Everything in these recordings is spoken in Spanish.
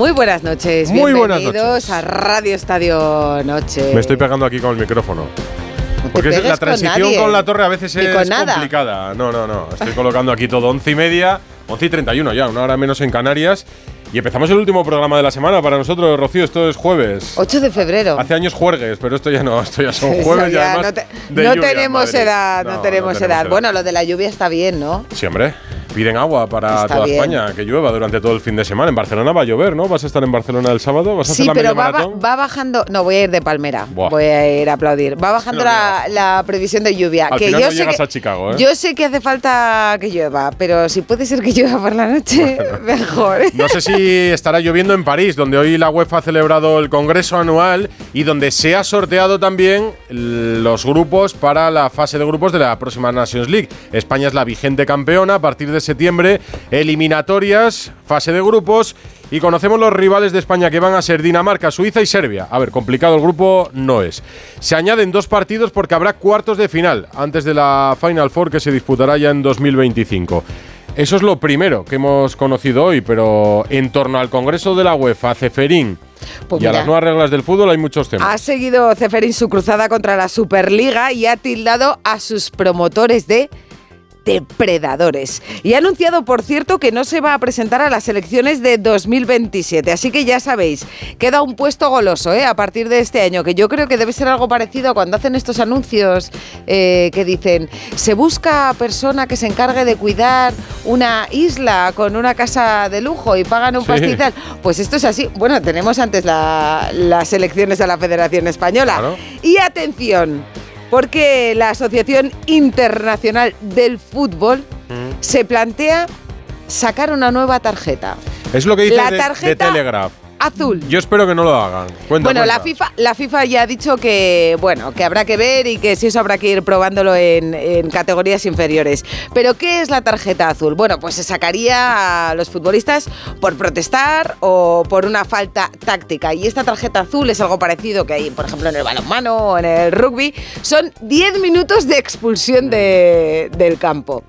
Muy buenas noches. Muy buenas Bienvenidos noches. a Radio Estadio Noche. Me estoy pegando aquí con el micrófono. No Porque la transición con, la torre a veces es complicada. No, no, no. Estoy colocando aquí todo. Once y media, once y treinta y uno ya, una hora menos en Canarias. Y empezamos el último programa de la semana para nosotros, Rocío. Esto es jueves. 8 de febrero. Hace años juergues, pero esto ya no, esto ya son jueves ya ya además no, te- de no lluvia en tenemos edad, no, tenemos edad. Bueno, lo de la lluvia está bien, ¿no? Sí, hombre. Piden agua para Está toda bien. España, que llueva durante todo el fin de semana. En Barcelona va a llover, ¿no? ¿Vas a estar en Barcelona el sábado? ¿Vas a hacer Sí, la pero va, va bajando. No, voy a ir de Palmera. Buah. Voy a ir a aplaudir. Va bajando No la, la previsión de lluvia. Al que final yo no sé llegas que, a Chicago, ¿eh? Yo sé que hace falta que llueva, pero si puede ser que llueva por la noche, mejor. No sé si estará lloviendo en París, donde hoy la UEFA ha celebrado el Congreso Anual y donde se ha sorteado también los grupos para la fase de grupos de la próxima Nations League. España es la vigente campeona a partir de septiembre, eliminatorias, fase de grupos y conocemos los rivales de España que van a ser Dinamarca, Suiza y Serbia. A ver, complicado el grupo no es. Se añaden dos partidos porque habrá cuartos de final antes de la Final Four que se disputará ya en 2025. Eso es lo primero que hemos conocido hoy, pero en torno al Congreso de la UEFA, Ceferín Pues y a las nuevas reglas del fútbol hay muchos Ha temas. seguido Ceferín su cruzada contra la Superliga y ha tildado a sus promotores de depredadores. Y ha anunciado, por cierto, que no se va a presentar a las elecciones de 2027. Así que ya sabéis, queda un puesto goloso ¿eh? a partir de este año, que yo creo que debe ser algo parecido a cuando hacen estos anuncios eh, que dicen, se busca persona que se encargue de cuidar una isla con una casa de lujo y pagan un Sí. pastizal. Pues esto es así. Bueno, tenemos antes la- las elecciones a la Federación Española. Claro. Y atención, porque la Asociación Internacional del Fútbol Mm. se plantea sacar una nueva tarjeta. Es lo que dice la de- de, tarjeta- Telegraph. Azul. Yo espero que no lo hagan. Cuenta, bueno, la. FIFA, la FIFA ya ha dicho que bueno, que habrá que ver y que si eso habrá que ir probándolo en, en categorías inferiores. Pero ¿qué es la tarjeta azul? Bueno, pues se sacaría a los futbolistas por protestar o por una falta táctica. Y esta tarjeta azul es algo parecido que hay, por ejemplo, en el balonmano o en el rugby. Son 10 minutos de expulsión de- del campo.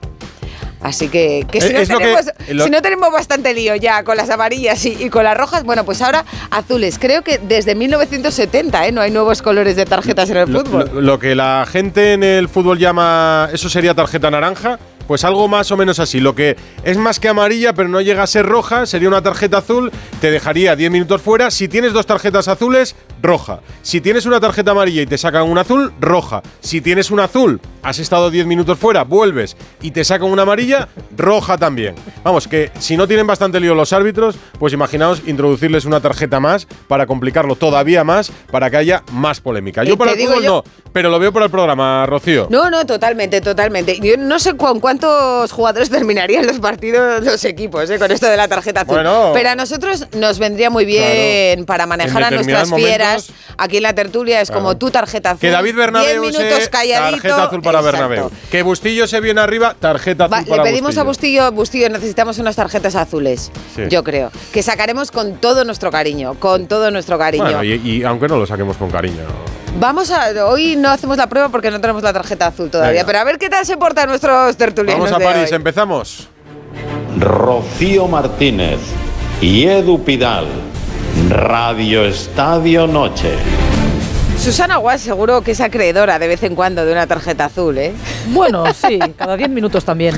Así que, que si, no que- tenemos, lo- si no tenemos bastante lío ya con las amarillas y, y con las rojas, bueno, pues ahora azules. Creo que desde 1970 ¿eh? no hay nuevos colores de tarjetas en el Lo, fútbol. lo- lo que la gente en el fútbol llama, eso sería tarjeta naranja, pues algo más o menos así. Lo que es más que amarilla, pero no llega a ser roja, sería una tarjeta azul, te dejaría 10 minutos fuera. Si tienes dos tarjetas azules, roja. Si tienes una tarjeta amarilla y te sacan una azul, roja. Si tienes una azul, has estado 10 minutos fuera, vuelves y te sacan una amarilla, roja también. Vamos, que si no tienen bastante lío los árbitros, pues imaginaos introducirles una tarjeta más para complicarlo todavía más, para que haya más polémica. Yo Eh, para el fútbol yo- no, pero lo veo para el programa, Rocío. No, no, totalmente, totalmente. Yo no sé con cuántos jugadores terminarían los partidos los equipos ¿eh? con esto de la tarjeta azul. Bueno. Pero a nosotros nos vendría muy bien para manejar a nuestras fieras. Aquí en la tertulia es Claro. como tu tarjeta azul. Que David 10 Bernabéu minutos calladito. tarjeta azul para Exacto. Bernabéu. Que Bustillo se viene arriba, tarjeta azul Va, le para pedimos a Bustillo. Bustillo, Bustillo, necesitamos unas tarjetas azules, Sí. yo creo, que sacaremos con todo nuestro cariño, con todo nuestro cariño. Bueno, y, y aunque no lo saquemos con cariño. Vamos a, hoy no hacemos la prueba porque no tenemos la tarjeta azul todavía, Venga. pero a ver qué tal se portan nuestros tertulianos Vamos a de París, hoy. empezamos. Rocío Martínez y Edu Pidal. Radio Estadio Noche. Susana Guas seguro que es acreedora de vez en cuando de una tarjeta azul, ¿eh? Bueno, sí, cada 10 minutos también.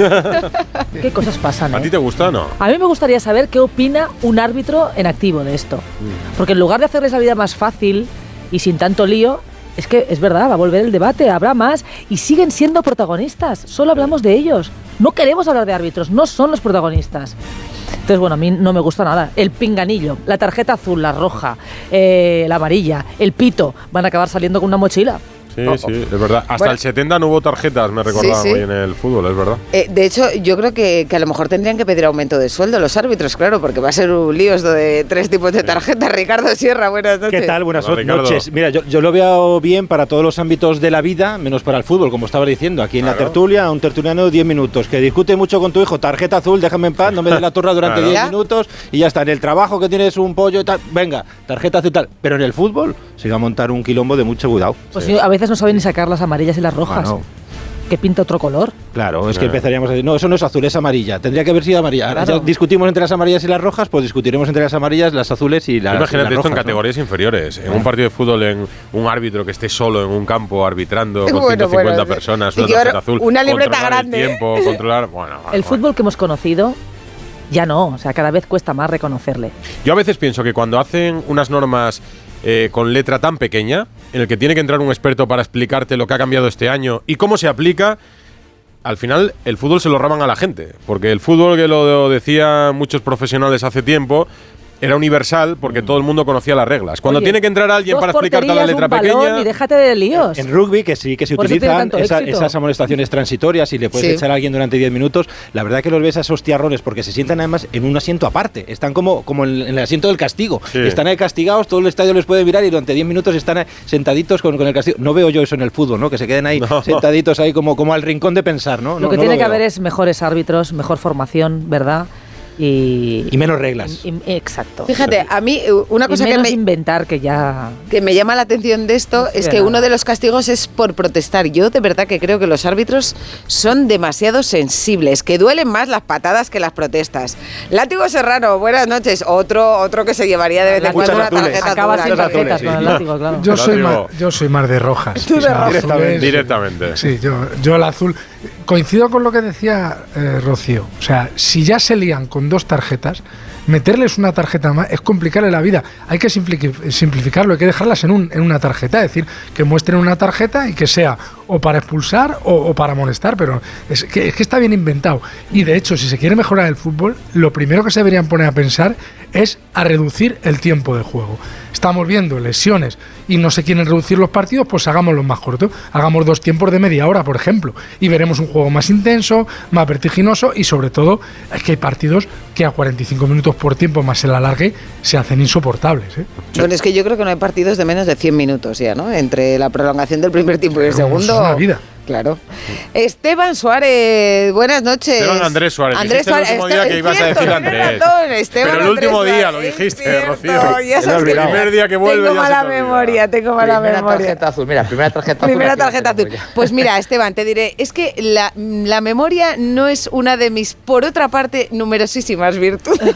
¿Qué cosas pasan? ¿A eh? ti te gusta o no? A mí me gustaría saber qué opina un árbitro en activo de esto. Porque en lugar de hacerles la vida más fácil y sin tanto lío, es que es verdad, va a volver el debate, habrá más y siguen siendo protagonistas. Solo hablamos de ellos. No queremos hablar de árbitros, no son los protagonistas. Entonces, bueno, a mí no me gusta nada. El pinganillo, la tarjeta azul, la roja, eh, la amarilla, el pito, van a acabar saliendo con una mochila. Sí, sí, es verdad. Hasta Bueno. el 70 no hubo tarjetas, me Sí, sí. hoy en el fútbol, es verdad. Eh, de hecho, yo creo que, que a lo mejor tendrían que pedir aumento de sueldo los árbitros, claro, porque va a ser un lío esto de tres tipos de tarjetas. Ricardo Sierra, buenas noches. ¿Qué tal? Buenas Hola, Ricardo. noches. Mira, yo, yo lo veo bien para todos los ámbitos de la vida, menos para el fútbol, como estaba diciendo. Aquí en la tertulia, un tertuliano 10 minutos, que discute mucho con tu hijo, tarjeta azul, déjame en paz, no me des la turra durante Claro. 10 Ya. minutos y ya está. En el trabajo que tienes un pollo y tal, venga, tarjeta azul y tal. Pero en el fútbol se va a montar un quilombo de mucho cuidado. Pues sí, a veces no saben ni sacar las amarillas y las rojas. Bueno. Que pinta otro color. Claro, es que empezaríamos a decir, no, eso no es azul, es amarilla. Tendría que haber sido amarilla. Ahora Claro. ya discutimos entre las amarillas y las rojas, pues discutiremos entre las amarillas, las azules y las, y Imagínate las esto en rojas, ¿no? categorías inferiores. En un partido de fútbol, en un árbitro que esté solo en un campo arbitrando con Bueno, 150 bueno, personas, y una tarjeta azul, una libreta el grande. tiempo, controlar. Bueno, bueno, El bueno. fútbol que hemos conocido, ya no. O sea, cada vez cuesta más reconocerle. Yo a veces pienso que cuando hacen unas normas eh, con letra tan pequeña, en el que tiene que entrar un experto para explicarte lo que ha cambiado este año y cómo se aplica, al final el fútbol se lo raban a la gente. Porque el fútbol, que lo decían muchos profesionales hace tiempo, era universal porque todo el mundo conocía las reglas. Cuando Oye, tiene que entrar alguien para explicarte la letra un balón pequeña. Y déjate de líos. En rugby, que sí que se utilizan esa- esas amonestaciones transitorias y le puedes Sí. echar a alguien durante 10 minutos, la verdad que los ves a esos tiarrones porque se sientan además en un asiento aparte. Están como, como en, en el asiento del castigo. Sí. Están ahí castigados, todo el estadio les puede mirar y durante 10 minutos están sentaditos con, con el castigo. No veo yo eso en el fútbol, ¿no? Que se queden ahí No. sentaditos ahí como, como al rincón de pensar, ¿no? Lo No- que no tiene que haber es mejores árbitros, mejor formación, ¿verdad? Y, Y menos reglas. y- exacto. Fíjate, a mí eh, una y cosa que me, inventar que ya. que me llama la atención de esto No es que nada. uno de los castigos es por protestar. Yo de verdad que creo que los árbitros son demasiado sensibles, que duelen más las patadas que las protestas. Látigo Serrano, buenas noches. Otro, otro que se llevaría de vez en cuando una tarjeta Acaba azul. sin Muchas azules, tarjetas sí. con el látigo, claro. Yo soy, más, yo soy más de rojas. Tú de rojas. azules- Directamente. Sí, yo, yo el azul. Coincido con lo que decía eh, Rocío. O sea, si ya se lían con dos tarjetas, meterles una tarjeta más es complicarle la vida. Hay que simplifi- simplificarlo, hay que dejarlas en, un, en una tarjeta. Es decir, que muestren una tarjeta y que sea o para expulsar o, o para molestar. Pero es que, es que está bien inventado. Y de hecho, si se quiere mejorar el fútbol, lo primero que se deberían poner a pensar es a reducir el tiempo de juego. Estamos viendo lesiones y no se quieren reducir los partidos, pues hagámoslos más cortos. Hagamos dos tiempos de media hora, por ejemplo, y veremos un juego más intenso, más vertiginoso y sobre todo es que hay partidos que a 45 minutos por tiempo más el alargue se hacen insoportables. ¿eh? Bueno, es que yo creo que no hay partidos de menos de 100 minutos ya, ¿no? Entre la prolongación del primer tiempo y el segundo. es una vida. Claro. Esteban Suárez, buenas noches. Esteban Andrés Suárez. Andrés Dijiste el Suárez. último día que ibas a decir Andrés. Pero el último día Suárez, lo dijiste, Rocío. El primer día que vuelve Tengo mala memoria, tengo mala memoria. tarjeta azul, mira, primera tarjeta azul. Primera tarjeta azul. Pues mira, Esteban, te diré, es que la, la memoria no es una de mis, por otra parte, numerosísimas virtudes.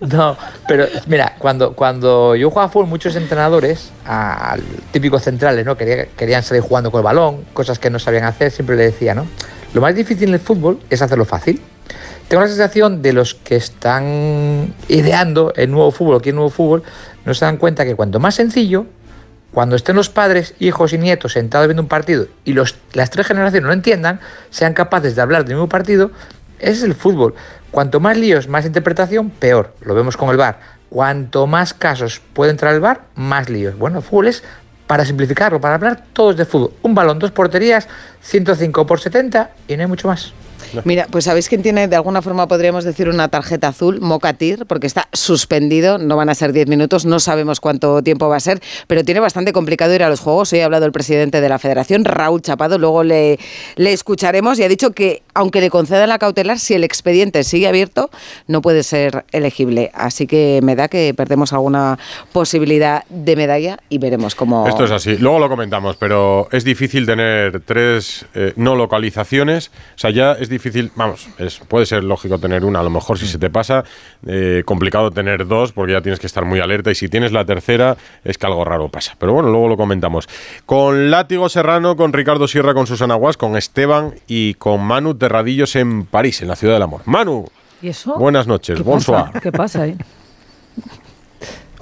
No, pero mira, cuando, cuando yo jugaba fútbol, muchos entrenadores, al típicos centrales, ¿no? Quería- querían salir jugando con el balón, cosas que no sabían hacer, siempre le decía, ¿no? Lo más difícil en el fútbol es hacerlo fácil. Tengo la sensación de los que están ideando el nuevo fútbol, aquí el nuevo fútbol, no se dan cuenta que cuanto más sencillo, cuando estén los padres, hijos y nietos sentados viendo un partido y los, las tres generaciones no entiendan, sean capaces de hablar del mismo partido, ese es el fútbol. Cuanto más líos, más interpretación, peor. Lo vemos con el VAR. Cuanto más casos puede entrar el VAR, más líos. Bueno, el fútbol es para simplificarlo, para hablar todos de fútbol. Un balón, dos porterías, 105 por 70 y no hay mucho más. Mira, pues sabéis quién tiene de alguna forma podríamos decir una tarjeta azul, Mocatir, porque está suspendido, no van a ser 10 minutos, no sabemos cuánto tiempo va a ser, pero tiene bastante complicado ir a los juegos. Hoy ha hablado el presidente de la Federación, Raúl Chapado, luego le, le escucharemos y ha dicho que aunque le concedan la cautelar, si el expediente sigue abierto, no puede ser elegible. Así que me da que perdemos alguna posibilidad de medalla y veremos cómo... Esto es así. Luego lo comentamos, pero es difícil tener tres eh, no localizaciones. O sea, ya es difícil, vamos, es, puede ser lógico tener una, a lo mejor si se te pasa, eh, complicado tener dos porque ya tienes que estar muy alerta y si tienes la tercera es que algo raro pasa. Pero bueno, luego lo comentamos. Con Látigo Serrano, con Ricardo Sierra, con Susana Guas, con Esteban y con Manu Terradillos en París, en la ciudad del amor. Manu, ¿Y eso? buenas noches, ¿Qué bonsoir. pasa? ¿Qué pasa ahí?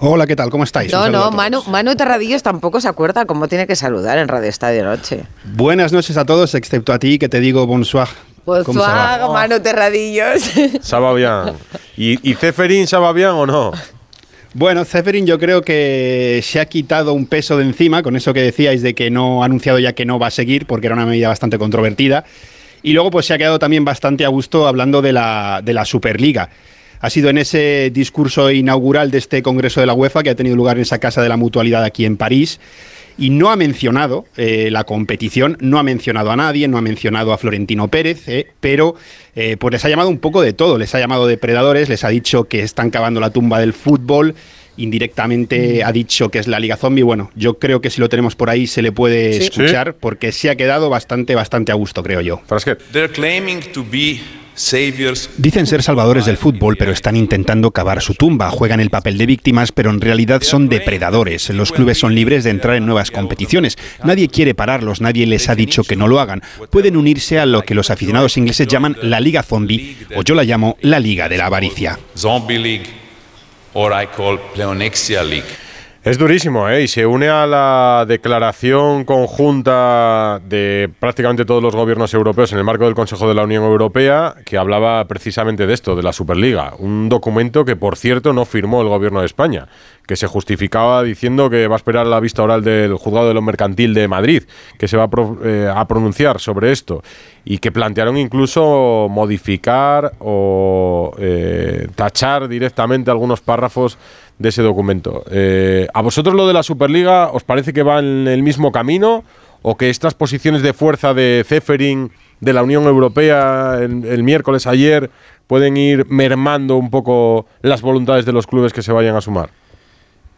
Hola, ¿qué tal? ¿Cómo estáis? No, no. Manu, Manu Terradillos tampoco se acuerda cómo tiene que saludar en Radio Estadio Noche. Buenas noches a todos, excepto a ti que te digo bonsoir Pues ¿Cómo se va? suaga, mano terradillos. Saba bien. ¿Y, y Ceferín Saba bien o no? Bueno, Zeferin yo creo que se ha quitado un peso de encima con eso que decíais de que no ha anunciado ya que no va a seguir porque era una medida bastante controvertida. Y luego pues se ha quedado también bastante a gusto hablando de la, de la Superliga. Ha sido en ese discurso inaugural de este Congreso de la UEFA que ha tenido lugar en esa Casa de la Mutualidad aquí en París y no ha mencionado eh, la competición, no ha mencionado a nadie, no ha mencionado a Florentino Pérez, eh, pero eh, pues les ha llamado un poco de todo, les ha llamado depredadores, les ha dicho que están cavando la tumba del fútbol, indirectamente ha dicho que es la Liga Zombie. Bueno, yo creo que si lo tenemos por ahí se le puede Sí. escuchar porque se ha quedado bastante, bastante a gusto, creo yo. They're claiming to be Dicen ser salvadores del fútbol, pero están intentando cavar su tumba. Juegan el papel de víctimas, pero en realidad son depredadores. Los clubes son libres de entrar en nuevas competiciones. Nadie quiere pararlos, nadie les ha dicho que no lo hagan. Pueden unirse a lo que los aficionados ingleses llaman la Liga Zombie, o yo la llamo la Liga de la Avaricia. Zombie League, or I call Pleonexia League. Es durísimo, ¿eh? Y se une a la declaración conjunta de prácticamente todos los gobiernos europeos en el marco del Consejo de la Unión Europea, que hablaba precisamente de esto, de la Superliga. Un documento que, por cierto, no firmó el gobierno de España, que se justificaba diciendo que va a esperar la vista oral del juzgado de lo mercantil de Madrid, que se va a, pro- eh, a pronunciar sobre esto. Y que plantearon incluso modificar o eh, tachar directamente algunos párrafos de ese documento. Eh, ¿A vosotros lo de la Superliga os parece que va en el mismo camino o que estas posiciones de fuerza de Ceferin de la Unión Europea el miércoles ayer pueden ir mermando un poco las voluntades de los clubes que se vayan a sumar?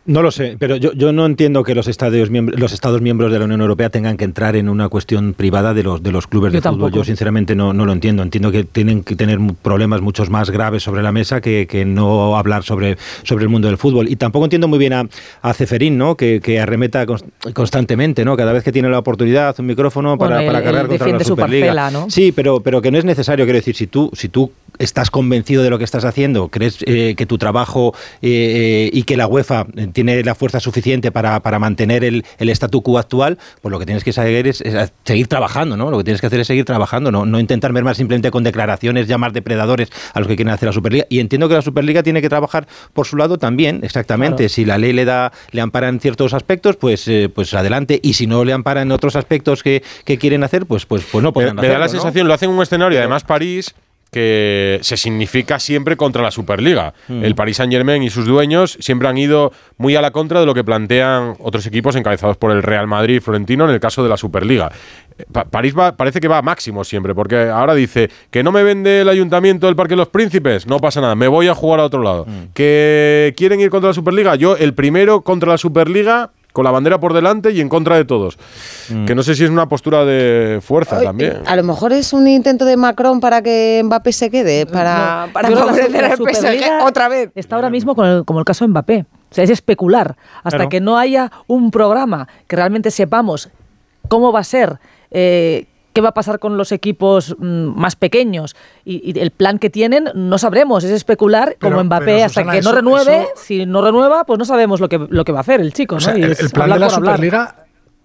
No lo sé, pero yo, yo no entiendo que los estados, miembros, los estados miembros de la Unión Europea tengan que entrar en una cuestión privada de los, de los clubes Yo de fútbol. Yo sinceramente no, no lo entiendo. Entiendo que tienen que tener problemas muchos más graves sobre la mesa que, que no hablar sobre, sobre el mundo del fútbol. Y tampoco entiendo muy bien a, a Ceferín, ¿no? que, que arremeta cons- constantemente, ¿no? cada vez que tiene la oportunidad, un micrófono para, Bueno, para cargar contra la Superliga. parcela, ¿no? Sí, pero, pero que no es necesario. Quiero decir, si tú, si tú estás convencido de lo que estás haciendo, crees eh, que tu trabajo eh, eh, y que la UEFA tiene la fuerza suficiente para, para mantener el, el statu quo actual, pues lo que tienes que seguir es, es seguir trabajando, ¿no? Lo que tienes que hacer es seguir trabajando, no, no intentar mermar simplemente con declaraciones, llamar depredadores a los que quieren hacer la Superliga. Y entiendo que la Superliga tiene que trabajar por su lado también, exactamente. Claro. Si la ley le da, le ampara en ciertos aspectos, pues, eh, pues adelante. Y si no le ampara en otros aspectos que, que quieren hacer, pues, pues, pues no Me, podrán me da la hacerlo, ¿no? sensación, lo hacen en un escenario, además París, que se significa siempre contra la Superliga. Mm. El Paris Saint Germain y sus dueños siempre han ido muy a la contra de lo que plantean otros equipos encabezados por el Real Madrid y Florentino en el caso de la Superliga. Eh, Pa- París va, parece que va a máximo siempre, porque ahora dice que no me vende el ayuntamiento del Parque de los Príncipes, no pasa nada, me voy a jugar a otro lado. Mm. Que quieren ir contra la Superliga, yo el primero contra la Superliga con la bandera por delante y en contra de todos. Mm. Que no sé si es una postura de fuerza Ay, también. A lo mejor es un intento de Macron para que Mbappé se quede, para, No, para favorecer al Superliga PSG otra vez. Está ahora mismo con el- como el caso de Mbappé. O sea, es especular. Hasta Claro. que no haya un programa que realmente sepamos cómo va a ser, eh, qué va a pasar con los equipos mm, más pequeños y, y el plan que tienen, no sabremos. Es especular Pero- como Mbappé pero, hasta que no renueve. eso- Si no renueva, pues no sabemos lo que, lo que va a hacer el chico. O ¿no? sea, el, el plan de la. Superliga,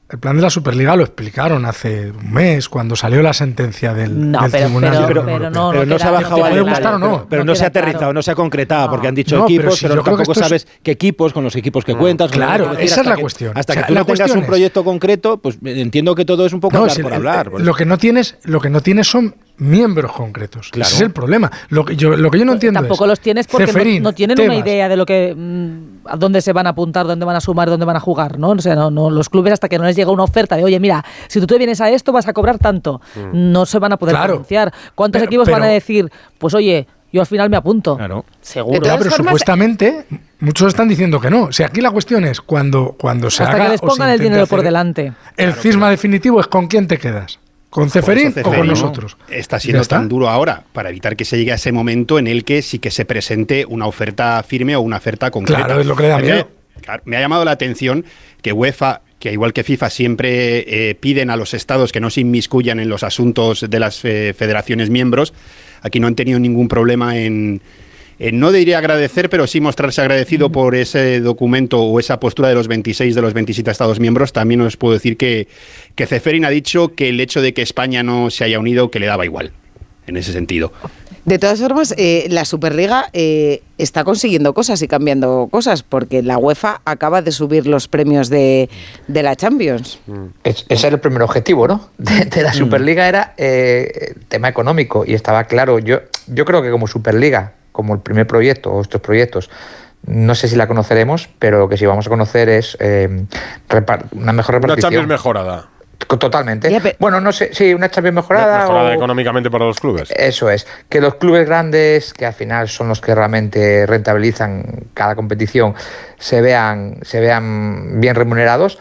el plan de la Superliga lo explicaron hace un mes cuando salió la sentencia del, No, del pero- Tribunal pero- pero no, pero no se ha bajado no al no. pero, No no, se ha aterrizado, claro. no se ha concretado, No. porque han dicho No, pero equipos, si pero, yo creo que tampoco es- sabes qué equipos, con los equipos que cuentas. Claro, que- esa es la que- cuestión. Hasta O sea, que tú no tengas un es- proyecto concreto, pues eh, entiendo que todo es un poco No, hablar si por el- hablar. pues. lo que no tienes, lo que no tienes son miembros concretos. Claro. Ese es el problema. Lo que yo, lo que yo no entiendo Tampoco es, los tienes porque no- Ceferín, no, tienen una idea de lo que mm, a dónde se van a apuntar, dónde van a sumar, dónde van a jugar, ¿no? O sea, no, no, los clubes hasta que no les llega una oferta de, oye, mira, si tú te vienes a esto vas a cobrar tanto, no se van a poder Claro. pronunciar. ¿Cuántos Pero- equipos van a decir, pues oye, yo al final me apunto? Claro. Seguro. Pero formas- supuestamente muchos están diciendo que no. O sea, aquí la cuestión es cuando, cuando se Hasta haga que les o se pongan el dinero por delante. El cisma definitivo es con quién te quedas. ¿Con Ceferín o con nosotros? Está siendo está. tan duro ahora para evitar que se llegue a ese momento en el que sí que se presente una oferta firme o una oferta concreta. Claro, es lo que le da miedo. me ha llamado la atención que UEFA que igual que FIFA siempre eh, piden a los estados que no se inmiscuyan en los asuntos de las eh, federaciones miembros, aquí no han tenido ningún problema en, en, no diría agradecer, pero sí mostrarse agradecido por ese documento o esa postura de los 26 de los 27 estados miembros. También os puedo decir que, que Ceferin ha dicho que el hecho de que España no se haya unido, que le daba igual. en ese sentido. De todas formas, eh, la Superliga eh, está consiguiendo cosas y cambiando cosas, porque la UEFA acaba de subir los premios de, de la Champions. Es- ese era el primer objetivo, ¿no? De, de la Superliga era eh, tema económico y estaba claro. Yo, yo creo que como Superliga, como el primer proyecto o estos proyectos, no sé si la conoceremos, pero lo que sí vamos a conocer es eh, repar- una mejor Una repartición. Champions mejorada. Totalmente. Ya, Bueno, no sé, sí, una Champions mejorada. Mejorada o- económicamente para los clubes. Eso es, que los clubes grandes, que al final son los que realmente rentabilizan cada competición, se vean, se vean bien remunerados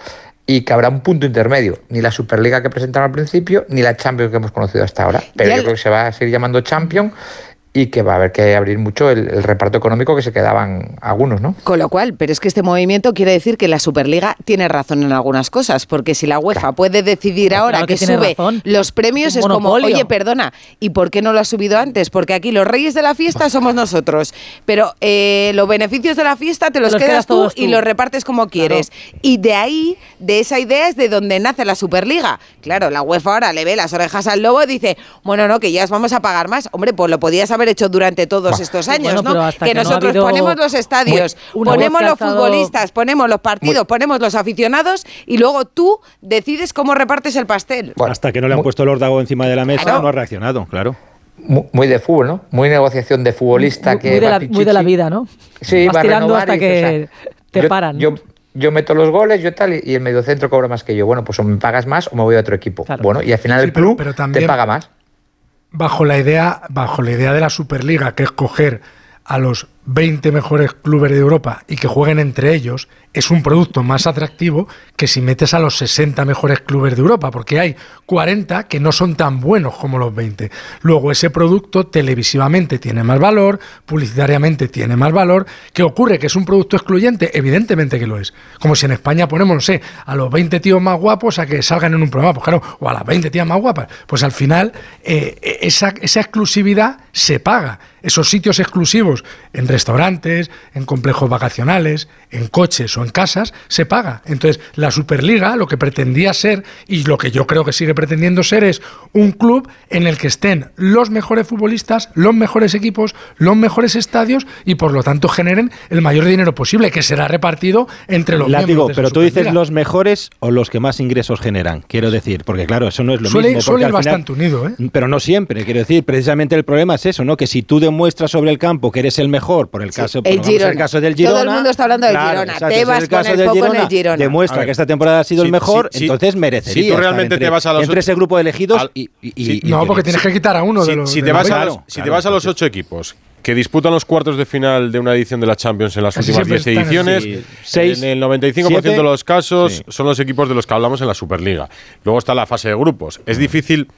y que habrá un punto intermedio, ni la Superliga que presentaron al principio, ni la Champions que hemos conocido hasta ahora. Pero Ya yo el- creo que se va a seguir llamando Champions y que va a haber que abrir mucho el, el reparto económico que se quedaban algunos, ¿no? Con lo cual, pero es que este movimiento quiere decir que la Superliga tiene razón en algunas cosas, porque si la UEFA puede decidir Claro ahora que sube razón. los premios, es como, oye, perdona, ¿y por qué no lo has subido antes? Porque aquí los reyes de la fiesta somos nosotros, pero eh, los beneficios de la fiesta te los, los quedas quedas tú, todos y tú. los repartes como quieres. Y de ahí, de esa idea es de donde nace la Superliga. Claro, la UEFA ahora le ve las orejas al lobo y dice, bueno, no, que ya os vamos a pagar más. Hombre, pues lo podías haber hecho durante todos estos años, bueno, ¿no? Que, que no ha nosotros ponemos los estadios, una ponemos los futbolistas, ponemos los partidos, ponemos los aficionados y luego tú decides cómo repartes el pastel. Bueno, Hasta que no le han muy- puesto el órdago encima de la mesa, Claro. no ha reaccionado, claro. Muy, de fútbol, ¿no? Muy negociación de futbolista muy, que muy de la, muy de la vida, ¿no? Sí, Vas va a tirando renovar hasta y que o sea, te yo- paran. Yo, yo meto los goles, yo tal, y, el mediocentro cobra más que yo. Bueno, pues o me pagas más o me voy a otro equipo. Claro. Bueno, y al final Sí, el club pero te también- paga más. Bajo la idea, bajo la idea de la Superliga, que es coger a los 20 mejores clubes de Europa y que jueguen entre ellos, es un producto más atractivo que si metes a los 60 mejores clubes de Europa, porque hay 40 que no son tan buenos como los 20. Luego ese producto televisivamente tiene más valor, publicitariamente tiene más valor. ¿Qué ocurre? ¿Que es un producto excluyente? Evidentemente que lo es. Como si en España ponemos, no sé, a los 20 tíos más guapos a que salgan en un programa, pues claro, o a las 20 tías más guapas. Pues al final eh, esa, esa exclusividad se paga. Esos sitios exclusivos en restaurantes, en complejos vacacionales, en coches o en casas, se paga. Entonces, la Superliga lo que pretendía ser, y lo que yo creo que sigue pretendiendo ser, es un club en el que estén los mejores futbolistas, los mejores equipos, los mejores estadios y por lo tanto generen el mayor dinero posible, que será repartido entre los Látigo, miembros de esa pero tú dices los mejores o los que más ingresos generan, quiero decir, porque claro, eso no es lo Suele- mismo. suele ir bastante unido, ¿eh? Pero no siempre, quiero decir, precisamente el problema es eso, ¿no? Que si tú demuestras sobre el campo que eres el mejor, por el caso, el pongamos Girona. caso del Todo Girona. el mundo está hablando del claro, Girona. exacto, Es el caso del en Girona. Demuestra que esta temporada ha sido si- el mejor, si- entonces merecería. si tú realmente entre, te vas a los entre ocho- ese grupo de elegidos al- y, y- Sí. y- No, porque tienes que quitar a uno Si, de los si de te los vas, a, 20. los- Claro, si te claro, vas a los entonces- ocho equipos que disputan los cuartos de final de una edición de la Champions en las Casi últimas siempre 10 están en- ediciones, sí, seis, en el 95% siete, de los casos sí. son los equipos de los que hablamos en la Superliga. Luego está la fase de grupos. Es difícil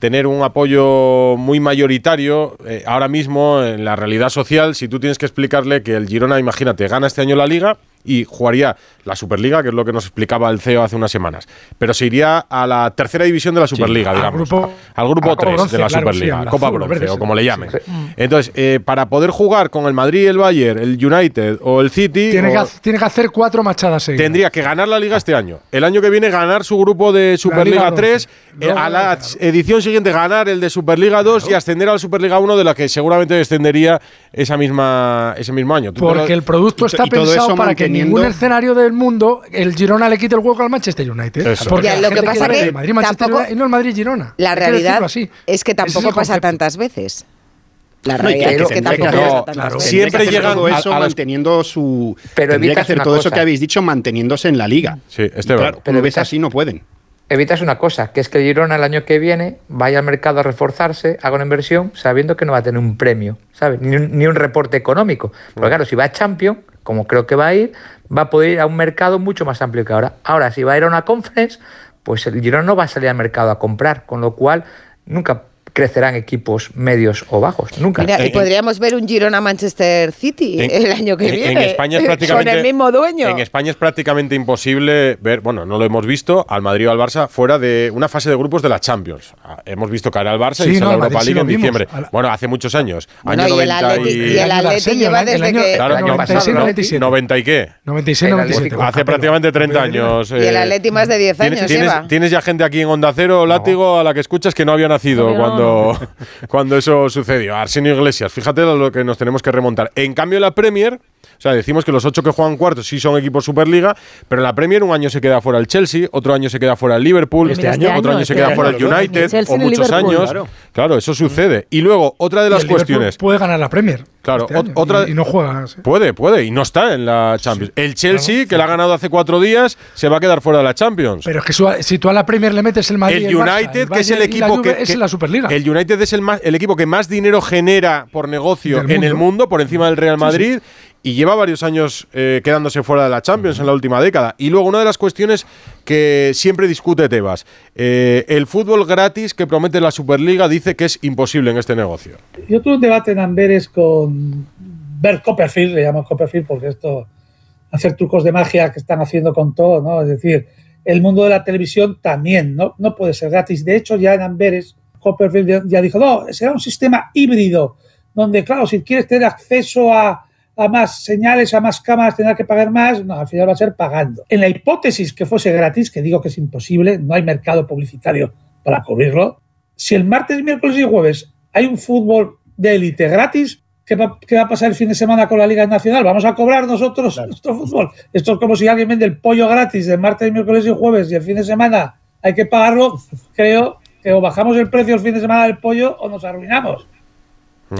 tener un apoyo muy mayoritario eh, ahora mismo en la realidad social si tú tienes que explicarle que el Girona, imagínate, gana este año la liga y jugaría la Superliga, que es lo que nos explicaba el CEO hace unas semanas, pero se iría a la tercera división de la Superliga, al digamos, grupo- al grupo a Copa 3 Bronce, de la claro, sí, Superliga, la Copa Bronce verde, o sí. como le llamen. Entonces, eh, para poder jugar con el Madrid, el Bayern, el United o el City, Tiene, que, o- tiene que hacer cuatro machadas seguidas. tendría que ganar la liga este año. El año que viene ganar su grupo de Superliga Liga 3, bronce. eh, a la edición siguiente ganar el de Superliga 2 y ascender a la Superliga 1 de la que seguramente descendería esa misma ese mismo año. Lo- Porque el producto está pensado para que ningún escenario del mundo el Girona le quite el hueco al Manchester United. Eso. Porque Ya, lo que pasa que el Madrid, Manchester tampoco- United y no el Madrid Girona. La que realidad así. es que tampoco pasa tantas veces. La No, que- realidad que es que que tampoco tantas claro, veces. Siempre que llegan a- eso a las- manteniendo su. Pero tendría que hacer todo eso que habéis dicho manteniéndose en la liga. Sí, este Claro. Pero evitas- así no pueden. Evitas una cosa, que es que el Girona el año que viene vaya al mercado a reforzarse, haga una inversión, sabiendo que no va a tener un premio, ¿sabes? Ni un, ni un reporte económico. Porque claro, si va a Champions, como creo que va a ir, va a poder ir a un mercado mucho más amplio que ahora. Ahora, si va a ir a una conference, pues el Girona no va a salir al mercado a comprar, con lo cual nunca crecerán equipos medios o bajos, nunca. Mira, y En- podríamos ver un Girona Manchester City En- el año que en- viene. En España es prácticamente. Con el mismo dueño. En España es prácticamente imposible ver, bueno, no lo hemos visto, al Madrid o al Barça fuera de una fase de grupos de la Champions. Ah, Hemos visto caer al Barça Sí, y no, la Europa sí League en vimos. diciembre. Bueno, hace muchos años. Bueno, año y el 90 Atleti- y el Atleti lleva el desde año- que... Claro, el año no- pasado, 96, ¿no? 97. 90 y qué. 96, El 97. Atlético- Hace prácticamente 30 años. Y el eh, Atleti más de 10 ¿Tienes, años tienes- lleva. tienes ya gente aquí en Onda Cero, Látigo, a la que escuchas que no había nacido cuando cuando, cuando eso sucedió. Arsenio Iglesias, fíjate lo que nos tenemos que remontar. En cambio, la Premier, o sea, decimos que los ocho que juegan cuartos sí son equipos Superliga, pero en la Premier un año se queda fuera el Chelsea, otro año se queda fuera el Liverpool, Este año, otro año se este queda año. fuera el United, o muchos años. Claro. Claro, eso sucede. Y luego, otra de Y las el Liverpool cuestiones. Puede ganar la Premier. Claro, este año, otra- y, y no juega. sí. Puede, puede, y no está en la Champions. el Chelsea, que la ha ganado hace cuatro días, se va a quedar fuera de la Champions. Pero es que su- si tú a la Premier le metes el Madrid, el Barça, United, el que es el equipo que, es la Superliga. El United es el, más, el equipo que más dinero genera por negocio en el mundo. mundo, por encima del Real Madrid. Y lleva varios años eh, quedándose fuera de la Champions en la última década. Y luego, una de las cuestiones que siempre discute Tebas: eh, el fútbol gratis que promete la Superliga dice que es imposible en este negocio. Yo tuve un debate en Amberes con Bert Copperfield, le llamo Copperfield porque esto, hacer trucos de magia que están haciendo con todo, ¿no? Es decir, el mundo de la televisión también, ¿no? No puede ser gratis. De hecho, ya en Amberes, Copperfield ya- dijo, no, será un sistema híbrido, donde, claro, si quieres tener acceso a, a más señales, a más cámaras, tendrás que pagar más, no, al final va a ser pagando. En la hipótesis que fuese gratis, que digo que es imposible, no hay mercado publicitario para cubrirlo, si el martes, miércoles y jueves hay un fútbol de élite gratis, ¿qué va, qué va a pasar el fin de semana con la Liga Nacional? ¿Vamos a cobrar nosotros nuestro fútbol? Esto es como si alguien vende el pollo gratis de martes, miércoles y jueves y el fin de semana hay que pagarlo. Creo que o bajamos el precio el fin de semana del pollo o nos arruinamos.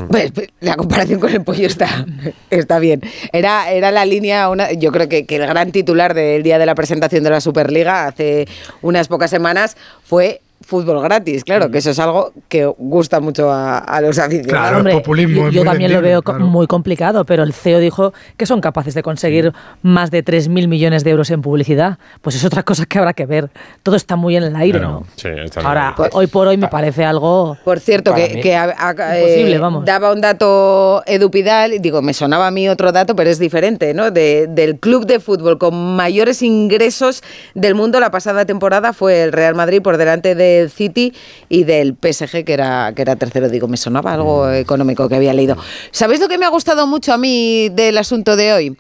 Pues, pues, la comparación con el pollo está, está bien. Era, era la línea, yo creo que el gran titular del día de la presentación de la Superliga hace unas pocas semanas fue fútbol gratis. Claro, que eso es algo que gusta mucho a, a los aficionados. Claro, Hombre, el populismo yo, es yo muy también lo veo claro. muy complicado, pero el CEO dijo que son capaces de conseguir más de 3.000 millones de euros en publicidad. Pues es otra cosa que habrá que ver. Todo está muy en el aire, Claro. ¿no? Sí, está Ahora, bien. hoy por hoy me parece algo... Por cierto, que, mí- que a- a- Imposible, eh, vamos. daba un dato Edu Pidal, y digo, me sonaba a mí otro dato, pero es diferente, ¿no? De- del club de fútbol con mayores ingresos del mundo la pasada temporada fue el Real Madrid por delante del City y del PSG, que era, que era tercero. Digo, me sonaba algo Mm. económico que había leído. ¿Sabéis lo que me ha gustado mucho a mí del asunto de hoy?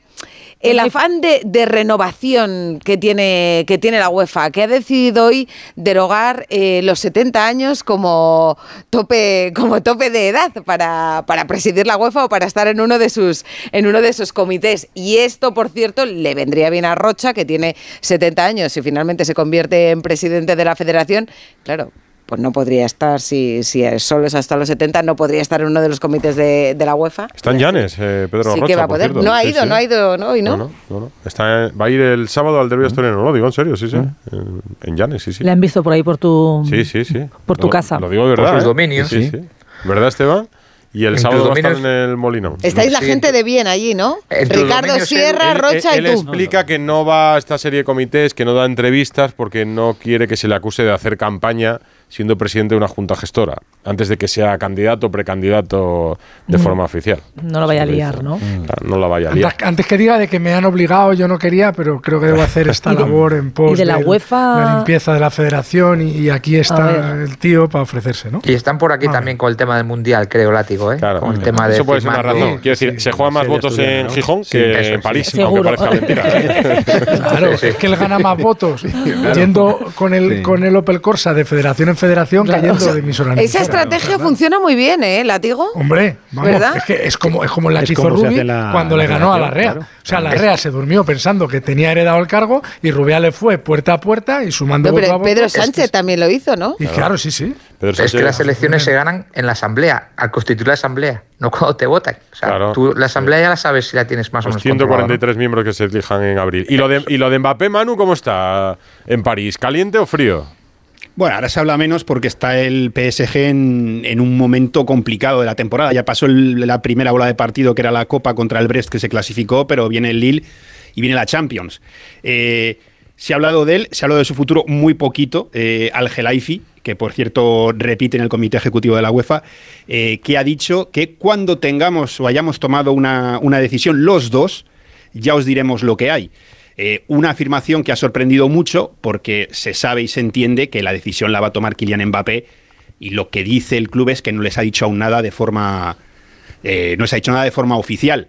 El afán de, de renovación que tiene, que tiene la UEFA, que ha decidido hoy derogar eh, los 70 años como tope, como tope de edad para, para presidir la UEFA o para estar en uno de sus, en uno de sus comités. Y esto, por cierto, le vendría bien a Rocha, que tiene 70 años y finalmente se convierte en presidente de la federación. Claro. Pues no podría estar, si, si solo es hasta los 70, no podría estar en uno de los comités de, de la UEFA. Está en Llanes, eh, Pedro Sí Rocha, que va a por poder. No ha ido, sí. no ha ido, ¿no? Hoy no. No, no, no, no. Está, va a ir el sábado al derbi asturiano, lo digo en serio, sí, sí. En, en Llanes, sí, sí. Le han visto por ahí por tu... Sí, sí, sí. Por tu Lo- casa. Lo digo de Por verdad. sus ¿eh? dominios. Sí, sí, sí. ¿Verdad, Esteban? Y el sábado va a estar en el Molinón. Estáis la Sí, gente de bien allí, ¿no? Ricardo Sierra, Él- Rocha él, y él tú. explica que no va a esta serie de comités, que no da entrevistas porque no quiere que se le acuse de hacer campaña siendo presidente de una junta gestora, antes de que sea candidato o precandidato de Mm. forma oficial. No lo vaya a liar. ¿no? Claro, no la vaya a liar. Antes, antes que diga de que me han obligado, yo no quería, pero creo que debo hacer esta labor en pos y de la del- UEFA- la limpieza de la federación y, y aquí está el tío para ofrecerse, ¿no? Y están por aquí también con el tema del mundial, creo, látigo, ¿eh? Claro, con el tema de eso puede ser una razón. Quiero decir, sí, se juegan más votos en ¿no? Gijón Sí, que eso en sí. París, Seguro. aunque parezca mentira. Claro, Sí, sí. es que él gana más votos yendo con el, con el Opel Corsa de federación en federación Claro. que yendo de emisora estrategia funciona muy bien, ¿eh, Látigo? Hombre, vamos, ¿Verdad? es que es como, es como la Es que hizo como se Rubi hace la- cuando la le ganó a la REA. claro. O sea, la REA se durmió pensando que tenía heredado el cargo y Rubia le fue puerta a puerta y sumando No, voto a pero voto. Pedro es que- Sánchez también lo hizo, ¿no? Y claro, sí, sí. Pedro Es que las elecciones se ganan en la asamblea, al constituir la asamblea, no cuando te votan. O sea, Claro. tú la asamblea ya la sabes si la tienes más o Los menos controlada, ¿no? 143 miembros que se elijan en abril. ¿Y lo, de, ¿Y lo de Mbappé, Manu, cómo está en París? ¿Caliente o frío? Bueno, ahora se habla menos porque está el PSG en, un momento complicado de la temporada. Ya pasó la primera bola de partido, que era la Copa contra el Brest, que se clasificó, pero viene el Lille y viene la Champions. Eh, se ha hablado de él, se ha hablado de su futuro muy poquito. Eh, Al Gelaifi, que por cierto repite en el comité ejecutivo de la UEFA, eh, que ha dicho que cuando tengamos o hayamos tomado una decisión los dos, ya os diremos lo que hay. Eh, una afirmación que ha sorprendido mucho porque se sabe y se entiende que la decisión la va a tomar Kylian Mbappé y lo que dice el club es que no les ha dicho aún nada de forma eh, no les ha dicho nada de forma oficial.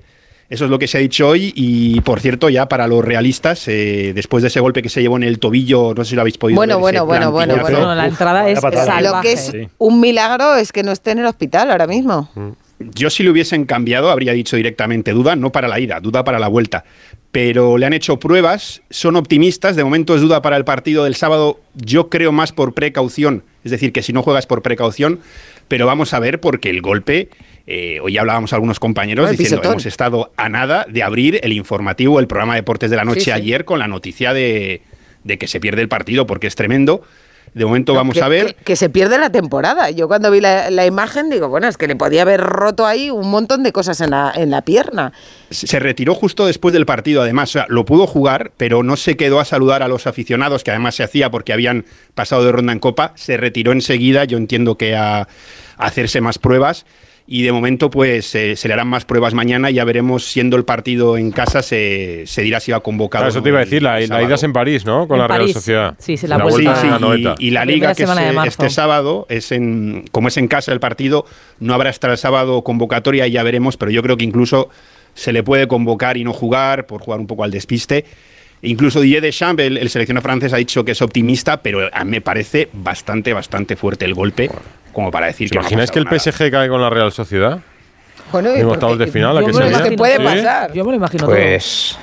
Eso es lo que se ha dicho hoy y, por cierto, ya para los realistas, eh, después de ese golpe que se llevó en el tobillo, no sé si lo habéis podido Bueno, ver. bueno, bueno, plantillazo. bueno, bueno. la entrada es salvaje. Lo que es un milagro es que no esté en el hospital ahora mismo. Yo si lo hubiesen cambiado habría dicho directamente duda, no para la ida, duda para la vuelta. Pero le han hecho pruebas, son optimistas, de momento es duda para el partido del sábado, yo creo más por precaución, es decir, que si no juegas por precaución, pero vamos a ver porque el golpe, eh, hoy hablábamos algunos compañeros diciendo, pisotón. hemos estado a nada de abrir el informativo, el programa de Deportes de la Noche Sí, sí. ayer con la noticia de, de que se pierde el partido porque es tremendo. De momento vamos que, a ver. Que, que se pierde la temporada. Yo cuando vi la, la imagen digo, bueno, es que le podía haber roto ahí un montón de cosas en la, en la pierna. se retiró justo después del partido, además. O sea, lo pudo jugar, pero no se quedó a saludar a los aficionados, que además se hacía porque habían pasado de ronda en copa. Se retiró enseguida, yo entiendo que a, a hacerse más pruebas. Y de momento, pues eh, se le harán más pruebas mañana y ya veremos, siendo el partido en casa, se, se dirá si va convocado. Claro, eso te iba a decir, la, la ida es en París, ¿no? Con En la Real París. Sociedad. Sí, sí, la la vuelta. vuelta Sí, sí, noveta. y, y la liga que es este sábado es en como es en casa el partido no habrá hasta el sábado convocatoria y ya veremos pero yo creo que incluso se le puede convocar y no jugar por jugar un poco al despiste incluso Didier Deschamps el, el seleccionador francés ha dicho que es optimista pero a mí me parece bastante bastante fuerte el golpe como para decir ¿Te que que el nada. PSG cae con la Real Sociedad? Bueno, ¿y En octavos de final, ¿a que imagino. puede ¿Sí? pasar. Yo me lo imagino Pues.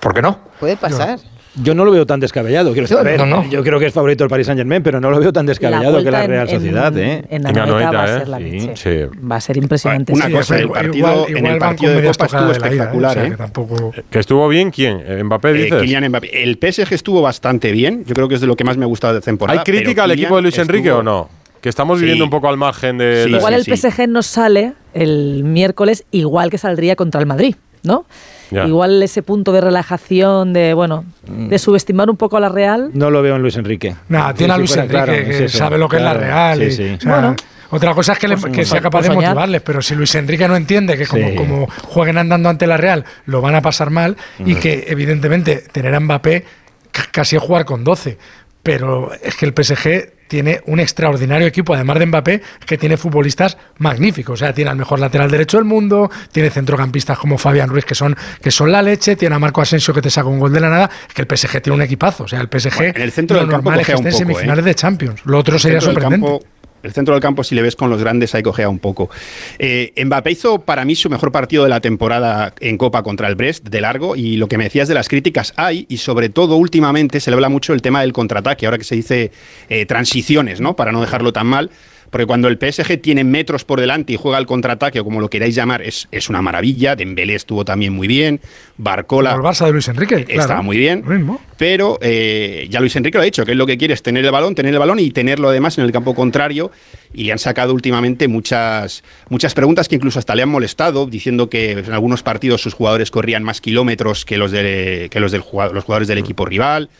¿Por qué no? Puede pasar. Yo no lo veo tan descabellado. Quiero Yo- saber. no, no. Yo creo que es favorito el Paris Saint Germain, pero no lo veo tan todo. descabellado que la Real en- Sociedad. en, ¿eh? en Anoeta Anoeta, va a ¿eh? ser la leche. sí. Va a ser impresionante. Una sí. cosa, el partido, igual en el partido de Copa estuvo la ida, ¿eh? espectacular. O sea, ¿eh? que tampoco... ¿Que estuvo bien quién? ¿Eh, ¿Mbappé Eh, dices? Kylian Mbappé. El PSG estuvo bastante bien. Yo creo que es de lo que más me ha gustado de temporada. ¿Hay crítica al equipo de Luis Enrique estuvo- o no? Que estamos Sí. viviendo un poco al margen de... Sí, Igual el sí. PSG no sale el miércoles igual que saldría contra el Madrid, ¿no? Ya. Igual ese punto de relajación, de bueno, de subestimar un poco a la Real. No lo veo en Luis Enrique. Nada, Sí, tiene a Luis fuera, Enrique, claro, que es eso, sabe lo que claro, es la Real. sí, y- sí. o sea, Bueno. otra cosa es que, le- Pues, que sea por capaz de motivarles, pero si Luis Enrique no entiende que como, Sí. como jueguen andando ante la Real lo van a pasar mal y que evidentemente tener a Mbappé ca- casi es jugar con 12. Pero es que el PSG tiene un extraordinario equipo, además de Mbappé, que tiene futbolistas magníficos. O sea, tiene al mejor lateral derecho del mundo, tiene centrocampistas como Fabián Ruiz, que son, que son la leche, tiene a Marco Asensio, que te saca un gol de la nada. Es que el PSG tiene un equipazo. O sea, el PSG Bueno, en el centro lo del campo normal es que esté en ¿eh? semifinales de Champions. Lo otro sería sorprendente. campo- el centro del campo, si le ves con los grandes, ahí cogea un poco. Eh, Mbappé hizo para mí su mejor partido de la temporada en Copa contra el Brest, de largo, y lo que me decías de las críticas hay, y sobre todo últimamente se le habla mucho el tema del contraataque, ahora que se dice eh, transiciones, ¿no? Para no dejarlo tan mal. Porque cuando el PSG tiene metros por delante y juega al contraataque, o como lo queráis llamar, es, es una maravilla. Dembélé estuvo también muy bien. Barcola Como el Barça de Luis Enrique. estaba claro. muy bien. Mismo. Pero eh, ya Luis Enrique lo ha dicho, que es lo que quiere es tener el balón, tener el balón y tenerlo además en el campo contrario. Y le han sacado últimamente muchas, muchas preguntas que incluso hasta le han molestado, diciendo que en algunos partidos sus jugadores corrían más kilómetros que los, de, que los, del los jugadores del equipo rival,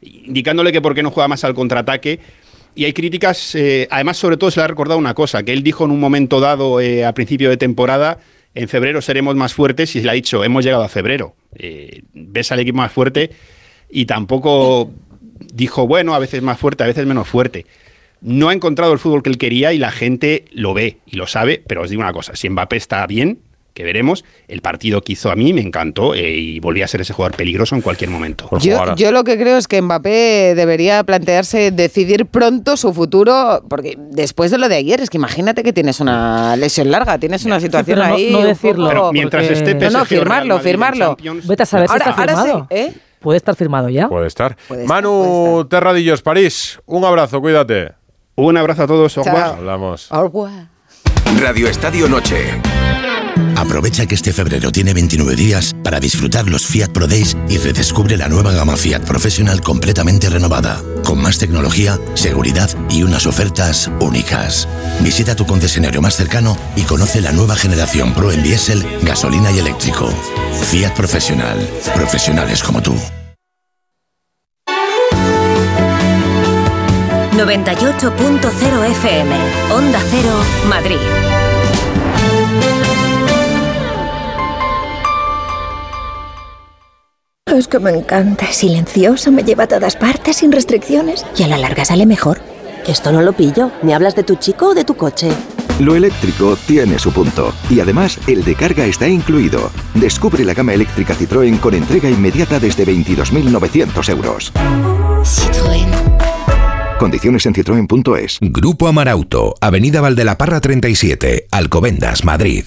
indicándole que por qué no juega más al contraataque. Y hay críticas, eh, además sobre todo se le ha recordado una cosa, que él dijo en un momento dado eh, a principio de temporada, en febrero seremos más fuertes y se le ha dicho, hemos llegado a febrero. Eh, ves al equipo más fuerte y tampoco dijo, bueno, a veces más fuerte, a veces menos fuerte. No ha encontrado el fútbol que él quería y la gente lo ve y lo sabe, pero os digo una cosa, si Mbappé está bien, que veremos, el partido que hizo a mí me encantó eh, y volvía a ser ese jugador peligroso en cualquier momento. Yo, lo que creo es que Mbappé debería plantearse decidir pronto su futuro, porque después de lo de ayer, es que imagínate que tienes una lesión larga, tienes una situación pero no- ahí. no decirlo, Pero mientras porque- esté No, PSG no, o Real firmarlo, firmarlo. Vete a saber si Ahora, está ahora firmado. sí, ¿eh? Puede estar firmado ya. Puede estar. Puede estar, Manu puede Terradillos, París. Un abrazo, cuídate. Un abrazo a todos. Chao. Hablamos. Au revoir. Radio Estadio Noche. Aprovecha que este febrero tiene 29 días para disfrutar los Fiat Pro Days y redescubre la nueva gama Fiat Professional completamente renovada, con más tecnología, seguridad y unas ofertas únicas. Visita tu concesionario más cercano y conoce la nueva generación Pro en diésel, gasolina y eléctrico. Fiat Professional. Profesionales como tú. 98.0 FM, Onda Cero, Madrid. Es que me encanta, es silencioso, me lleva a todas partes sin restricciones y a la larga sale mejor. Esto no lo pillo. ¿Me hablas de tu chico o de tu coche? Lo eléctrico tiene su punto. Y además, el de carga está incluido. Descubre la gama eléctrica Citroën con entrega inmediata desde 22.900 euros. Condiciones en citroen.es. Grupo Amarauto, Avenida Valdelaparra 37, Alcobendas, Madrid.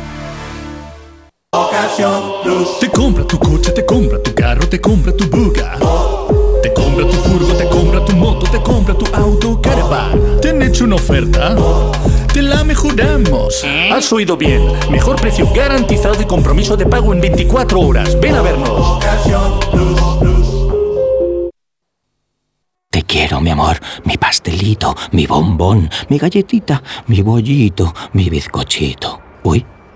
Te compra tu coche, te compra tu carro, te compra tu buga. Te compra tu furgo, te compra tu moto, te compra tu auto, caravan. ¿Te han hecho una oferta? Te la mejoramos. Has oído bien. Mejor precio garantizado y compromiso de pago en 24 horas. Ven a vernos. Te quiero, mi amor, mi pastelito, mi bombón, mi galletita, mi bollito, mi bizcochito. Uy,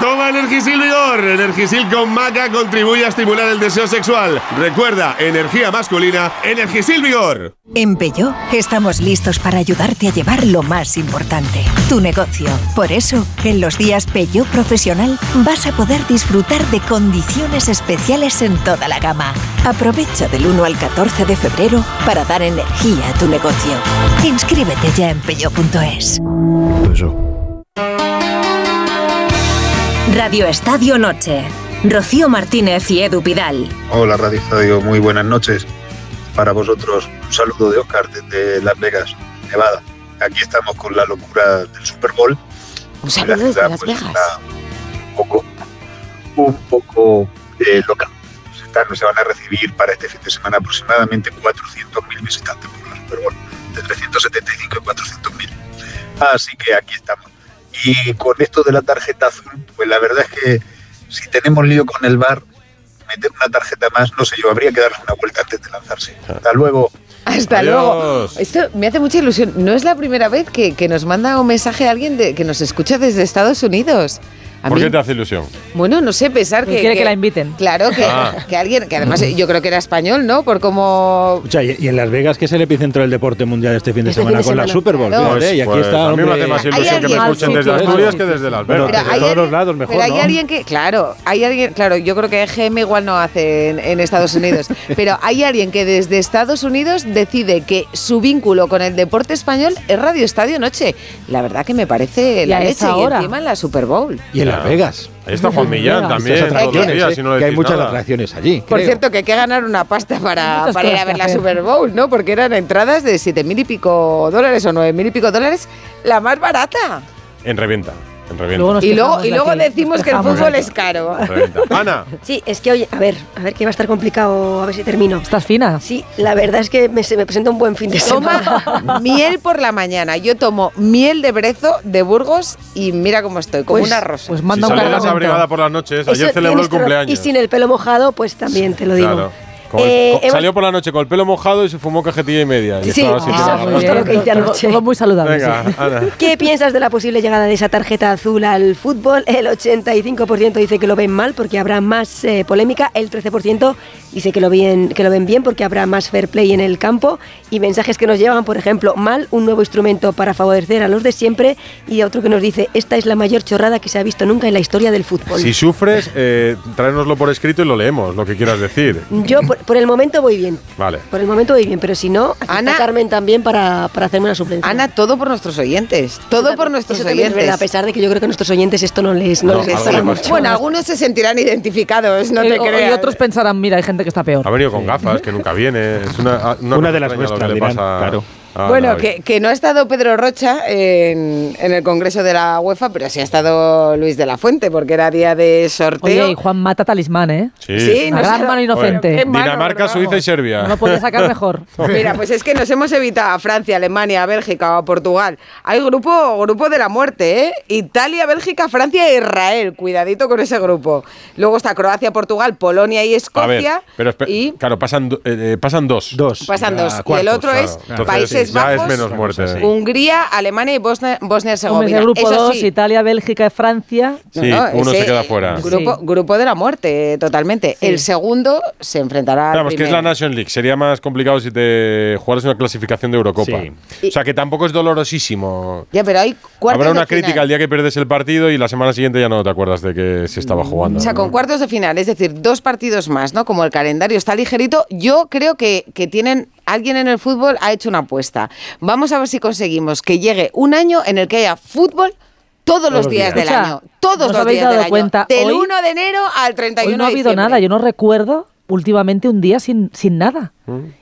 Toma Energisil Vigor. Energisil con maca contribuye a estimular el deseo sexual. Recuerda, energía masculina, Energisil Vigor. En Peugeot estamos listos para ayudarte a llevar lo más importante, tu negocio. Por eso, en los días Peugeot Profesional vas a poder disfrutar de condiciones especiales en toda la gama. Aprovecha del 1 al 14 de febrero para dar energía a tu negocio. Inscríbete ya en peugeot.es. Radio Estadio Noche. Rocío Martínez y Edu Pidal. Hola Radio Estadio, muy buenas noches. Para vosotros, un saludo de Oscar desde Las Vegas, Nevada. Aquí estamos con la locura del Super Bowl. Un saludo La desde ciudad, Las pues, Vegas. está un poco, un poco eh, loca. Se, están- se van a recibir para este fin de semana aproximadamente 400.000 visitantes por la Super Bowl, de 375 y 400.000. Así que aquí estamos. Y con esto de la tarjeta azul, pues la verdad es que si tenemos lío con el bar, meter una tarjeta más, no sé yo, habría que darle una vuelta antes de lanzarse. Hasta luego. Hasta Adiós. luego. Esto me hace mucha ilusión. No es la primera vez que, que nos manda un mensaje a alguien de, que nos escucha desde Estados Unidos. A ¿Por mí- qué te hace ilusión? Bueno, no sé, pensar que. quiere que la inviten. Claro, que, Ah. que alguien, que además yo creo que era español, ¿no? Por cómo. Escucha, y, y en Las Vegas, que es el epicentro del deporte mundial este fin de Este semana fin de con la Super Bowl. claro. fíjate, y aquí Pues, está. a mí me hace más ilusión que me escuchen desde. Asturias que desde Las Pero Vegas. de todos los lados, mejor, Pero hay ¿no? alguien que, claro, hay alguien, claro, yo creo que EGM igual no hace en, en Estados Unidos, pero hay alguien que desde Estados Unidos decide que su vínculo con el deporte español es Radio Estadio Noche. La verdad que me parece Y la leche y encima en la Super Bowl. Y en Las Vegas. Ahí está Juan Millán también, todos los días, eh, si no que hay muchas nada. atracciones allí. Por creo. cierto, que hay que ganar una pasta para, para ir a ver la. Super Bowl, ¿no? Porque eran entradas de siete mil y pico dólares o nueve mil y pico dólares, la más barata. En reventa. Luego Y luego, y luego decimos que el fútbol es caro. Ana, Sí, es que oye, a ver, a ver que va a estar complicado, a ver si termino. ¿Estás fina? Sí, la verdad es que me, se me presenta un buen fin de semana. Toma miel por la mañana. Yo tomo miel de brezo de Burgos y mira cómo estoy, como Pues- una rosa. Pues si manda un sales cargamento. desabrigada por las noches, Eso ayer celebró el cumpleaños. Y sin el pelo mojado, pues también te lo digo. Claro. El- Eh, con- salió por la noche con el pelo mojado y se fumó cajetilla y media. y Sí, ah, muy bien. que Todo- muy saludable. Venga, sí. Ana. ¿Qué piensas de la posible llegada de esa tarjeta azul al fútbol? El 85% dice que lo ven mal porque habrá más eh, polémica, el 13% dice que lo, bien, que lo ven bien porque habrá más fair play en el campo y mensajes que nos llevan, por ejemplo, mal, un nuevo instrumento para favorecer a los de siempre y otro que nos dice, esta es la mayor chorrada que se ha visto nunca en la historia del fútbol. Si sufres, eh, tráenoslo por escrito y lo leemos, lo que quieras decir. Yo por, por el momento voy bien. Vale. Por el momento voy bien, pero si no, aquí está Carmen también para, para hacerme una suplencia. Ana, todo por nuestros oyentes. Todo por nuestros Eso también es oyentes. verdad, a pesar de que yo creo que a nuestros oyentes esto no les, no No, les mucho. Bueno, algunos se sentirán identificados, no Y- te o- y creas. otros pensarán, mira, hay gente que está peor. Ha venido con gafas, que nunca viene. Es una, una, Una cosa de las nuestras, que le dirán, pasa claro. A Bueno, que, que no ha estado Pedro Rocha en, en el Congreso de la UEFA, pero sí ha estado Luis de la Fuente, porque era día de sorteo. Oye, y Juan mata talismán, ¿eh? Sí. Sí, no gran mano inocente. Oye, qué mano, Dinamarca. Suiza y Serbia. No lo podía sacar mejor. Mira, pues es que nos hemos evitado a Francia, Alemania, a Bélgica o a Portugal. Hay grupo, grupo de la muerte, ¿eh? Italia, Bélgica, Francia e Israel. Cuidadito con ese grupo. Luego está Croacia, Portugal, Polonia y A ver, Escocia. pero y claro, pasan, eh, eh, pasan dos. Dos. pasan Ya, dos. y el otro claro. es Entonces, Países ya Bajos, es menos muerte. Sí. Hungría, Alemania y Bosnia, Bosnia-Herzegovina. ese grupo Eso 2, sí, Italia, Bélgica y Francia. Sí, no, uno se queda fuera. Grupo, Sí. grupo de la muerte, totalmente. El segundo se enfrentará al Vamos, que es la primero. Nations League. Sería más complicado si te jugaras una clasificación de Eurocopa. Sí. O sea, que tampoco es dolorosísimo. Ya, pero hay cuartos Habrá una de final. crítica el día que pierdes el partido y la semana siguiente ya no te acuerdas de que se estaba jugando. O sea, con cuartos de final, es decir, dos partidos más, ¿no? Como el calendario está ligerito, yo creo que, que tienen. Alguien en el fútbol ha hecho una apuesta. Vamos a ver si conseguimos que llegue un año en el que haya fútbol todos, los los días, días. del año. Todos ¿no os los habéis días dado del año. cuenta? Del Hoy- 1 de enero al 31 Hoy no ha habido nada, yo no recuerdo últimamente un día sin, sin nada.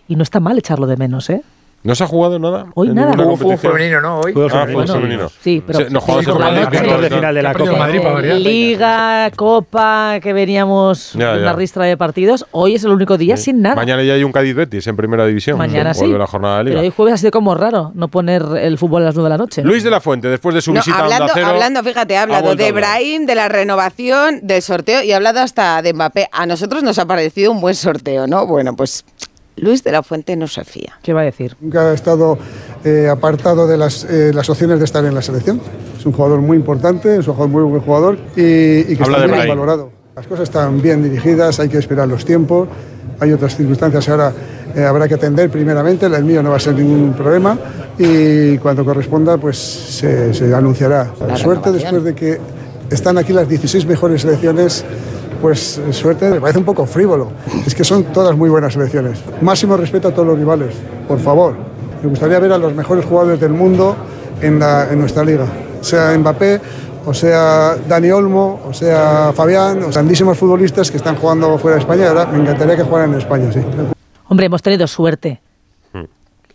Y no está mal echarlo de menos, ¿eh? ¿No se ha jugado nada? Hoy en nada. Hubo Fútbol femenino, ¿no? Hoy. Fútbol Ah, femenino. fútbol femenino. Sí, pero- Se- no jugamos la Cuartos de final de la Copa. Madrid para variar. Liga, Copa, que veníamos Ya, una ya. ristra de partidos. Hoy es el único día Sí. sin nada. Mañana ya hay un Cádiz Betis en primera división. Mañana sí. Vuelve la jornada de Pero liga. hoy jueves ha sido como raro no poner el fútbol a las 9 de la noche. Luis de la Fuente, después de su No, visita a hablando, Onda Cero, hablando, fíjate, ha ha hablado a de. Brahim, de la renovación, del sorteo y ha hablado hasta de Mbappé. A nosotros nos ha parecido un buen sorteo, ¿no? Bueno, pues Luis de la Fuente no se fía. ¿Qué va a decir? Nunca ha estado eh, apartado de las, eh, las opciones de estar en la selección. Es un jugador muy importante, es un jugador muy buen jugador y, y que Habla está Brahim. valorado. Las cosas están bien dirigidas, hay que esperar los tiempos, hay otras circunstancias ahora eh, habrá que atender primeramente, el mío no va a ser ningún problema y cuando corresponda pues se, se anunciará. La Suerte renovación. después de que están aquí las 16 mejores selecciones pues eh, suerte, me parece un poco frívolo. Es que son todas muy buenas selecciones. Máximo respeto a todos los rivales, por favor. Me gustaría ver a los mejores jugadores del mundo en, nuestra liga. Sea Mbappé, o sea Dani Olmo, o sea Fabián, o grandísimos futbolistas que están jugando fuera de España. Ahora me encantaría que jugaran en España, sí. Hombre, hemos tenido suerte.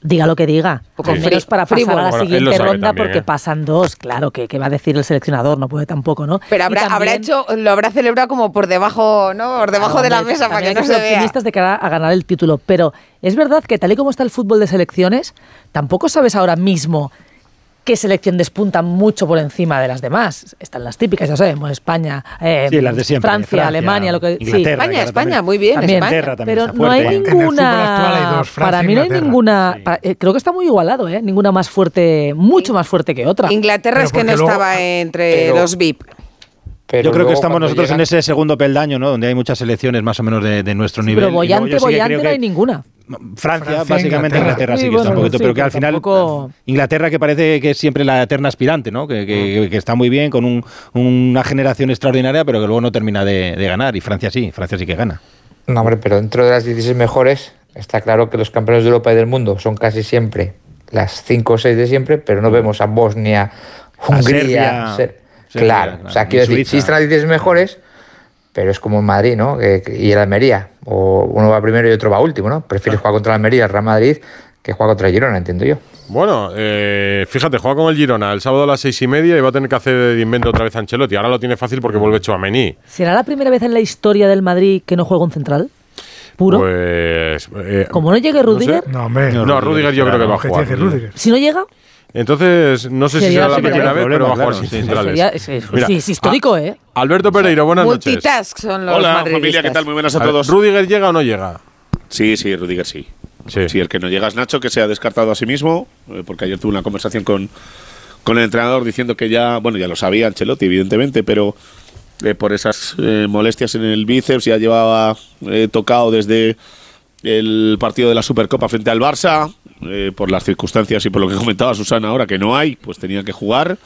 Diga lo que diga. Poco Al menos frí- para pasar frívolo. a la Bueno, siguiente ronda también, porque ¿eh? pasan dos. Claro, que, que va a decir el seleccionador, no puede tampoco, ¿no? Pero habrá, habrá también- hecho, lo habrá celebrado como por debajo, ¿no? Por debajo Claro, de la hombre, mesa para que no se vea. optimistas de cara a ganar el título. Pero es verdad que tal y como está el fútbol de selecciones, tampoco sabes ahora mismo qué selección despunta mucho por encima de las demás. Están las típicas, ya sabemos, España, eh, Sí, las de siempre, Francia, Francia, Alemania, lo que sí. Inglaterra, España, España, también- muy bien, También. España. También Pero está no hay ninguna. hay dos, para mí no hay ninguna. eh, creo que está muy igualado, ¿eh? Ninguna más fuerte, mucho más fuerte que otra. Inglaterra Pero es que no luego- estaba entre pero- los VIP. Pero Yo creo que estamos nosotros llegan- en ese segundo peldaño, ¿no? Donde hay muchas selecciones más o menos de, de nuestro Sí, nivel. pero bollante, yo sí que bollante no hay ninguna. Francia, Francia, básicamente Inglaterra. Inglaterra sí, Sí, que está un poquito, sí, pero que al final tampoco- Inglaterra que parece que es siempre la eterna aspirante, ¿no? Que, que- que está muy bien con un- una generación extraordinaria, pero que luego no termina de, de ganar. Y Francia sí, Francia sí que gana. No, hombre, pero dentro de las 16 mejores está claro que los campeones de Europa y del mundo son casi siempre las 5 o 6 de siempre, pero no vemos a Bosnia, Hungría. Serbia, Ser- Serbia, claro, claro, o sea, quiero decir, las 16 mejores, pero es como en Madrid, ¿no? Y el Almería, o uno va primero y otro va último, ¿no? Prefieres jugar contra el Almería, el Real Madrid, que jugar contra el Girona, entiendo yo. Bueno, eh, fíjate, juega con el Girona el sábado a las seis y media y va a tener que hacer de invento otra vez a Ancelotti. Ahora lo tiene fácil porque vuelve Chouameni. ¿Será la primera vez en la historia del Madrid que no juega un central? ¿Puro? Pues. eh, Como no llegue Rudiger, sé. No, hombre. No, Rudiger yo creo que va a jugar. si no llega, Entonces, no sé si será la primera vez, pero va a claro, jugar sin sí, sí. centrales. sería, es, es- Mira, sí, es histórico, ¿eh? Alberto Pereiro, buenas noches. Multitask son los Hola, familia, ¿qué tal? Muy buenas a A ver, todos. ¿Rudiger llega o no llega? Sí, sí, Rudiger sí. Si el que no llega es Nacho, que se ha descartado a sí mismo, eh, porque ayer tuve una conversación con, con el entrenador diciendo que ya, bueno, ya lo sabía Ancelotti, evidentemente, pero eh, por esas eh, molestias en el bíceps ya llevaba eh, tocado desde el partido de la Supercopa frente al Barça, eh, por las circunstancias y por lo que comentaba Susana ahora, que no hay, pues tenía que jugar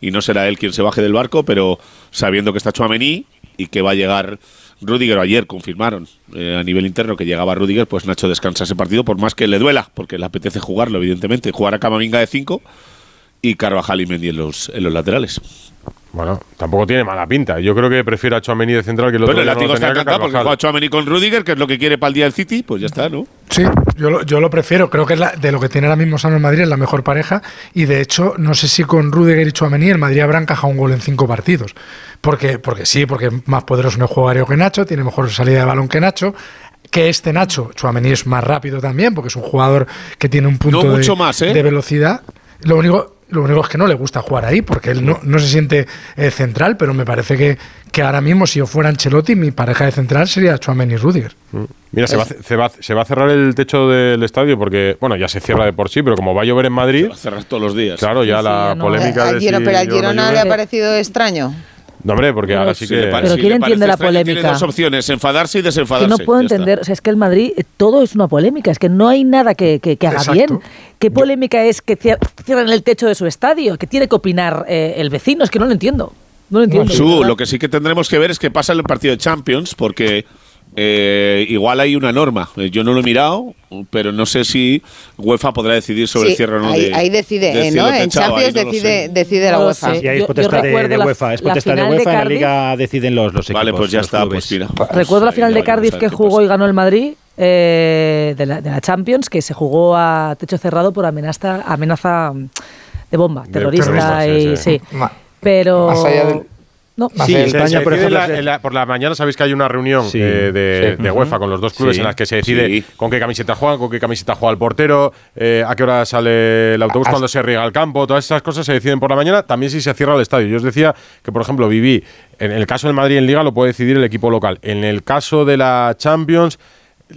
y no será él quien se baje del barco, pero sabiendo que está Chouameni y que va a llegar Rudiger, ayer confirmaron eh, a nivel interno que llegaba Rudiger, pues Nacho descansa ese partido por más que le duela, porque le apetece jugarlo, evidentemente, jugar a Camavinga de 5 y Carvajal y Mendy en los, en los laterales. Bueno, tampoco tiene mala pinta. Yo creo que prefiero a Chouameni de central que el otro Bueno, el no está encantado porque juega Chouameni con Rudiger, que es lo que quiere para el día del City, pues ya está, ¿no? Sí, yo lo, yo lo prefiero. Creo que es la- de lo que tiene ahora mismo Sano en Madrid es la mejor pareja. Y de hecho, no sé si con Rudiger y Chouameni el Madrid habrá encajado un gol en cinco partidos. Porque, porque sí, porque es más poderoso en el juego aéreo que Nacho, tiene mejor salida de balón que Nacho. Que este Nacho, Chouameni es más rápido también, porque es un jugador que tiene un punto No de, mucho más, ¿eh? de velocidad. Lo único, lo único es que no le gusta jugar ahí, porque él no, no se siente eh, central, pero me parece que, que ahora mismo, si yo fuera Ancelotti, mi pareja de central sería Chouameni y Rudiger. Mira, se va, a se, va, se va a cerrar el techo del estadio porque, bueno, ya se cierra de por sí, pero como va a llover en Madrid. cerrar todos los días. Claro, ya la polémica de si pero al no Girona le ha parecido extraño. No, hombre, porque ahora sí que. Pero si ¿quién entiende la extraño, Tiene polémica? dos opciones, enfadarse y que desenfadarse. no puedo entender, o sea, es que el Madrid eh, todo es una polémica, es que no hay nada que, que- que haga Exacto. bien. ¿Qué polémica es que cier- cierran el techo de su estadio? ¿Qué tiene que opinar eh, el vecino? Es que no lo entiendo. No lo entiendo. Su, lo que sí que tendremos que ver es qué pasa en el partido de Champions, porque eh, igual hay una norma. Eh, Yo no lo he mirado, pero no sé si UEFA podrá decidir sobre Sí, el cierre o no ahí, de- ahí decide, eh, ¿no? En Champions no decide, decide la UEFA. sé. Sí, ahí es Yo- yo potestad de, de UEFA. Es la potestad de final de UEFA. en la Cardiff. liga deciden los, los equipos. Vale, pues ya está, pues mira. Recuerdo la final de Cardiff que qué jugó y ganó el Madrid eh, de, la, de la Champions, que se jugó a techo cerrado por amenaza, amenaza de bomba, De terrorista terrorista, y sí, sí. sí. Pero más allá del- no. Sí, se- España, se por ejemplo, la- por la mañana sabéis que hay una reunión Sí. eh, de, Sí. de Ujú. UEFA con los dos clubes en las que se decide con qué camiseta juegan, con qué camiseta juega el portero, eh, a qué hora sale el autobús, cuando se riega el campo, todas esas cosas se deciden por la mañana, también si se cierra el estadio. Yo os decía que, por ejemplo, viví, en el caso del Madrid en Liga lo puede decidir el equipo local. En el caso de la Champions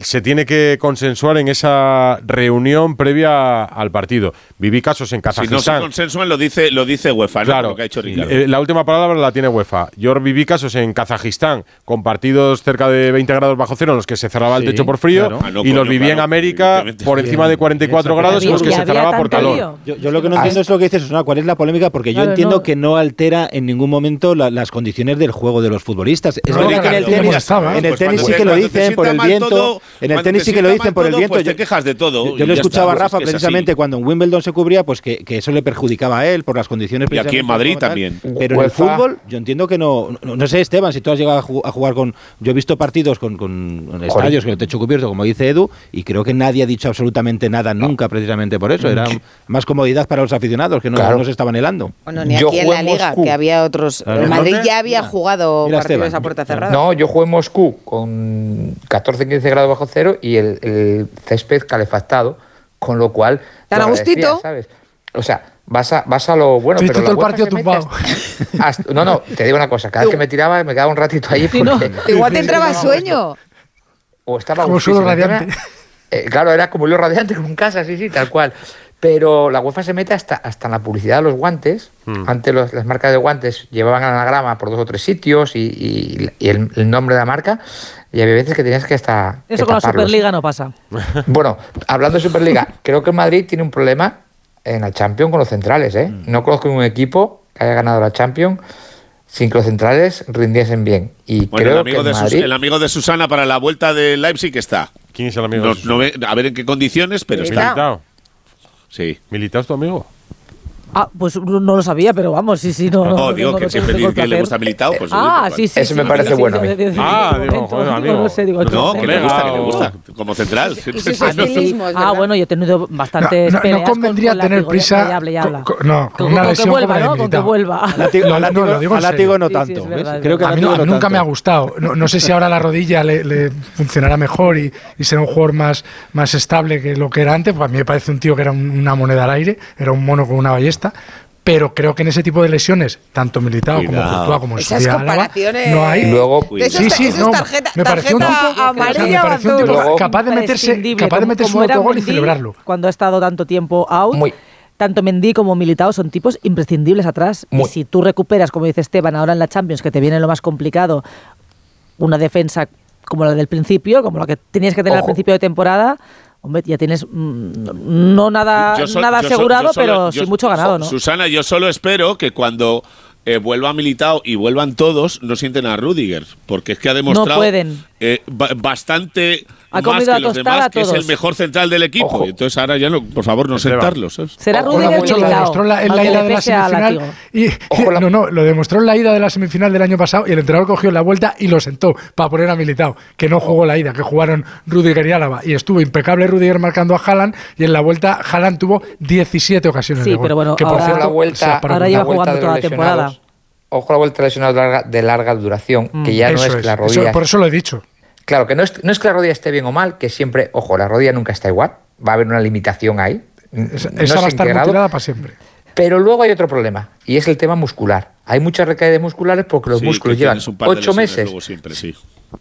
se tiene que consensuar en esa reunión previa al partido. Viví casos en Si no se Kazajistán. consensúan, lo dice, lo dice UEFA, ¿no? Claro. Lo que ha hecho Ricardo. Eh, la última palabra la tiene UEFA. Yo viví casos en Kazajistán con partidos cerca de 20 grados bajo cero en los que se cerraba el techo por frío claro. Ah, no, y los viví en América por encima de 44 Bien, grados en los que se cerraba por calor. Yo, yo lo que no entiendo es lo que dices, Susana, ¿cuál es la polémica? Porque yo entiendo no. que no altera en ningún momento la- las condiciones del juego de los futbolistas. Es No, verdad que en el tenis, ¿eh? en el Pues tenis sí que lo dicen por el mal viento, en el tenis te sí que lo dicen por el viento. pues Yo- te quejas de todo. Yo, lo escuchaba a pues Rafa es que es así. precisamente cuando en Wimbledon se cubría, pues que, que eso le perjudicaba a él por las condiciones. Y aquí en Madrid tal. también. Pero en el fútbol, yo entiendo que no, no. no sé, Esteban, si tú has llegado a ju- a jugar con. Yo he visto partidos con, con, con estadios con el techo cubierto, como dice Edu, y creo que nadie ha dicho absolutamente nada nunca precisamente por eso. Era más comodidad para los aficionados que no, Claro. no se estaban helando. Bueno, ni Yo aquí en jugué la Liga, Moscú. que había otros. Claro. Madrid ya había jugado Mira, partidos Esteban. a puerta cerrada. No, yo jugué en Moscú con 14-15 grados bajo cero y el, el césped calefactado, con lo cual... Tan lo a gustito. agradecía, ¿sabes? O sea, vas a, vas a lo bueno, Te pero todo el partido tumbado. hasta- no, no, te digo una cosa, cada vez que me tiraba me quedaba un ratito ahí Sí, no. porque... Igual te entraba sueño. o estaba Como suelo radiante. Eh, claro, era como lo radiante como en casa, sí, sí, tal cual. Pero la UEFA se mete hasta, hasta en la publicidad de los guantes. Hmm. Antes los- las marcas de guantes llevaban anagrama por dos o tres sitios y, y- y el, el nombre de la marca. Y había veces que tenías que hasta. que Eso con la. Superliga no pasa. Bueno, hablando de Superliga, creo que el Madrid tiene un problema en la Champions con los centrales. ¿eh? Hmm. No conozco un equipo que haya ganado la Champions sin que los centrales rindiesen bien. Y Bueno, el creo amigo, que de el Madrid. el amigo de Susana para la vuelta de Leipzig está. ¿Quién es el amigo? No- de no ve- a ver en qué condiciones, pero está. Militao. Sí. ¿Militao es tu amigo? Ah, pues no lo sabía, pero vamos, sí, sí, no. No, no, digo no, que no siempre tengo dice que le gusta Militao, pues Ah, oye, sí, pues sí. Eso me sí, parece sí, sí, bueno a mí. Ah, digo, joder, amigo. No sé, digo, No, no, que le gusta, que le gusta. Como central. Ah, Ah, bueno, yo he tenido bastantes No, no, peleas no convendría con, con tener prisa. Ya, ya habla, ya habla. con- con- no, con Con- una con que lesión vuelva, ¿no? Con que vuelva. A látigo, no, tanto. Creo que A mí, nunca me ha gustado. No, sé si ahora la rodilla le, le funcionará mejor y, y será un jugador más, más estable que lo que era antes. Pues a mí me parece un tío que era un- una moneda al aire, era un mono con una ballesta. Pero creo que en ese tipo de lesiones, tanto Militao como Cuidado. Courtois como en su Esas Álava, no hay. Y luego- esos- sí, sí, no, tarjeta- me pareció un tarjeta tipo, o sea, me amarilla o pareció un tipo azul. capaz de meterse, capaz de como- meterse como un autogol y celebrarlo. Cuando ha estado tanto tiempo out, tanto Mendy como Militao son tipos imprescindibles atrás. Muy. Y si tú recuperas, como dice Esteban, ahora en la Champions, que te viene lo más complicado, una defensa como la del principio, como la que tenías que tener al principio de temporada, hombre, ya tienes mm, no nada, so- nada so- asegurado, solo- pero yo- sí mucho ganado, ¿no? Susana, yo solo espero que cuando eh, vuelva Militao y vuelvan todos, no sienten a Rudiger, porque es que ha demostrado pueden. eh, ba- bastante Ha más comido que a los demás, a que es el mejor central del equipo. Entonces ahora ya no, por favor, no sentarlos. ¿sabes? Será Rudiger demostró- lo demostró en la, en la aunque ida de la semifinal. Y, no, no, lo demostró en la ida de la semifinal del año pasado y el entrenador cogió la vuelta y lo sentó para poner a Militao, que no jugó la ida, que jugaron Rudiger y Álava. Y estuvo impecable Rudiger marcando a Haaland y en la vuelta Haaland tuvo 17 ocasiones Sí, de gol. pero bueno, que por ahora- cierto, la vuelta, ahora lleva la vuelta jugando de toda la temporada. Ojo a la vuelta de lesionados de larga, de larga duración, que ya no es que la eso- rodilla. por eso lo he dicho. Claro, que no es, no es que la rodilla esté bien o mal, que siempre, ojo, la rodilla nunca está igual, va a haber una limitación ahí. Esa, no esa es va a estar mutilada para siempre. Pero luego hay otro problema, y es el tema muscular. Hay muchas recaídas musculares porque los Sí, músculos llevan ocho meses luego siempre, sí.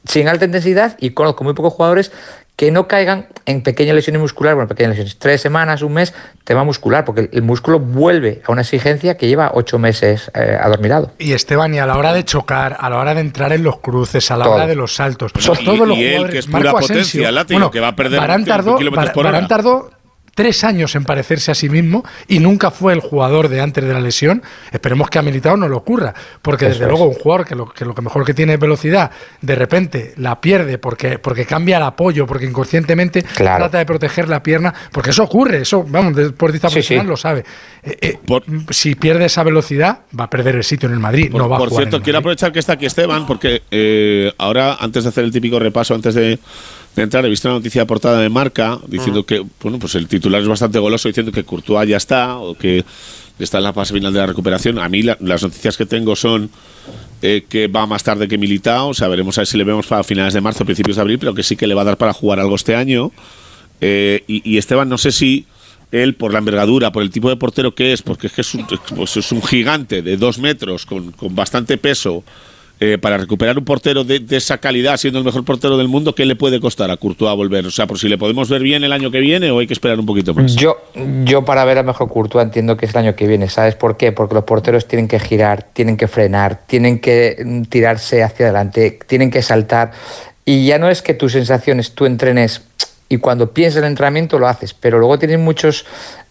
sin alta intensidad y conozco muy pocos jugadores que no caigan en pequeñas lesiones musculares, bueno, pequeñas lesiones, tres semanas, un mes, tema muscular, porque el, músculo vuelve a una exigencia que lleva ocho meses eh, adormilado. Y Esteban, y a la hora de chocar, a la hora de entrar en los cruces, a la Todo. hora de los saltos, Bueno, todos y- los y él, jugadores, que es pura Marco potencia, Asensio, látigo, que va a perder Varane 20 tardó, kilómetros por hora. Tardó tres años en parecerse a sí mismo y nunca fue el jugador de antes de la lesión. Esperemos que a Militao no le ocurra, porque Eso desde es. luego un jugador que lo, que lo mejor que tiene es velocidad, de repente la pierde porque, porque cambia el apoyo, porque inconscientemente Claro. trata de proteger la pierna, porque eso ocurre, eso, vamos, el deportista Sí, profesional sí. lo sabe. Eh, eh, si pierde esa velocidad, va a perder el sitio en el Madrid, Por, no va a por jugar. cierto, quiero aprovechar que está aquí Esteban, porque eh, ahora, antes de hacer el típico repaso, antes de, de entrar, he visto una noticia portada de marca diciendo que, bueno, pues el titular es bastante goloso, diciendo que Courtois ya está, o que está en la fase final de la recuperación. A mí la- las noticias que tengo son eh, que va más tarde que Militao, o sea, veremos a ver si le vemos para finales de marzo, principios de abril, pero que sí que le va a dar para jugar algo este año. Eh, y, y Esteban, no sé si él, por la envergadura, por el tipo de portero que es, porque es que es un, pues es un gigante de dos metros con, con bastante peso, eh, para recuperar un portero de, de esa calidad, siendo el mejor portero del mundo, ¿qué le puede costar a Courtois volver? O sea, por si le podemos ver bien el año que viene o hay que esperar un poquito más. Yo, yo para ver a mejor Courtois entiendo que es el año que viene. ¿Sabes por qué? Porque los porteros tienen que girar, tienen que frenar, tienen que mm, tirarse hacia adelante, tienen que saltar. Y ya no es que tus sensaciones, tú entrenes y cuando piensas en el entrenamiento lo haces, pero luego tienes muchos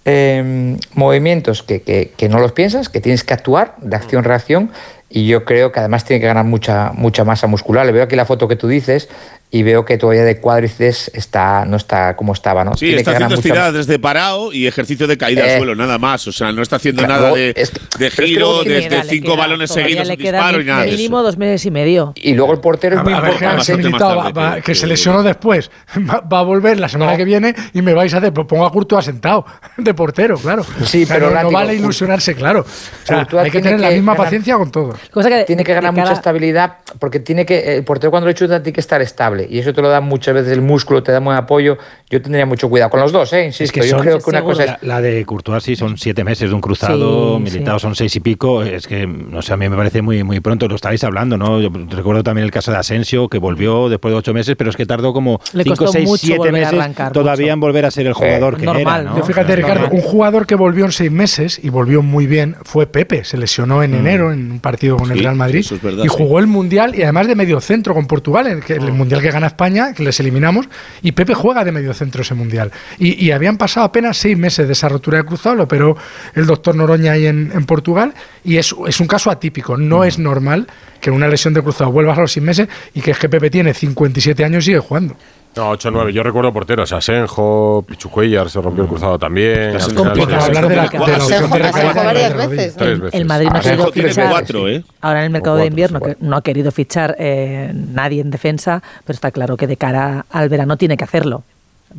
eh, movimientos que, que- que no los piensas, que tienes que actuar de acción-reacción. Y yo creo que además tiene que ganar mucha, mucha masa muscular. Le veo aquí la foto que tú dices y veo que todavía de cuádriceps está, no está como estaba, ¿no? Sí, Tiene está que haciendo estiradas desde parado y ejercicio de caída Eh. al suelo, nada más. O sea, no está haciendo Claro, nada de, es- de pero es que giro, de, cinco queda- balones seguidos, le queda disparo y nada mínimo dos meses y medio. Y luego el portero es muy que importante. se lesionó después, va, va a volver la semana que viene y me vais a hacer, pues pongo a Courtois sentado de portero, claro. Sí, O sea, pero no, vale ilusionarse, claro. O sea, Courtois hay que tener la misma ganar- paciencia con todo. Cosa que tiene que ganar mucha estabilidad porque tiene que el portero cuando le chuta tiene que estar estable y eso te lo da muchas veces el músculo te da buen apoyo yo tendría mucho cuidado con los dos eh insisto Es que yo creo que una cosa es la, la de Courtois sí son siete meses de un cruzado, Sí, Militao sí. son seis y pico, es que, no sé, a mí me parece muy muy pronto, lo estáis hablando, ¿no? Yo recuerdo también el caso de Asensio, que volvió después de ocho meses, pero es que tardó como Le cinco, seis, siete meses arrancar, todavía en volver a ser el jugador que normal, era, ¿no? Yo fíjate, Ricardo, normal. un jugador que volvió en seis meses y volvió muy bien fue Pepe. Se lesionó en enero en un partido con el Real Madrid eso es verdad, y sí. jugó el Mundial y además de medio centro con Portugal, el, que- el Mundial que gana España, que les eliminamos, y Pepe juega de medio centro ese Mundial. Y, y habían pasado apenas seis meses de esa rotura de cruzado, lo operó el doctor Noroña ahí en, Portugal y es, un caso atípico. No es normal que una lesión de cruzado vuelvas a los seis meses y que es que Pepe tiene 57 años y sigue jugando. No, 8-9. Yo recuerdo porteros. Asenjo, Pichu Cuellar se rompió el cruzado también. Es complicado se- hablar de la- de la opción de Asenjo varias veces. Tres El, veces. el Madrid no ha Asenjo querido tiene fichar. cuatro, ¿eh? Ahora en el mercado O de cuatro, invierno, sí, que no ha querido fichar eh, nadie en defensa, pero está claro que de cara al verano tiene que hacerlo.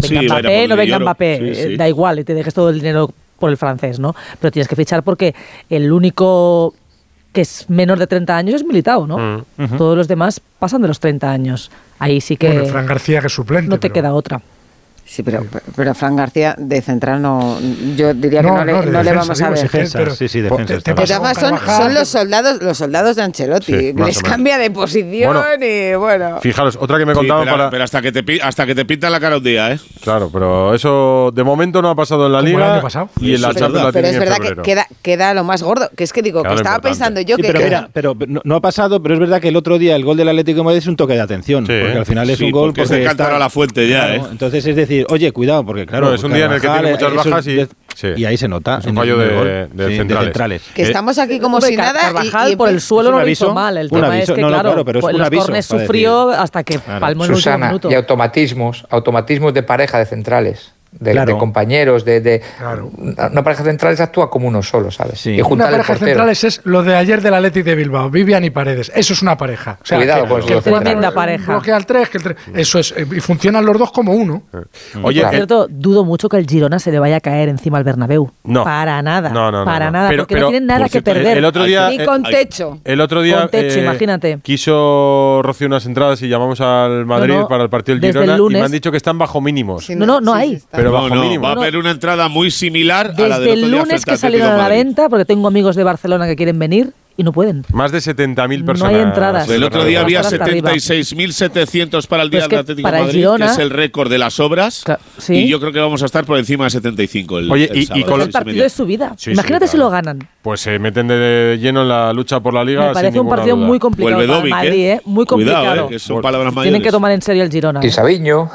Sí, Venga por Mbappé, no venga. Mbappé, Sí, eh, sí. da igual y te dejes todo el dinero por el francés, ¿no? Pero tienes que fichar porque el único que es menor de 30 años es Militao, ¿no? Mm. Todos los demás pasan de los 30 años. Ahí sí que Bueno, Fran García que es suplente. no te pero- queda otra. Sí, pero, pero Fran García de central no, yo diría que no, le, no, le vamos a ver. Defensa, sí, sí, pues, defensa. Son, son, los soldados, los soldados de Ancelotti. Les cambia de posición y bueno. Fijaros, otra que me sí, pero, hasta que te hasta que te pintan la cara un día, ¿eh? Claro, pero eso de momento no ha pasado en la liga. Y en la pero, Champions Pero es verdad que queda, queda lo más gordo. Que es que digo, que estaba pensando yo sí, que. Pero, mira, pero no, ha pasado, pero es verdad que el otro día el gol del Atlético de Madrid es un toque de atención. porque al final es un gol. Porque es de a la fuente ya, ¿eh? Entonces es decir oye, cuidado, porque claro. Es un día en el que tiene muchas bajas y. Ahí se nota. Un fallo de, centrales. Que eh, estamos aquí como si nada. Carvajal y, y, por el suelo lo hizo mal. El tema es que, no, claro, pero es pues un aviso. sufrió hasta que claro. palmó en Susana. Y automatismos, automatismos de pareja de centrales de, compañeros, de. Claro. una pareja centrales actúa como uno solo, ¿sabes? Sí. Y una pareja centrales es lo de ayer del Athletic de Bilbao, Vivian y Paredes, eso es una pareja. Cuidado que, que, tremenda pareja. Bloquea al tres, que eso es eh, y funcionan los dos como uno. Mm. Oye, por eh, cierto, dudo mucho que el Girona se le vaya a caer encima al Bernabéu. No. Para nada. No, no, para nada, pero, porque no tienen nada que perder. El otro día, ni eh, con techo. El otro día imagínate. Quiso Rocío unas entradas y llamamos al Madrid para el partido del Girona y me han dicho que están bajo mínimos. no, no, no hay. Pero bajo no, no, mínimo. va a haber una entrada muy similar Desde a la del el lunes que salieron a la venta, porque tengo amigos de Barcelona que quieren venir, y no pueden. Más de 70.000 personas. No hay entradas. El otro día había 76.700 para el pues Día del Atlético de Madrid, Girona, que es el récord de las obras. Y yo creo que vamos a estar por encima de 75 el, Oye, el, y, sábado, y, con el partido de su vida. Imagínate si lo ganan. Pues se meten de lleno en la lucha por la Liga. Parece un partido muy complicado Vuelve para Madrid. ¿eh? ¿eh? Muy complicado. Tienen que tomar en serio el Girona. Y Sabiño.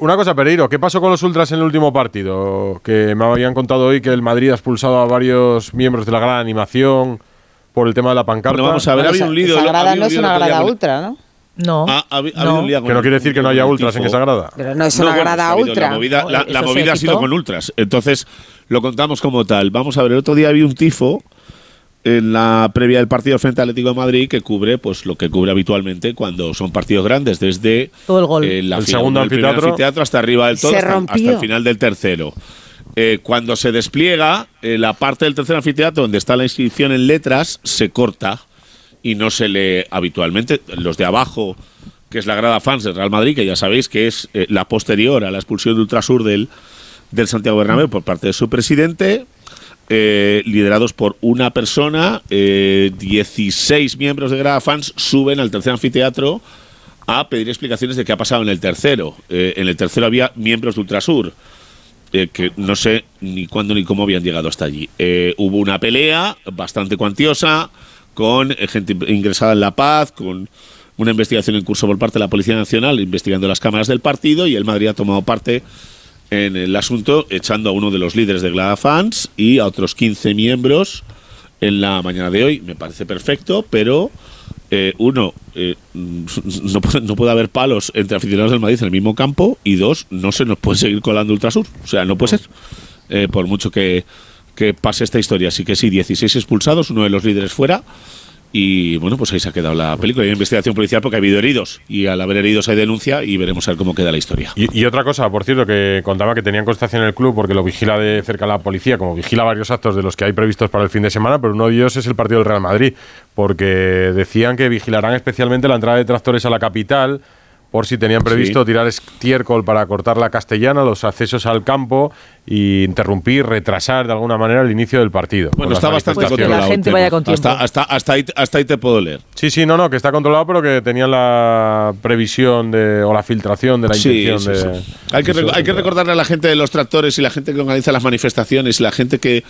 Una cosa, Pereiro, ¿qué pasó con los ultras en el último partido? Que me habían contado hoy que el Madrid ha expulsado a varios miembros de la gran por el tema de la pancarta. No, vamos a ver, había un lío. Es una grada ultra, ¿no? No. Ha, ha, ha no. Que no quiere decir que no haya ultras en esa grada. Pero no es una no, grada ultra. La movida, ha sido con ultras. Entonces, lo contamos como tal. Vamos a ver, el otro día había un tifo en la previa del partido frente al Atlético de Madrid que cubre pues lo que cubre habitualmente cuando son partidos grandes desde el, eh, segundo anfiteatro, hasta arriba del todo hasta, el final del tercero eh, cuando se despliega, eh, la parte del tercer anfiteatro donde está la inscripción en letras se corta y no se lee habitualmente. Los de abajo, que es la grada fans del Real Madrid, que ya sabéis que es eh, la posterior a la expulsión de Ultrasur del, del Santiago Bernabéu por parte de su presidente, eh, liderados por una persona, eh, 16 miembros de Grada Fans suben al tercer anfiteatro a pedir explicaciones de qué ha pasado en el tercero. Eh, en el tercero había miembros de Ultrasur. Eh, que no sé ni cuándo ni cómo habían llegado hasta allí. Eh, hubo una pelea bastante cuantiosa con eh, gente ingresada en La Paz, con una investigación en curso por parte de la Policía Nacional investigando las cámaras del partido y el Madrid ha tomado parte en el asunto echando a uno de los líderes de Gladafans y a otros 15 miembros en la mañana de hoy. Me parece perfecto, pero eh, uno, eh, no, no, puede haber palos entre aficionados del Madrid en el mismo campo y dos, no se nos puede seguir colando Ultrasur. O sea, no puede ser. Eh, por mucho que, que pase esta historia. Así que sí, 16 expulsados, uno de los líderes fuera. Y bueno, pues ahí se ha quedado la película. Hay investigación policial porque ha habido heridos. Y al haber heridos hay denuncia y veremos a ver cómo queda la historia. Y, y otra cosa, por cierto, que contaba que tenían constancia en el club porque lo vigila de cerca la policía, como vigila varios actos de los que hay previstos para el fin de semana, pero uno de ellos es el partido del Real Madrid, porque decían que vigilarán especialmente la entrada de tractores a la capital por si tenían previsto tirar estiércol para cortar la castellana, los accesos al campo y interrumpir, retrasar de alguna manera el inicio del partido. Bueno, está bastante pues. Que la gente vaya con hasta, hasta, hasta, ahí, te puedo leer. Sí, sí, no, no, que está controlado, pero que tenían la previsión de, o la filtración de la intención sí, sí, de, Hay, que, hay que recordarle a la gente de los tractores y la gente que organiza las manifestaciones y la gente que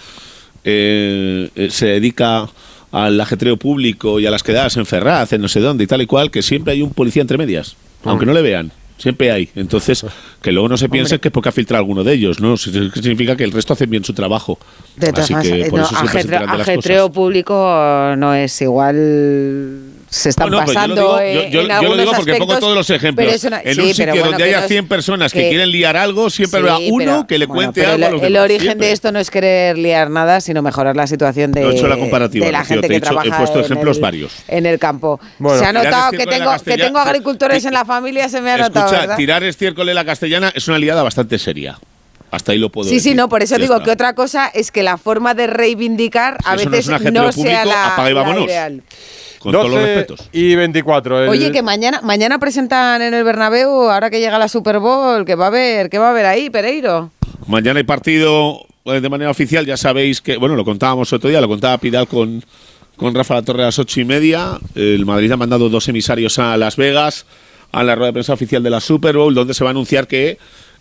eh, eh, se dedica al ajetreo público y a las quedadas en Ferraz, en no sé dónde y tal y cual, que siempre hay un policía entre medias aunque no le vean. Siempre hay. Entonces, que luego no se piense Hombre. que es porque ha filtrado alguno de ellos, ¿no? Significa que el resto hace bien su trabajo. De todas Así que por no, eso se ajetreo, de las cosas. público no es igual se están pues pasando yo digo, yo, eh, en algunos Yo lo digo porque aspectos, pongo todos los ejemplos. Una, en sí, un sitio bueno, donde haya 100 personas que, que, quieren liar algo, siempre sí, habrá uno pero, que le cuente bueno, algo a los El, demás, origen siempre. de esto no es querer liar nada, sino mejorar la situación de, he hecho la, comparativa, de la gente que he hecho, trabaja he puesto ejemplos en el, varios. en el campo. Bueno, se ha notado que tengo, que tengo agricultores en la familia, se me ha notado, escucha, tirar estiércol en la castellana es una liada bastante seria. Hasta ahí lo puedo sí, decir. Sí, no, por eso ya digo está. que otra cosa es que la forma de reivindicar a veces no, no, sea la, la ideal con todos los 12 respetos. y 24. el- Oye, que mañana, mañana presentan en el Bernabéu, ahora que llega la Super Bowl, que va a haber, que va a haber ahí, Pereiro. Mañana hay partido eh, de manera oficial, ya sabéis que, bueno, lo contábamos otro día, lo contaba Pidal con, con Rafa La Torre a las ocho y media. El Madrid ha mandado dos emisarios a Las Vegas, a la rueda de prensa oficial de la Super Bowl, donde se va a anunciar que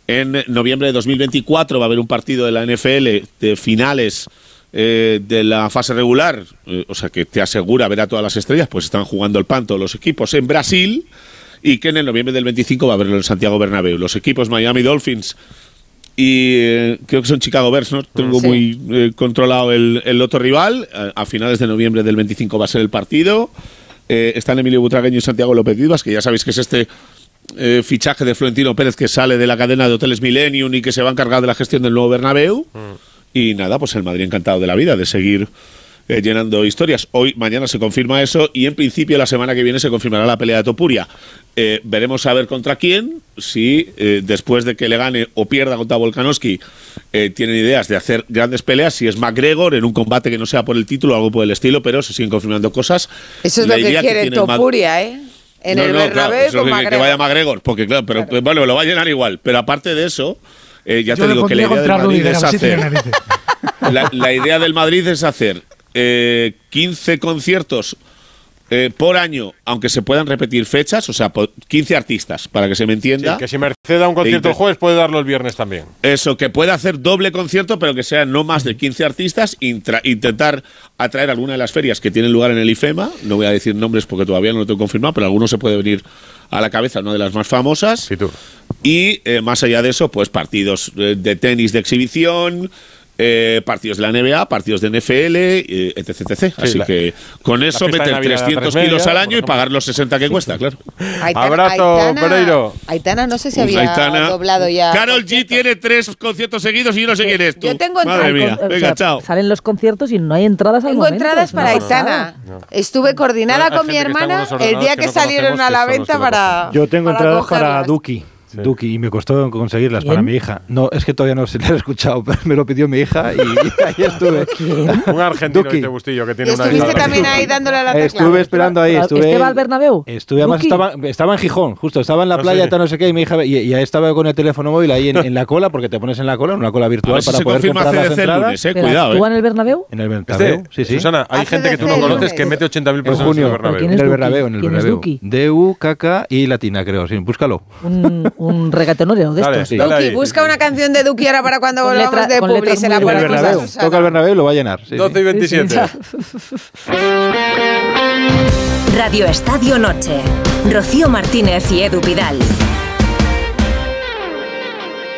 en noviembre de 2024 va a haber un partido de la NFL de finales eh, de la fase regular, eh, o sea que te asegura ver a todas las estrellas, pues están jugando el pan todos los equipos en Brasil y que en el noviembre del 25 va a haberlo en Santiago Bernabéu. Los equipos Miami Dolphins y eh, creo que son Chicago Bears, ¿no? Tengo Sí. muy eh, controlado el, el otro rival. A, a finales de noviembre del 25 va a ser el partido. Eh, están Emilio Butragueño y Santiago López Vivas, que ya sabéis que es este eh, fichaje de Florentino Pérez que sale de la cadena de hoteles Millennium y que se va a encargar de la gestión del nuevo Bernabéu. Y nada, pues el Madrid encantado de la vida de seguir eh, llenando historias. Hoy, mañana se confirma eso y en principio la semana que viene se confirmará la pelea de Topuria. Eh, veremos a ver contra quién, si eh, después de que le gane o pierda contra Volkanovski tienen ideas de hacer grandes peleas, si es McGregor en un combate que no sea por el título o algo por el estilo, pero se siguen confirmando cosas. Eso es La lo que quiere Topuria, ¿eh? En no, el no, claro, Bernabéu eso con que- vaya McGregor, porque claro, pero bueno, lo va a llenar igual. Pero aparte de eso, eh, ya Yo te digo que la idea del Madrid es hacer. la idea del Madrid es hacer eh, 15 conciertos eh, por año, aunque se puedan repetir fechas, o sea, po- 15 artistas, para que se me entienda. Sí, que si Merced da un concierto el jueves, puede darlo el viernes también. Eso, que pueda hacer doble concierto, pero que sean no más de 15 artistas, intra- intentar atraer alguna de las ferias que tienen lugar en el IFEMA. No voy a decir nombres porque todavía no lo tengo confirmado, pero alguno se puede venir a la cabeza, una de las más famosas. Y eh, más allá de eso, pues partidos eh, de tenis de exhibición. Eh, partidos de la NBA, partidos de NFL, eh, etc, etc. Así la- que con eso meter Navidad a 300 tres kilos al año y pagar los 60 que cuesta, claro. Aitana- Abrazo, Aitana- Pereiro. Aitana no sé si había Aitana. doblado ya. Carol G tiene tres conciertos seguidos y yo no sé quién es tú. Yo tengo Madre entradas. mía, O venga, sea, chao. Salen los conciertos y no hay entradas al Tengo momento. entradas para. Aitana. Estuve coordinada con mi hermana el día que, que no salieron a la venta para. Yo tengo para entradas para cogerlas. Duki. Duki, y me costó conseguirlas para mi hija. No, es que todavía no se la he escuchado, pero me lo pidió mi hija y, ahí estuve. Un argentino Duki. este Bustillo que ¿Y tiene una estuviste también ahí dándole a la tecla? Estuve esperando ahí, estuve. ¿Este va al Bernabéu? Estuve, además estaba, estaba en Gijón, justo, estaba en la Ah, playa, sí. tal no sé qué, y mi hija, y, y ahí estaba con el teléfono móvil ahí en, en la cola, porque te pones en la cola, en una cola virtual si para se poder confirma comprar las CDC el entradas. lunes, eh, cuidado, ¿Tú eh. en el Bernabéu? En el Bernabéu, Este, sí, sí. Susana, hay gente que tú no conoces que mete 80.000 en personas en el junio, Bernabéu. ¿Quién en el? Bernabéu, en el ¿Quién es Bernabéu. D-U, K y latina, creo, sí, búscalo. Un, reggaetonero de Dale, estos. Sí. dale Duki, ahí. busca una canción de Duki ahora para cuando volvamos letra- de Publi. Se la En el Bernabéu, toca el Bernabéu y lo va a llenar. sí, sí. 12 y 27. Radio Estadio Noche. Rocío Martínez y Edu Pidal.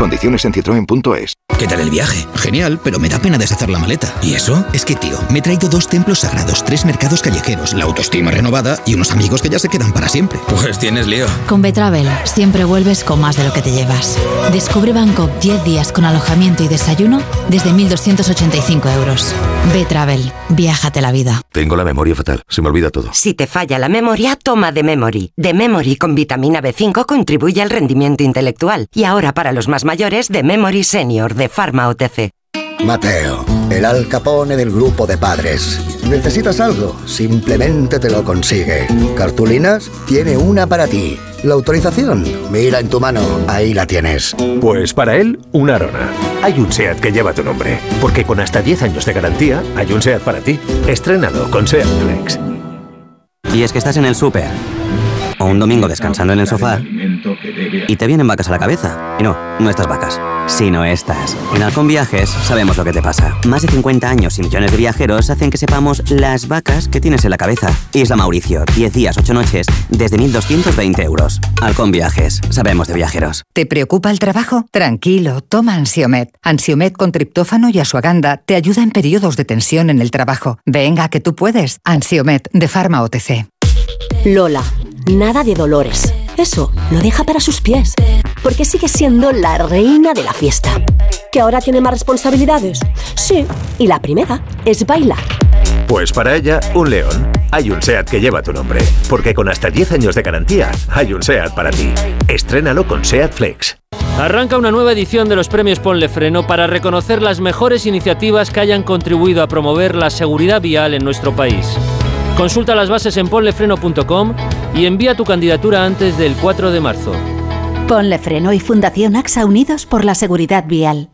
Condiciones en citroen.es. ¿Qué tal el viaje? Genial, pero me da pena deshacer la maleta. ¿Y eso? Es que, tío, me he traído dos templos sagrados, tres mercados callejeros, la autoestima renovada y unos amigos que ya se quedan para siempre. Pues tienes lío. Con Betravel siempre vuelves con más de lo que te llevas. Descubre Bangkok 10 días con alojamiento y desayuno desde 1.285 euros. Betravel, viájate la vida. Tengo la memoria fatal. Se me olvida todo. Si te falla la memoria, toma de Memory. De Memory con vitamina B5 contribuye al rendimiento intelectual. Y ahora para los más mayores, de Memory Senior de Pharma OTC. Mateo, el Al Capone del grupo de padres. ¿Necesitas algo? Simplemente te lo consigue. ¿Cartulinas? Tiene una para ti. ¿La autorización? Mira en tu mano, ahí la tienes. Pues para él, un Arona. Hay un SEAT que lleva tu nombre, porque con hasta 10 años de garantía, hay un SEAT para ti. Estrénalo con SEAT Flex. Y es que estás en el súper. O un domingo descansando en el sofá. Y te vienen vacas a la cabeza. Y no, no estas vacas, sino estas. En Halcón Viajes sabemos lo que te pasa. Más de 50 años y millones de viajeros hacen que sepamos las vacas que tienes en la cabeza. Isla Mauricio, 10 días, 8 noches, desde 1.220 euros. Halcón Viajes, sabemos de viajeros. ¿Te preocupa el trabajo? Tranquilo, toma Ansiomet. Ansiomet con triptófano y asuaganda te ayuda en periodos de tensión en el trabajo. Venga, que tú puedes. Ansiomet de Pharma OTC. Lola, nada de dolores. Eso lo deja para sus pies. porque sigue siendo la reina de la fiesta. ¿Que ahora tiene más responsabilidades? Sí, y la primera es bailar. Pues para ella, un león. Hay un SEAT que lleva tu nombre. Porque con hasta 10 años de garantía, hay un SEAT para ti. Estrénalo con SEAT Flex. Arranca una nueva edición de los premios Ponle Freno para reconocer las mejores iniciativas que hayan contribuido a promover la seguridad vial en nuestro país. Consulta las bases en ponlefreno.com y envía tu candidatura antes del 4 de marzo. Ponle Freno y Fundación AXA Unidos por la Seguridad Vial.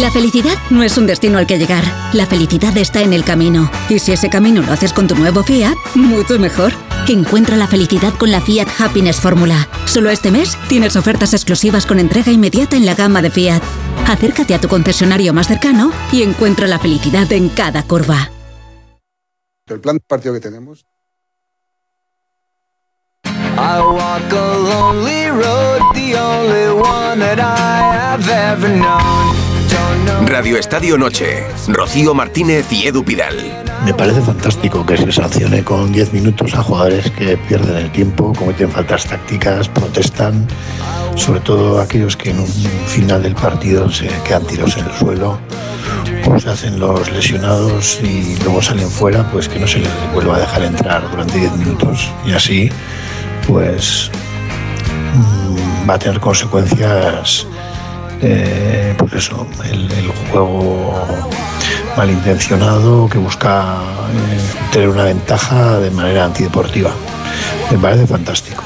La felicidad no es un destino al que llegar. La felicidad está en el camino. Y si ese camino lo haces con tu nuevo Fiat, mucho mejor. Encuentra la felicidad con la Fiat Happiness Fórmula. Solo este mes tienes ofertas exclusivas con entrega inmediata en la gama de Fiat. Acércate a tu concesionario más cercano y encuentra la felicidad en cada curva. El plan de partido que tenemos I walk a lonely road, the only one that I have ever known. Radio Estadio Noche. Rocío Martínez y Edu Pidal. Me parece fantástico que se sancione con 10 minutos a jugadores que pierden el tiempo, cometen faltas tácticas, protestan, sobre todo aquellos que en un final del partido se quedan tirados en el suelo se hacen los lesionados y luego salen fuera, pues que no se les vuelva a dejar entrar durante 10 minutos. Y así, pues mm, va a tener consecuencias eh, pues eso, el, el juego malintencionado que busca eh, tener una ventaja de manera antideportiva. Me parece fantástico.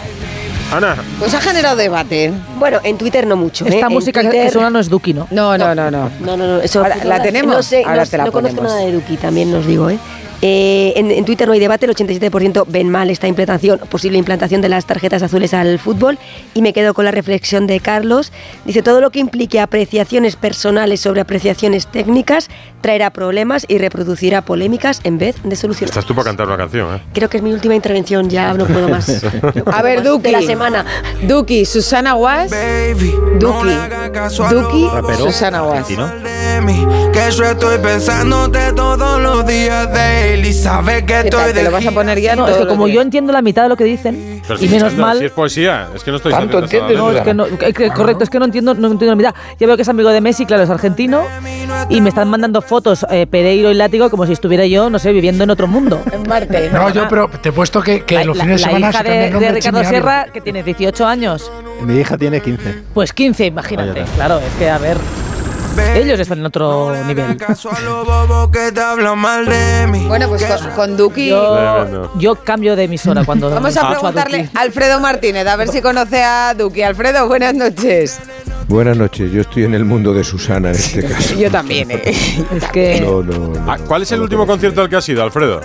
Ana. Pues ha generado debate. Bueno, en Twitter no mucho. Esta ¿eh? En música que Twitter- suena no es Duki, ¿no? No, no, no, no. No, no, no. Eso, Ahora, ¿la tenemos? No sé, Ahora no, te la no conozco ponemos. nada de Duki, también os digo, ¿eh? Eh, en, en Twitter no hay debate, el 87% ven mal esta implantación, posible implantación de las tarjetas azules al fútbol y me quedo con la reflexión de Carlos. Dice, todo lo que implique apreciaciones personales sobre apreciaciones técnicas traerá problemas y reproducirá polémicas en vez de soluciones. Estás tú para cantar una canción, ¿eh? Creo que es mi última intervención, ya no puedo más. A ver, Duki. De la semana. Duki, Susana Was. Duki. Duki, Susana Was. Que yo estoy pensándote todos los días, Daily. Sabes que ¿Qué estoy tal? ¿Te lo vas a poner ya No, es que como yo entiendo la mitad de lo que dicen, Pero y si- menos no, mal... Si es poesía, es que no estoy ¿Tanto diciendo entiendes? No, es que no, es que- correcto, es que no entiendo, no entiendo la mitad. Ya veo que es amigo de Messi, claro, es argentino, y me están mandando fotos eh, Pereiro y Látigo como si estuviera yo, no sé, viviendo en otro mundo. En Marte. No, yo, pero te he puesto que, que La, los la- fines de la semana hija se cambia de, de de Ricardo. Sierra, que tiene 18 años, Mi hija tiene 15. pues 15, imagínate. Claro, es que a ver, ellos están en otro nivel. que te hablan mal de mí. Bueno, pues con, con Duki. Yo, yo cambio de emisora cuando Vamos a preguntarle a Alfredo Martínez, a ver si conoce a Duki. Alfredo, buenas noches. Buenas noches, yo estoy en el mundo de Susana en este caso. Yo también, ¿eh? Es que... No, no, no. Ah, ¿Cuál es el último concierto al que has ido, Alfredo?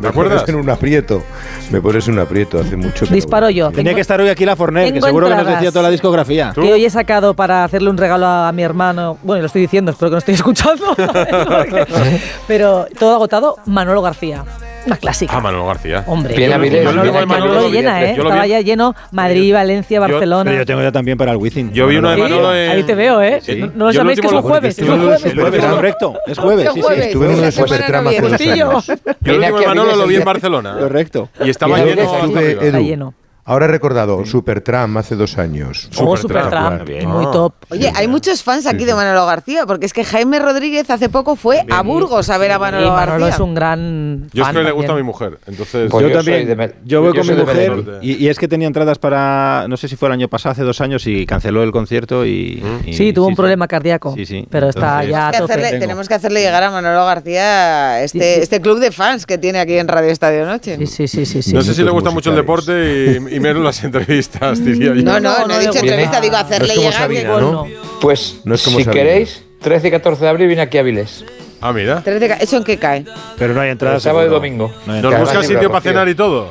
Me acuerdas? pones en un aprieto. Me pones en un aprieto hace mucho que Disparo yo. Tenía Tengo- que estar hoy aquí la Forner, que seguro que nos decía toda la discografía. que hoy he sacado para hacerle un regalo a mi hermano. Bueno, lo estoy diciendo, espero que no estoy escuchando. Pero todo agotado, Manolo García. Una clásica. Ah, Manolo García. Hombre, yo- Manolo, Manolo llena, ¿eh? Yo lo Estaba ya lleno Madrid, Valencia, Barcelona. Pero yo tengo ya también para el Wizzing. Yo vi uno de Sí, Manolo en... Ahí te veo, ¿eh? Sí. No, no lo Yo sabéis que es un jueves. Es un jueves. Es correcto, es jueves, sí, sí. Estuve en uno de Esa semana Supertram no hace dos viene. años. Yo el último de a Manolo lo vi en Barcelona. Correcto. Y estaba lleno Estuve, Edu, lleno. Ahora he recordado, Supertram hace dos años. Oh, Supertramp. Supertramp. Muy Ah. top. Oye, hay muchos fans aquí de Manolo García, porque es que Jaime Rodríguez hace poco fue a Burgos a ver a Y Manolo Manolo García. es un gran. Yo es que le gusta a mi mujer, entonces... Pues yo, también. de yo voy yo con mi mujer y, y es que tenía entradas para, no sé si fue el año pasado, hace dos años, y canceló el concierto y... Mm. y- Sí, tuvo un sí. problema cardíaco. Sí, sí. Pero está Entonces- ya a que hacerle- tenemos que hacerle llegar a Manolo García este, este club de fans que tiene aquí en Radio Estadio Noche. Sí, sí, sí, sí. sí. No sé si le gusta mucho el deporte y, y menos las entrevistas, diría yo. No, no, no, no he dicho entrevista, digo hacerle No llegar. Sabina, que- ¿no? Pues, No es como si Sabina. queréis, 13 y 14 de abril viene aquí a Avilés. Ah, mira. 13 ca- ¿Eso en qué cae? Pero no hay entradas. sábado y domingo. No hay Nos Que entradas. busca además sitio para cenar y todo.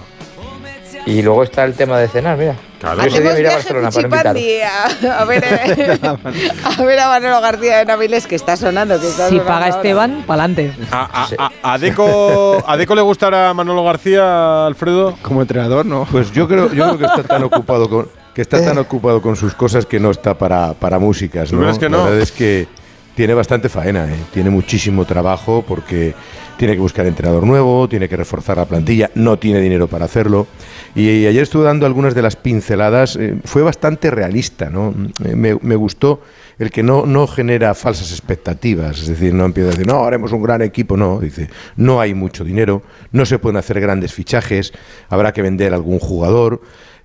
Y luego está el tema de cenar, mira. Claro. Yo ese día a Barcelona para a, a ver, eh, a ver a Manolo García de Naviles que está sonando. Que está Si sonando paga ahora. Esteban, pa'lante. A, a, a, a Deco, ¿A Deco le gustará Manolo García, Alfredo? Como entrenador, no. Pues yo creo, yo creo que está tan ocupado con que está tan ocupado con sus cosas que no está para, para músicas, ¿Tú ¿no? crees que La no? verdad es que tiene bastante faena, ¿eh? tiene muchísimo trabajo porque tiene que buscar entrenador nuevo, tiene que reforzar la plantilla, no tiene dinero para hacerlo. Y, ayer estuve dando algunas de las pinceladas, eh, fue bastante realista, ¿no? Eh, me, me gustó el que no, no genera falsas expectativas, es decir, no empieza a decir, no, haremos un gran equipo, no, dice, no hay mucho dinero, no se pueden hacer grandes fichajes, habrá que vender algún jugador.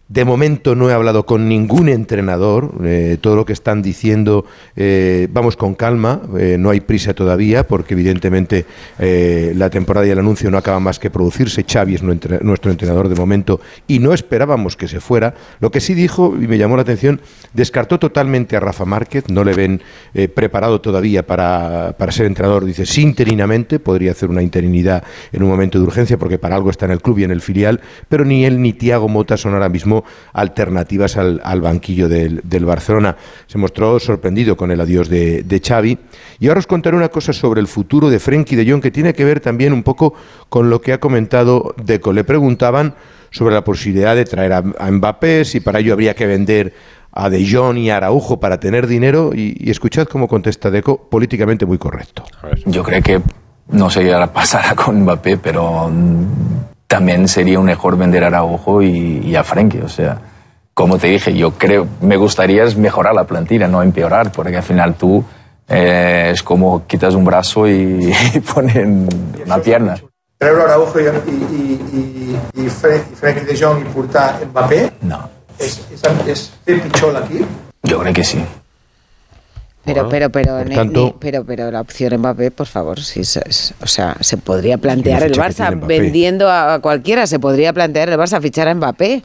De momento no he hablado con ningún entrenador, eh, todo lo que están diciendo, eh, vamos con calma, eh, no hay prisa todavía, porque evidentemente la temporada y el anuncio no acaban más que producirse. Xavi es nuestro entrenador de momento y no esperábamos que se fuera. Lo que sí dijo, y me llamó la atención, descartó totalmente a Rafa Márquez, no le ven preparado todavía para, para ser entrenador, dice, sí interinamente, podría hacer una interinidad en un momento de urgencia, porque para algo está en el club y en el filial, pero ni él ni Tiago Mota son ahora mismo alternativas al, banquillo del, Barcelona. Se mostró sorprendido con el adiós de, de Xavi. Y ahora os contaré una cosa sobre el futuro de Frenkie de Jong, que tiene que ver también un poco con lo que ha comentado Deco. Le preguntaban sobre la posibilidad de traer a, a Mbappé, si para ello habría que vender a De Jong y a Araujo para tener dinero, y, escuchad cómo contesta Deco, políticamente muy correcto. Yo creo que no sé qué pasará con Mbappé, pero mm, también sería un error vender a Araujo y, y a Frenkie. O sea, como te dije, yo creo, me gustaría es mejorar la plantilla, no empeorar, porque al final tú eh, es como quitas un brazo y, y ponen una pierna. Araujo i, i, i, i, i, Fre i Frenkie de Jong i portar Mbappé No. és, és, és fer pitjor l'equip? Yo creo que sí. Pero, pero, pero, ni- tanto- ni- pero, pero la opción Mbappé, por favor, sí, se- es- o sea, se podría plantear el Barça vendiendo a cualquiera, se podría plantear el Barça fichar a Mbappé.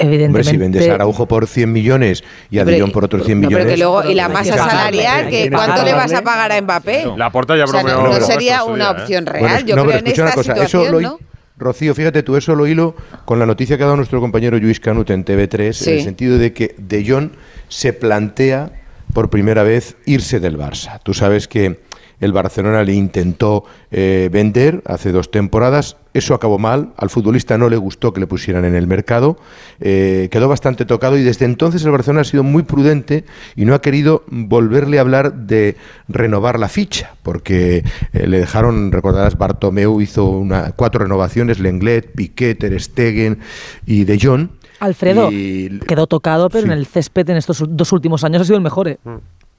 Hombre, si vendes a Araujo por 100 millones y a Jong por otros 100 No, pero millones... que luego, y la masa salarial, que ¿cuánto le vas a pagar a Mbappé? La porta ya O sea, no, bromeó no sería una opción real. Bueno, Yo no, creo pero en esta una cosa, eso situación, lo, hi- ¿no? Rocío, fíjate tú, eso lo hilo con la noticia que ha dado nuestro compañero Luis Canut en TV3, Sí. en el sentido de que De Jong se plantea por primera vez irse del Barça. Tú sabes que el Barcelona le intentó eh, vender hace dos temporadas, eso acabó mal, al futbolista no le gustó que le pusieran en el mercado, eh, quedó bastante tocado y desde entonces el Barcelona ha sido muy prudente y no ha querido volverle a hablar de renovar la ficha, porque eh, le dejaron, recordarás, Bartomeu hizo una, cuatro renovaciones, Lenglet, Piqué, Ter Stegen y De Jong. Alfredo Y- quedó tocado, pero Sí. en el césped en estos dos últimos años ha sido el mejor. ¿eh?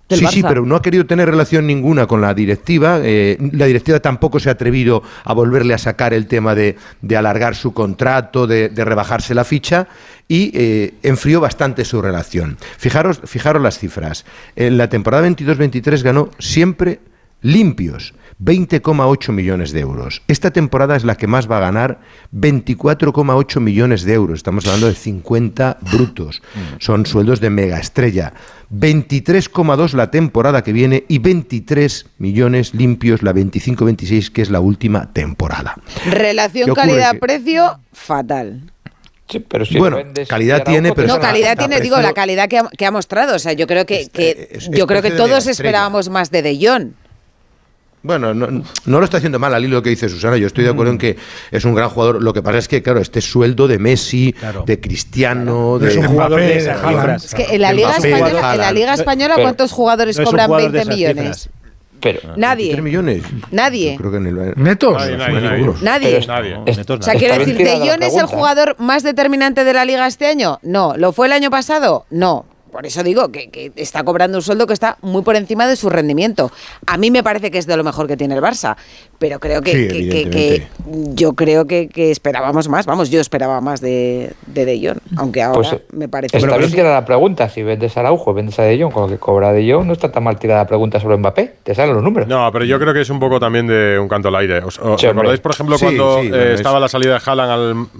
Del Sí, sí, pero no ha querido tener relación ninguna con la directiva. eh, la directiva tampoco se ha atrevido a volverle a sacar el tema de, de alargar su contrato, de, de rebajarse la ficha y eh, enfrió bastante su relación. Fijaros, fijaros las cifras. En la temporada 22-23 ganó siempre limpios 20,8 millones de euros. Esta temporada es la que más va a ganar 24,8 millones de euros. Estamos hablando de 50 brutos. Son sueldos de mega estrella. 23,2 la temporada que viene y 23 millones limpios la 25-26 que es la última temporada. Relación calidad-precio, fatal. pero bueno, calidad tiene, pero no, calidad tiene, digo, la calidad que ha, que ha mostrado. O sea, yo creo que, que es yo creo que todos esperábamos más de De Jong. Bueno, no, no lo está haciendo mal al hilo que dice Susana. Yo estoy de acuerdo en que es un gran jugador. Lo que pasa es que, claro, este sueldo de Messi, de Cristiano, No de es un jugador de Mbappé, esas Haaland. cifras. Es que en la Liga Mbappé, Española, en la Haaland. Liga Española Pero- ¿cuántos jugadores no cobran jugador de 20 esas millones? Pero, Nadie. 23 millones. Nadie. Yo creo que en el, ¿Netos? Nadie, nadie, nadie. Nadie. Nadie. O sea, quiero decir, ¿De Jong es el jugador más determinante de la liga este año? No. ¿Lo fue el año pasado? No. Por eso digo que, que está cobrando un sueldo que está muy por encima de su rendimiento. A mí me parece que es de lo mejor que tiene el Barça, pero creo que, Sí, que- que- que evidentemente. yo creo que, que esperábamos más. Vamos, yo esperaba más de De, de Jong, aunque ahora Pues, me parece Está que bien tirada la pregunta. Si vendes a Araujo, vendes a De Jong, con lo que cobra De Jong, no está tan mal tirada la pregunta sobre Mbappé. Te salen los números. No, pero yo creo que es un poco también de un canto al aire. ¿Os, os Sí, recordáis, por ejemplo, Sí, cuando sí, eh, estaba la salida de Haaland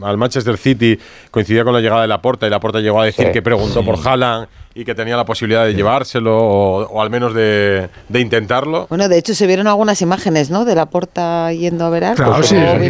al, al Manchester City, coincidía con la llegada de Laporta y Laporta llegó a decir Sí. que preguntó por Haaland y que tenía la posibilidad de llevárselo o, o al menos de, de intentarlo? Bueno, de hecho se vieron algunas imágenes, ¿no? De la porta yendo a ver algo. Claro, sí, Hombre,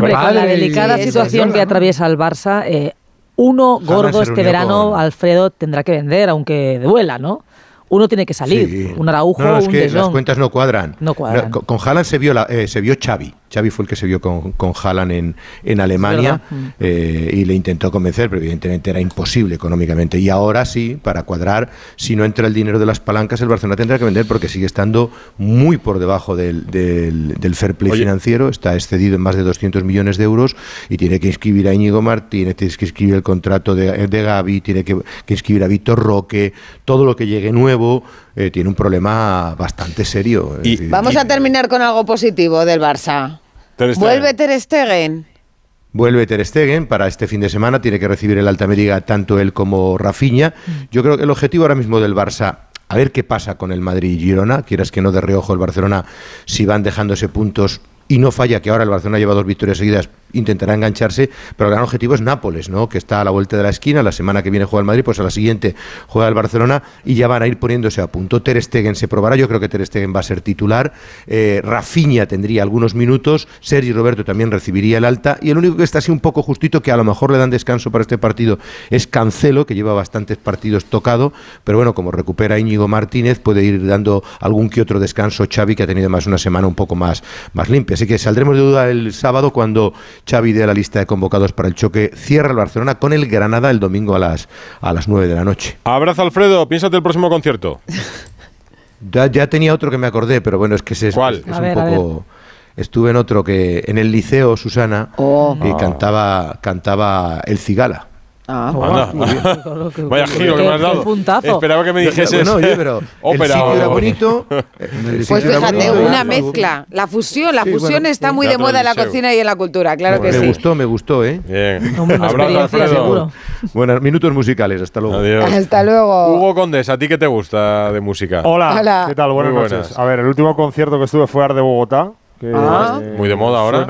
con la delicada y situación que atraviesa el Barça, eh, uno gordo este verano, con- Alfredo, tendrá que vender, aunque duela, ¿no? Uno tiene que salir. Sí. Un Araujo, No, no, es un que De las cuentas no cuadran. No cuadran. con, con Haaland se vio, la- eh, se vio Xavi. Xavi fue el que se vio con, con Haaland en, en Alemania verdad. eh, y le intentó convencer, pero evidentemente era imposible económicamente. Y ahora sí, para cuadrar, si no entra el dinero de las palancas, el Barcelona tendrá que vender porque sigue estando muy por debajo del, del, del fair play Oye. financiero, está excedido en más de 200 millones de euros y tiene que inscribir a Íñigo Martínez, tiene que inscribir el contrato de, de Gaby, tiene que, que inscribir a Víctor Roque, todo lo que llegue nuevo. Eh, tiene un problema bastante serio. Decir, Vamos a terminar con algo positivo del Barça. Ter. Vuelve Ter Stegen. Vuelve Ter Stegen para este fin de semana, tiene que recibir el alta médica tanto él como Rafinha. Yo creo que el objetivo ahora mismo del Barça, a ver qué pasa con el Madrid y Girona, quieras que no de reojo el Barcelona, si van dejándose puntos y no falla que ahora el Barcelona lleva dos victorias seguidas, intentará engancharse, pero el gran objetivo es Nápoles, ¿no? que está a la vuelta de la esquina, la semana que viene juega el Madrid, pues a la siguiente juega el Barcelona y ya van a ir poniéndose a punto. Ter Stegen se probará, yo creo que Ter Stegen va a ser titular, eh, Rafinha tendría algunos minutos, Sergi Roberto también recibiría el alta y el único que está así un poco justito, que a lo mejor le dan descanso para este partido, es Cancelo, que lleva bastantes partidos tocado, pero bueno, como recupera Íñigo Martínez, puede ir dando algún que otro descanso Xavi, que ha tenido más una semana un poco más, más limpia. Así que saldremos de duda el sábado cuando Xavi dé la lista de convocados para el choque. Cierra el Barcelona con el Granada el domingo a las, a las 9 de la noche. Abrazo, Alfredo. Piénsate el próximo concierto. Ya, ya tenía otro que me acordé, pero bueno, es que ese es, ¿Cuál? es un ver, poco... Estuve en otro que en el liceo Susana y cantaba cantaba el cigala. Ah. Anda. Vaya giro que me has dado. Esperaba que me dijese Bueno, oye, pero ópera el sitio era bonito. Pues fíjate, una mezcla. La fusión, la Sí, fusión bueno, está muy de moda en la cocina y en la cultura, claro que me sí. gustó, me gustó, ¿eh? Bien. Hombre, una Abrazo, experiencia, Alfredo. seguro. Buenos minutos musicales, hasta luego. Adiós. Hasta luego. Hugo Condes, ¿a ti qué te gusta de música? Hola, Hola. ¿qué tal? Buenas noches. A ver, el último concierto que estuve fue Ar de Bogotá. Que, Ah. eh, Muy de moda ahora.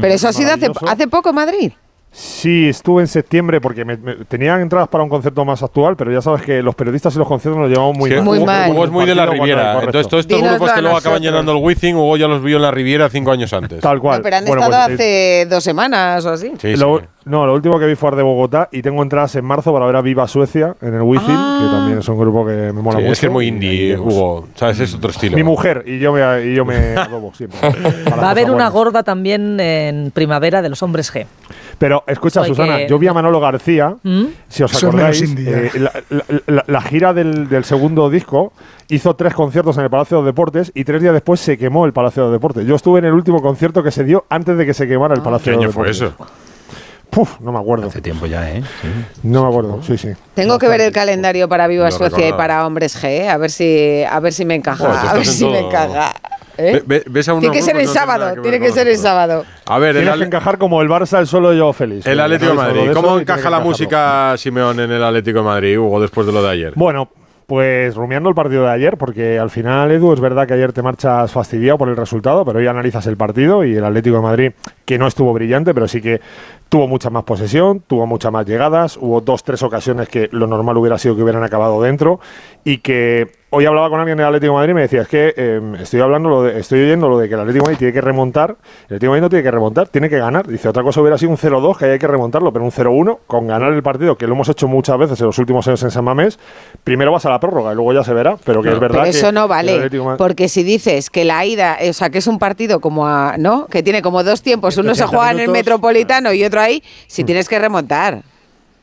Pero eso ha sido hace, hace poco en Madrid. Sí, estuve en septiembre porque me, me- tenían entradas para un concierto más actual, pero ya sabes que los periodistas y los conciertos nos llevamos muy Sí, mal. Hugo- mal. Hugo es muy de la Riviera. Entonces, todos estos grupos que a luego acaban llenando el Wizzing, Hugo ya los vio en la Riviera cinco años antes. Tal cual. Pero han Bueno, estado pues, hace dos semanas o así. Sí, lo, sí. No, lo último que vi fue de Bogotá y tengo entradas en marzo para ver a Viva Suecia en el Wizzing, Ah. que también es un grupo que me mola Sí, mucho. es que es muy indie. Hugo. ¿Sabes? Es otro estilo. Mi mujer y yo me, y yo me adobo siempre. Va a haber una gorda también en primavera de los hombres G. Pero escucha, Soy Susana, que- yo vi a Manolo García, ¿Mm? si os acordáis, eh, la, la- la- la gira del, del segundo disco hizo tres conciertos en el Palacio de Deportes y tres días después se quemó el Palacio de Deportes. Yo estuve en el último concierto que se dio antes de que se quemara el Palacio ¿Qué de año los fue Deportes. eso? Puf, no me acuerdo. Hace tiempo ya, ¿eh? No me acuerdo, sí, sí. Tengo que ver el calendario para Viva Suecia y para Hombres G, ¿eh? a ver si, a ver si me encaja. A ver si me encaja. ¿Eh? Ve- ve- ves a Tiene que ser el no sábado, que tiene que ser el sábado. A ver, el, Tienes que encajar como el Barça, el solo yo feliz. el Atlético de Madrid. eso ¿Cómo encaja la música Simeón en el Atlético de Madrid, Hugo, después de lo de ayer? Bueno, pues rumiando el partido de ayer, porque al final, Edu, es verdad que ayer te marchas fastidiado por el resultado, pero hoy analizas el partido y el Atlético de Madrid, que no estuvo brillante, pero sí que tuvo mucha más posesión, tuvo muchas más llegadas, hubo dos, tres ocasiones que lo normal hubiera sido que hubieran acabado dentro y que hoy hablaba con alguien del Atlético de Madrid y me decía, es que eh, estoy hablando, lo de- estoy oyendo lo de que el Atlético de Madrid tiene que remontar, el Atlético de Madrid no tiene que remontar, tiene que ganar. Dice, otra cosa hubiera sido un 0-2, que ahí hay que remontarlo, pero un 0-1, con ganar el partido, que lo hemos hecho muchas veces en los últimos años en San Mamés, primero vas a la prórroga y luego ya se verá, pero que es verdad Pero que eso no vale, Madrid- porque si dices que la ida, o sea, que es un partido como a, ¿no? Que tiene como dos tiempos, uno se 180 juega en el. Metropolitano y otro ahí, si tienes que remontar.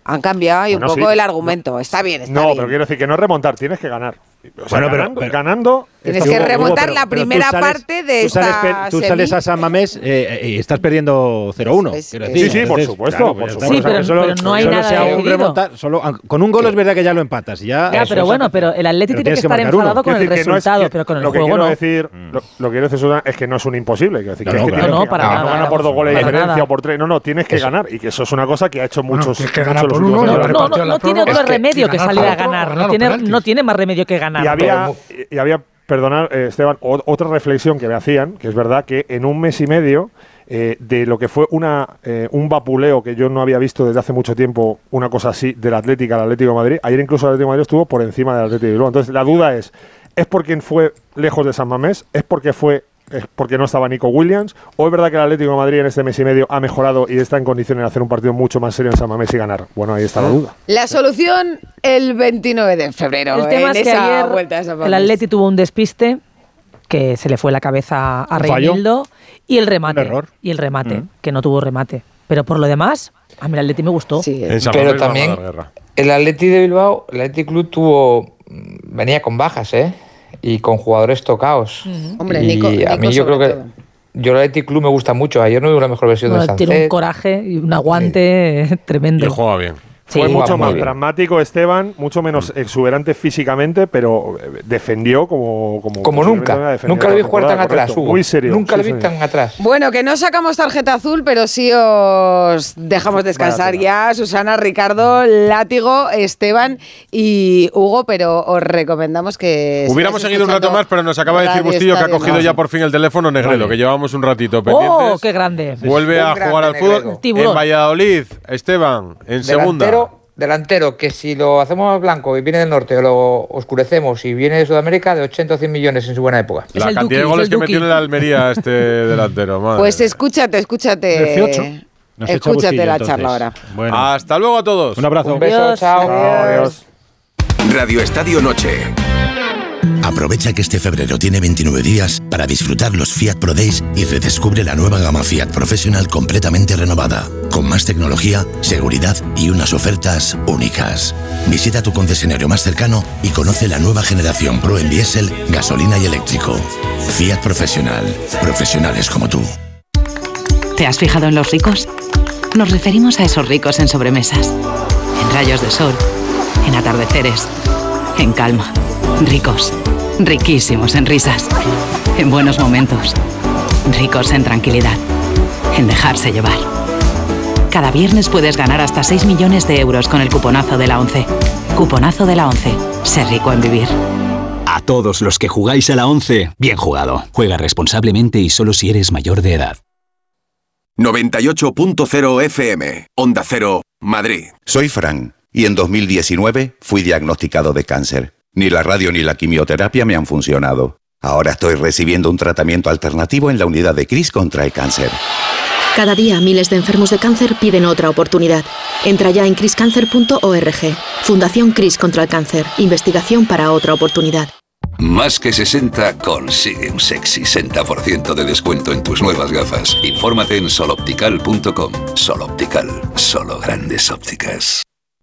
Han cambiado ahí Bueno, un poco sí. el argumento. Está bien, está No, bien. pero quiero decir que no remontar, tienes que ganar. O sea, Bueno, pero- ganando, pero- ganando Tienes que Hugo, remontar pero- la pero primera sales- parte de tú sales, esta Tú sales a San Mamés eh, eh, y estás perdiendo 0-1. Eso es. Sí, sí, por Entonces, supuesto, claro, por pues supuesto. Sí, pero- Solo- pero no hay solo nada un remontar, solo- con un gol es verdad que ya lo empatas. Ya, Ya, pero es- bueno, pero el Atleti pero tiene que que estar marcar uno. enfadado con el decir que no es resultado, que- pero con el lo que juego quiero no. decir, lo, lo que quiero decir Susana, es que no es un imposible. Quiero decir, que No, que no, no, que para no gana por dos goles de diferencia nada. o por tres. No, no, tienes que ganar. Y que eso es una cosa que ha hecho muchos. que por No, tiene otro que remedio que salir por a ganar. no tiene más remedio que ganar. Y había, y había perdonar, eh, Esteban, otra reflexión que me hacían, que es verdad que en un mes y medio eh, de lo que fue una eh, un vapuleo que yo no había visto desde hace mucho tiempo, una cosa así, del Atlético al Atlético de Madrid, ayer incluso el Atlético de Madrid estuvo por encima del Atlético de Bilbao. Entonces la duda es, ¿es por quien fue lejos de San Mamés? ¿Es porque fue es porque no estaba Nico Williams? ¿O es verdad que el Atlético de Madrid en este mes y medio ha mejorado y está en condiciones de hacer un partido mucho más serio en San Mamés y ganar? Bueno, ahí está la duda. La solución el 29 de febrero. El tema en es que esa ayer vuelta a San el. Atleti tuvo un despiste que se le fue la cabeza a. Reinildo y el remate. Un error. Y el remate, Mm. que no tuvo remate. Pero por lo demás, a mí el Atleti me gustó. Pero también el Atleti de Bilbao, el Atleti Club tuvo venía con bajas, ¿eh? Y con jugadores tocados. Hombre, y Nico- a Nico mí yo creo que yo el Atleti Club me gusta mucho. Ayer no vi la mejor versión Bueno, de tiene un coraje y un aguante tremendo. Y juega bien. Fue mucho más dramático Esteban, mucho menos exuberante físicamente, pero eh, defendió como como, nunca. Nunca la vi jugar tan atrás. Hugo. Muy serio. Nunca sí, le vi sí. tan atrás. Bueno, que no sacamos tarjeta azul, pero sí os dejamos descansar ya. Susana, Ricardo, Látigo, Esteban y Hugo, pero os recomendamos que. Hubiéramos seguido un rato más, pero nos acaba de decir Bustillo que ha cogido ya por fin el teléfono Negredo, que llevamos un ratito pendientes. ¡Oh, qué grande! Vuelve Un a grande jugar al fútbol en Valladolid, Esteban, en segunda. Delantero, que si lo hacemos blanco y viene del norte o lo oscurecemos y viene de Sudamérica, de 80 o 100 millones en su buena época. La cantidad de goles que metió en la Almería este delantero. madre. Pues escúchate, escúchate. 18. Nos echa Escúchate Bustillo, la entonces. charla ahora. Bueno. Hasta luego a todos. Un abrazo. Un beso, Adiós. chao. Adiós. Radio Estadio Noche. Aprovecha que este febrero tiene 29 días para disfrutar los Fiat Pro Days y redescubre la nueva gama Fiat Professional completamente renovada, con más tecnología, seguridad y unas ofertas únicas. Visita tu concesionario más cercano y conoce la nueva generación Pro en diésel, gasolina y eléctrico. Fiat Professional. Profesionales como tú. ¿Te has fijado en los ricos? Nos referimos a esos ricos en sobremesas, en rayos de sol, en atardeceres, en calma. Ricos, riquísimos en risas, en buenos momentos, ricos en tranquilidad, en dejarse llevar. Cada viernes puedes ganar hasta 6 millones de euros con el cuponazo de la 11. Cuponazo de la 11. Ser rico en vivir. A todos los que jugáis a la 11, bien jugado. Juega responsablemente y solo si eres mayor de edad. 98.0 FM. Onda Cero, Madrid. Soy Fran y en 2019 fui diagnosticado de cáncer. Ni la radio ni la quimioterapia me han funcionado. Ahora estoy recibiendo un tratamiento alternativo en la unidad de CRIS contra el cáncer. Cada día miles de enfermos de cáncer piden otra oportunidad. Entra ya en criscancer.org. Fundación Cris contra el cáncer. Investigación para otra oportunidad. Más que 60 consigue un sexy 60% de descuento en tus nuevas gafas. Infórmate en soloptical.com. Soloptical, solo grandes ópticas.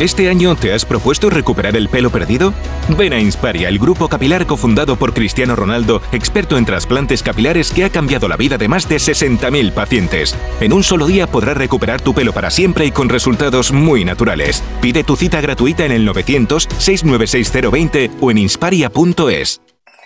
¿Este año te has propuesto recuperar el pelo perdido? Ven a Insparia, el grupo capilar cofundado por Cristiano Ronaldo, experto en trasplantes capilares que ha cambiado la vida de más de 60.000 pacientes. En un solo día podrás recuperar tu pelo para siempre y con resultados muy naturales. Pide tu cita gratuita en el 900-696-020 o en insparia.es.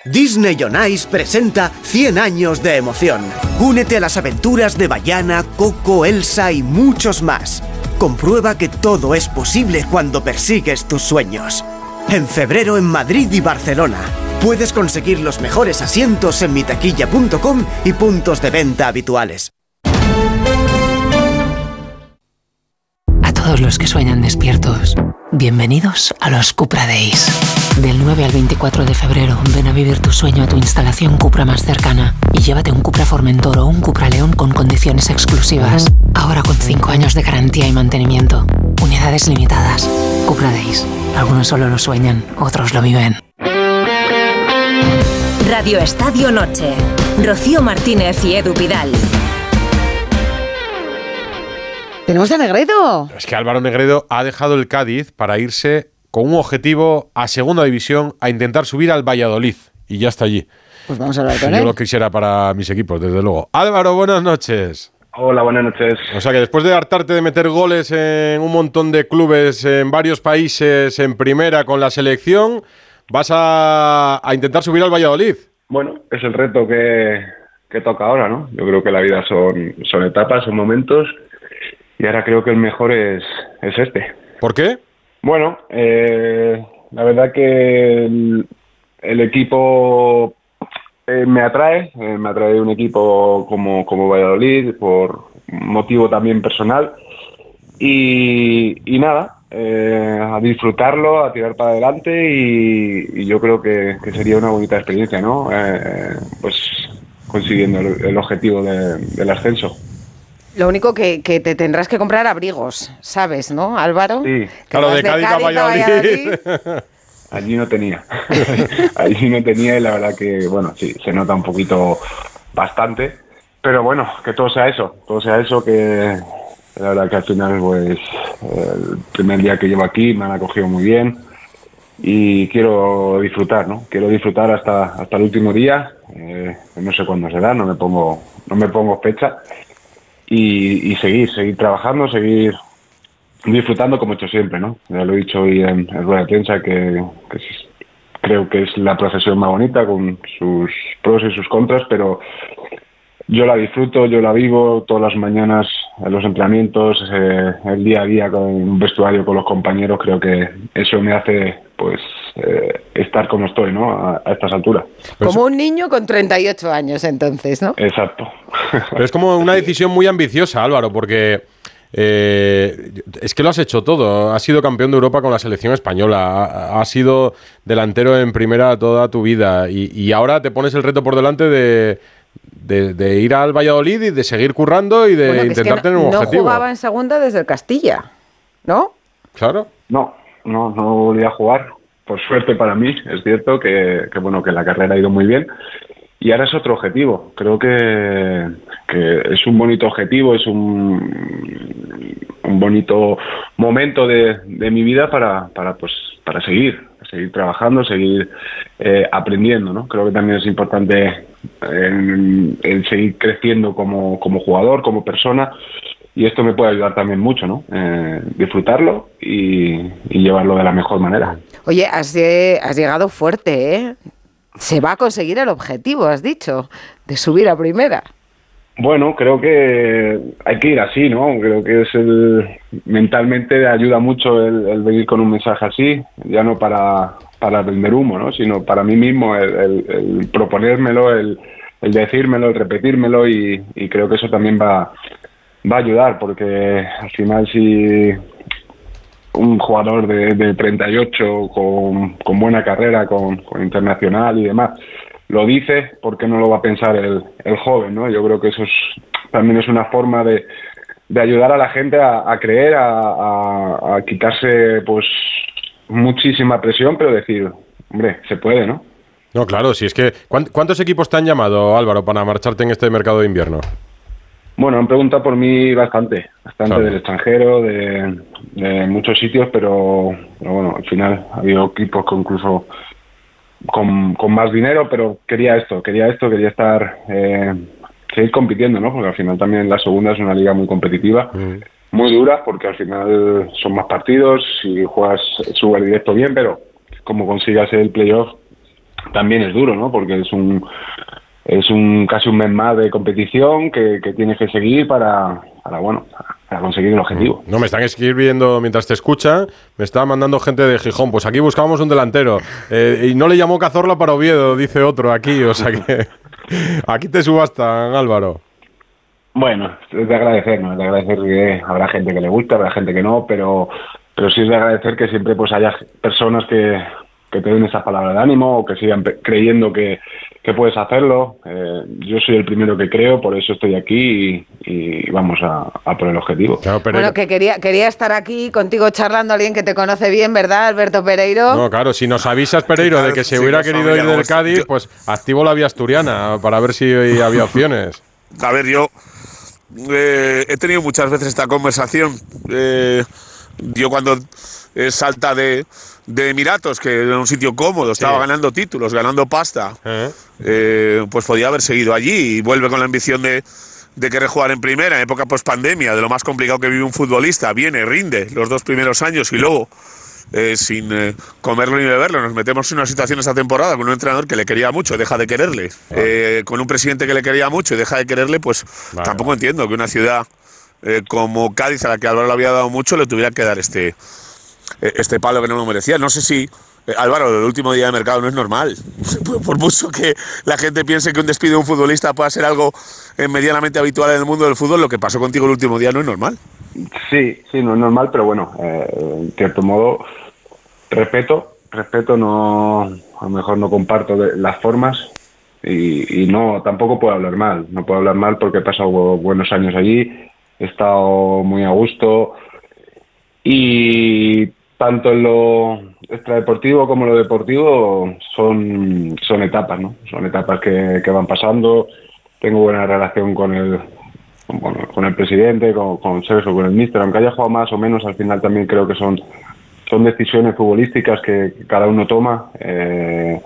Disney on presenta 100 años de emoción. Únete a las aventuras de Bayana, Coco, Elsa y muchos más. Comprueba que todo es posible cuando persigues tus sueños. En febrero en Madrid y Barcelona. Puedes conseguir los mejores asientos en mitaquilla.com y puntos de venta habituales. A todos los que sueñan despiertos, bienvenidos a los Cupra Days. Del 9 al 24 de febrero, ven a vivir tu sueño a tu instalación Cupra más cercana y llévate un Cupra Formentor o un Cupra León con condiciones exclusivas. Ahora con 5 años de garantía y mantenimiento. Unidades limitadas. Cupra Days. Algunos solo lo sueñan, otros lo viven. Radio Estadio Noche. Rocío Martínez y Edu Pidal. Tenemos a Negredo. Es que Álvaro Negredo ha dejado el Cádiz para irse con un objetivo a segunda división a intentar subir al Valladolid. Y ya está allí. Pues vamos a hablar con Yo él. lo quisiera para mis equipos, desde luego. Álvaro, buenas noches. Hola, buenas noches. O sea que después de hartarte de meter goles en un montón de clubes en varios países en primera con la selección, vas a, a intentar subir al Valladolid. Bueno, es el reto que, qué toca ahora, ¿no? Yo creo que la vida son, son etapas, son momentos y ahora creo que el mejor es, es este. ¿Por qué? Bueno, eh, la verdad que el, equipo eh, me atrae, eh, me atrae un equipo como, como Valladolid por motivo también personal y, nada, eh, a disfrutarlo, a tirar para adelante y, yo creo que, sería una bonita experiencia, ¿no? Pues consiguiendo el, objetivo de- del ascenso. Lo único que, que te tendrás que comprar abrigos, ¿sabes, no, Álvaro? Sí, Que vas Valladolid. Allí no tenía. Allí no tenía y la verdad que, bueno, sí, se nota un poquito bastante. Pero bueno, que todo sea eso, todo sea eso, que la verdad que al final, pues, el primer día que llevo aquí me han acogido muy bien y quiero disfrutar, ¿no? Quiero disfrutar hasta, hasta el último día. eh, no sé cuándo será, no me pongo, no me pongo fecha. Y, y seguir, seguir trabajando, seguir disfrutando como he hecho siempre, ¿no? Ya lo he dicho hoy en, en rueda de prensa que, que es- creo que es la profesión más bonita con sus pros y sus contras, pero yo la disfruto, yo la vivo todas las mañanas en los entrenamientos, eh, el día a día con un vestuario con los compañeros, creo que eso me hace pues eh, estar como estoy, ¿no? A, a estas alturas. Como un niño con 38 años, entonces, ¿no? Exacto. Pero es como una decisión muy ambiciosa, Álvaro, porque eh, es que lo has hecho todo. Has sido campeón de Europa con la selección española, ha- has sido delantero en primera toda tu vida y, y ahora te pones el reto por delante de, de- de ir al Valladolid y de seguir currando y de Bueno, que es que intentar no, tener un no objetivo. jugaba en segunda desde el Castilla, ¿no? Claro. No, no, no volví a jugar. Por suerte para mí, es cierto que, que, bueno que la carrera ha ido muy bien. Y ahora es otro objetivo. Creo que, es un bonito objetivo, es un, bonito momento de, mi vida para, para, pues, para seguir, seguir trabajando, seguir eh, aprendiendo. ¿no? Creo que también es importante el, el seguir creciendo como, como jugador, como persona. Y esto me puede ayudar también mucho, ¿no? Eh, disfrutarlo y, llevarlo de la mejor manera. Oye, has, has llegado fuerte, ¿eh? Se va a conseguir el objetivo, has dicho, de subir a primera. Bueno, creo que hay que ir así, ¿no? Creo que es el mentalmente ayuda mucho el, venir con un mensaje así, ya no para, para vender humo, ¿no? Sino para mí mismo, el, el- el proponérmelo, el, el decírmelo, el repetírmelo y, y creo que eso también va, va a ayudar porque al final si un jugador de, de 38 con, con buena carrera, con, internacional y demás, lo dice, ¿por qué no lo va a pensar el, el joven? ¿no? Yo creo que eso es, también es una forma de, ayudar a la gente a, creer, a, a- a quitarse pues muchísima presión, pero decir, hombre, se puede, ¿no? No, claro, si es que. ¿cuán- ¿Cuántos equipos te han llamado, Álvaro, para marcharte en este mercado de invierno? Bueno, han preguntado por mí bastante, bastante Claro. del extranjero, de, de muchos sitios, pero, pero bueno, al final ha habido equipos con incluso con, con más dinero, pero quería esto, quería esto, quería estar, eh, seguir compitiendo, ¿no? Porque al final también la segunda es una liga muy competitiva, muy dura, porque al final son más partidos, si juegas sube directo bien, pero como consigas el playoff también es duro, ¿no? Porque es un es un casi un mes más de competición que, que tienes que seguir para, para bueno para conseguir el objetivo. No, me están escribiendo mientras te escucha, me está mandando gente de Gijón. Pues aquí buscábamos un delantero. Eh, y no le llamó Cazorla para Oviedo, dice otro aquí. O sea que aquí te subastan, Álvaro. Bueno, es de agradecer, ¿no? Es de agradecer que habrá gente que le gusta, habrá gente que no, pero pero sí es de agradecer que siempre pues haya personas que, que te den esa palabra de ánimo o que sigan creyendo que, que puedes hacerlo. Eh, yo soy el primero que creo, por eso estoy aquí y, y vamos a, a por el objetivo. Bueno, que quería, quería estar aquí contigo charlando alguien que te conoce bien, ¿verdad, Alberto Pereiro? No, claro, si nos avisas, Pereiro, de que se hubiera querido ir del Cádiz, pues activo la vía asturiana para ver si había opciones. A ver, yo eh, he tenido muchas veces esta conversación. Eh, yo cuando eh, salta de, de Emiratos, que era un sitio cómodo, estaba ganando títulos, ganando pasta, eh, pues podía haber seguido allí y vuelve con la ambición de, de querer jugar en primera, en época post pandemia, de lo más complicado que vive un futbolista. Viene, rinde los dos primeros años y luego eh, sin eh, comerlo ni beberlo. Nos metemos en una situación esta temporada con un entrenador que le quería mucho, deja de quererle. Eh, con un presidente que le quería mucho y deja de quererle, pues Vale, tampoco entiendo que una ciudad eh, como Cádiz, a la que Álvaro le había dado mucho, le tuviera que dar este, eh, este palo que no lo merecía. No sé si, eh, Álvaro, el último día de mercado no es normal. Por- mucho que la gente piense que un despido de un futbolista pueda ser algo eh, medianamente habitual en el mundo del fútbol, lo que pasó contigo el último día no es normal. Sí, sí, no es normal, pero bueno, eh, en cierto modo, respeto, respeto, no, a lo mejor no comparto las formas y, y no, tampoco puedo hablar mal, no puedo hablar mal porque he pasado bu- buenos años allí, he estado muy a gusto y tanto en lo extradeportivo como en lo deportivo son, son etapas, ¿no? Son etapas que, van pasando, tengo buena relación con el, con el presidente, con, Sergio, con el míster, aunque haya jugado más o menos, al final también creo que son, son decisiones futbolísticas que, que cada uno toma. eh,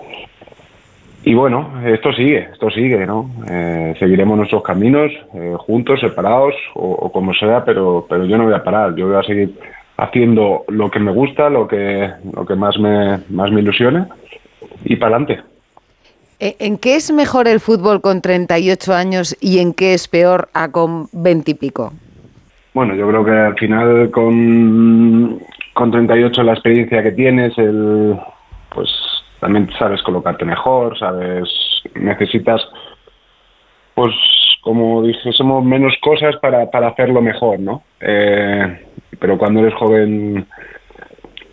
y bueno, esto sigue, esto sigue, ¿no? Eh, seguiremos nuestros caminos, eh, juntos, separados o, o como sea, pero, pero yo no voy a parar, yo voy a seguir haciendo lo que me gusta, lo que, lo que más me, más me ilusiona y para adelante. Eh, ¿En qué es mejor el fútbol con 38 años y en qué es peor a con 20 y pico? Bueno, yo creo que al final con, con 38 la experiencia que tienes, el, pues también sabes colocarte mejor, sabes, necesitas, pues como dijésemos, menos cosas para, para hacerlo mejor, ¿no? Eh, pero cuando eres joven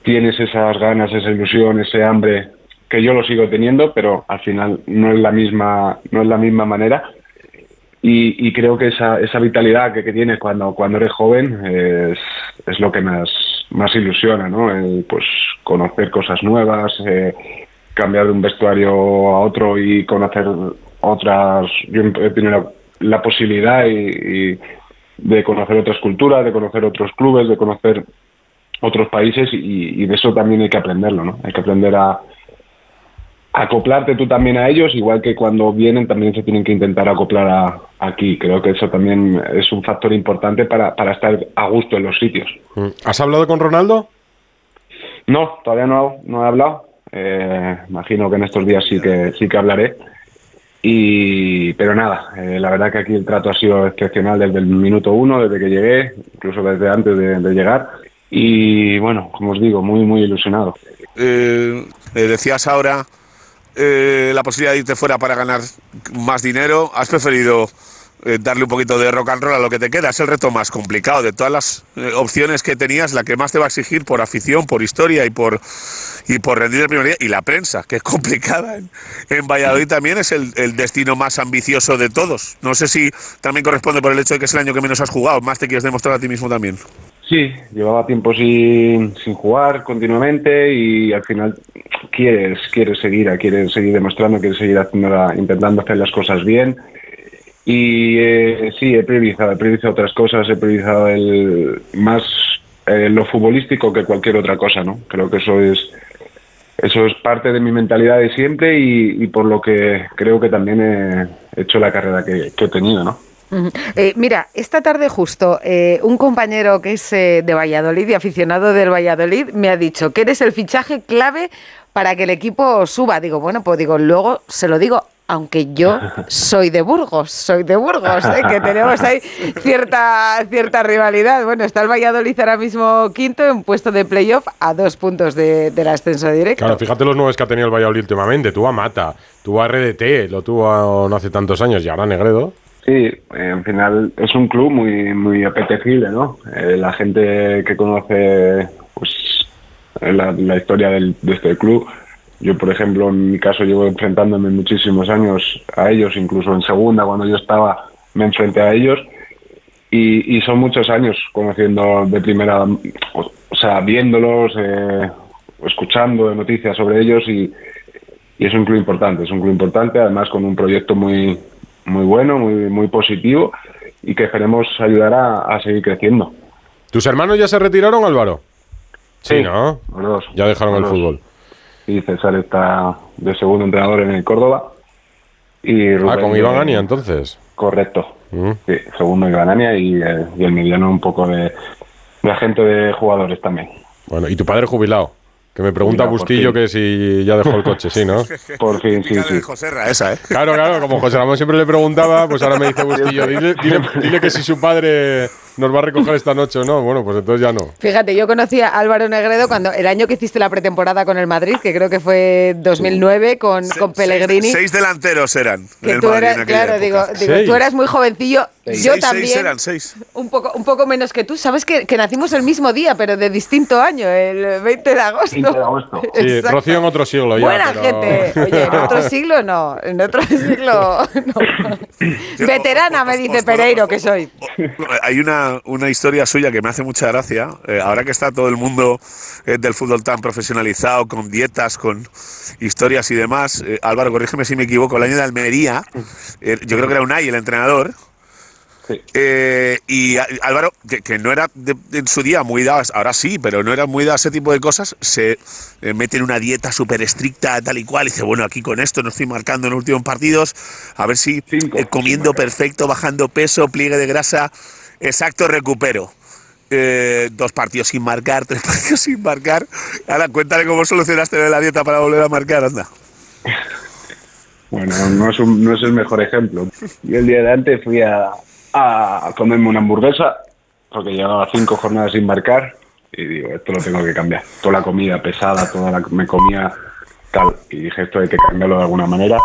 tienes esas ganas, esa ilusión, ese hambre que yo lo sigo teniendo, pero al final no es la misma, no es la misma manera y, creo que esa, esa vitalidad que, que tienes cuando, cuando eres joven es, es lo que más, más ilusiona, ¿no? Pues conocer cosas nuevas, eh, cambiar de un vestuario a otro y conocer otras... Yo tenido la, posibilidad y, y de conocer otras culturas, de conocer otros clubes, de conocer otros países y, y de eso también hay que aprenderlo, ¿no? Hay que aprender a, acoplarte tú también a ellos, igual que cuando vienen también se tienen que intentar acoplar a, aquí. Creo que eso también es un factor importante para, para estar a gusto en los sitios. Mm. ¿Has hablado con Ronaldo? No, todavía no, no he hablado. Eh, imagino que en estos días sí que sí que hablaré. Y, pero nada, eh, la verdad que aquí el trato ha sido excepcional desde el minuto uno, desde que llegué, incluso desde antes de, de llegar. Y bueno, como os digo, muy, muy ilusionado. Eh, decías ahora eh, la posibilidad de irte fuera para ganar más dinero. ¿Has preferido eh, darle un poquito de rock and roll a lo que te queda? Es el reto más complicado de todas las eh, opciones que tenías, la que más te va a exigir por afición, por historia y por y por rendir el. Y la prensa, que es complicada en, en Valladolid también, es el, destino más ambicioso de todos. No sé si también corresponde por el hecho de que es el año que menos has jugado, más te quieres demostrar a ti mismo también. Sí, llevaba tiempo sin, sin jugar continuamente y al final quieres, quieres seguir, quieres seguir demostrando, quieres seguir haciendo intentando hacer las cosas bien. Y eh, sí, he priorizado, he priorizado otras cosas, he priorizado el, más eh, lo futbolístico que cualquier otra cosa, ¿no? Creo que eso es, eso es parte de mi mentalidad de siempre y, por lo que creo que también he hecho la carrera que, he tenido, ¿no? Eh, mira, esta tarde justo eh, un compañero que es eh, de Valladolid y aficionado del Valladolid me ha dicho que eres el fichaje clave para que el equipo suba. Digo, bueno, pues digo, luego se lo digo, aunque yo soy de Burgos, soy de Burgos, ¿eh? que tenemos ahí cierta, cierta rivalidad. Bueno, está el Valladolid ahora mismo quinto en puesto de playoff a dos puntos de- del ascenso directo. Claro, fíjate los nueve que ha tenido el Valladolid últimamente. Tuvo a Mata, tuvo a RDT, lo tuvo no hace tantos años y ahora Negredo. Sí, al final es un club muy muy apetecible, ¿no? Eh, la gente que conoce pues la, la historia del- de este club, yo por ejemplo en mi caso llevo enfrentándome muchísimos años a ellos, incluso en segunda cuando yo estaba me enfrenté a ellos y, y son muchos años conociendo de primera, o, sea, viéndolos, eh, escuchando noticias sobre ellos y, y es un club importante, es un club importante, además con un proyecto muy muy bueno, muy muy positivo y que esperemos ayudar a, a seguir creciendo. ¿Tus hermanos ya se retiraron, Álvaro? Sí, ¿no? Los dos. Ya dejaron el Los fútbol. Y César está de segundo entrenador en el Córdoba. Y Ah, Rubén con de- Iván Ania, entonces. Correcto. Mm. Sí, segundo Iván Ania y, eh, y el mediano un poco de, de agente de jugadores también. Bueno, ¿y tu padre jubilado? Que me pregunta Mira, Bustillo que si ya dejó el coche, sí, ¿no? Por fin, sí, sí. José Ra, esa, ¿eh? Claro, claro, como José Ramón siempre le preguntaba, pues ahora me dice Bustillo, dile, dile- dile que si su padre nos va a recoger esta noche o no. Bueno, pues entonces ya no. Fíjate, yo conocí a Álvaro Negredo cuando el año que hiciste la pretemporada con el Madrid, que creo que fue 2009 con, con Pellegrini. Seis delanteros eran. en que el tú Madrid eras, claro, digo, época. digo, tú eras muy jovencillo, Seis. yo Seis, también. Seis eran, seis. Un poco, un poco menos que tú. Sabes que, que nacimos el mismo día, pero de distinto año, el 20 de agosto. 20 de agosto. Sí. Rocío en otro siglo ya. Buena pero- gente. Oye, en otro siglo no. En otro siglo no. Veterana, me dice Pereiro que soy. Hay una, una historia suya que me hace mucha gracia. eh, ahora que está todo el mundo eh, del fútbol tan profesionalizado, con dietas, con historias y demás. eh, Álvaro, corrígeme si me equivoco. El año de Almería, eh, yo creo que era Unai el entrenador. Eh, y Álvaro, que, que no era de- en su día muy dado, ahora sí, pero no era muy dado a ese tipo de cosas, se eh, mete en una dieta súper estricta, tal y cual, y dice, bueno, aquí con esto no estoy marcando en los últimos partidos, a ver si eh, comiendo perfecto, bajando peso, pliegue de grasa, exacto, recupero. Eh, dos partidos sin marcar, tres partidos sin marcar. Ahora cuéntale cómo solucionaste la dieta para volver a marcar, anda. Bueno, no es, un- no es el mejor ejemplo. Yo el día de antes fui a, a comerme una hamburguesa porque llevaba cinco jornadas sin marcar y digo, esto lo tengo que cambiar. Toda la comida pesada, toda la me comía tal y dije, esto hay que cambiarlo de alguna manera.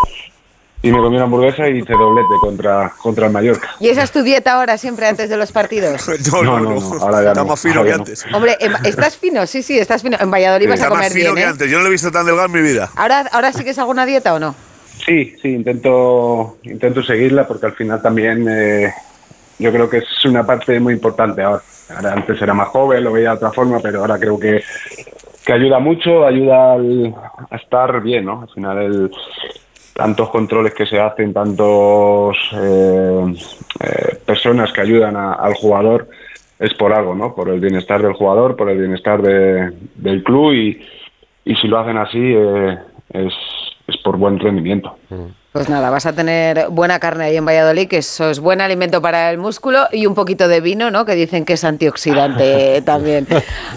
Y me comí una hamburguesa y hice doblete contra, contra el Mallorca. ¿Y esa es tu dieta ahora, siempre antes de los partidos? No, no, no, ahora ya Está no, más fino ahora que antes. Hombre, estás fino, sí, sí, estás fino. En Valladolid vas a Está más comer fino bien, que ¿eh? antes. Yo no lo he visto tan delgado en mi vida. ¿Ahora, ¿Ahora sigues alguna dieta o no? Sí, sí, intento, intento seguirla porque al final también eh, yo creo que es una parte muy importante ahora. Ahora antes era más joven, lo veía de otra forma, pero ahora creo que, que ayuda mucho, ayuda al- a estar bien, ¿no? Al final el, tantos controles que se hacen, tantos eh, eh, personas que ayudan a- al jugador es por algo, ¿no? Por el bienestar del jugador, por el bienestar de- del club y, y si lo hacen así eh, es, es por buen rendimiento. Pues nada, vas a tener buena carne ahí en Valladolid, que eso es buen alimento para el músculo y un poquito de vino, ¿no? Que dicen que es antioxidante también.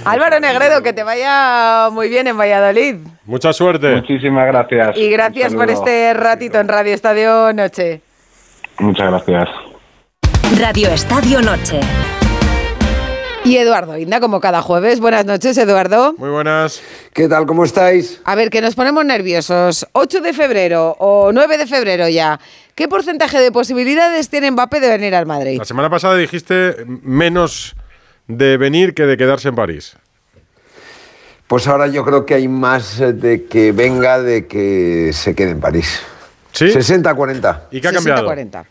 Álvaro Negredo, que te vaya muy bien en Valladolid. Mucha suerte. Muchísimas gracias. Y gracias por este ratito en Radio Estadio Noche. Muchas gracias. Radio Estadio Noche. Y Eduardo Inda, como cada jueves. Buenas noches, Eduardo. Muy buenas. ¿Qué tal? ¿Cómo estáis? A ver, que nos ponemos nerviosos. 8 de febrero o 9 de febrero ya. ¿Qué porcentaje de posibilidades tiene Mbappé de venir al Madrid? La semana pasada dijiste menos de venir que de quedarse en París. Pues ahora yo creo que hay más de que venga de que se quede en París. ¿Sí? 60-40. ¿Y qué ha cambiado? 60-40.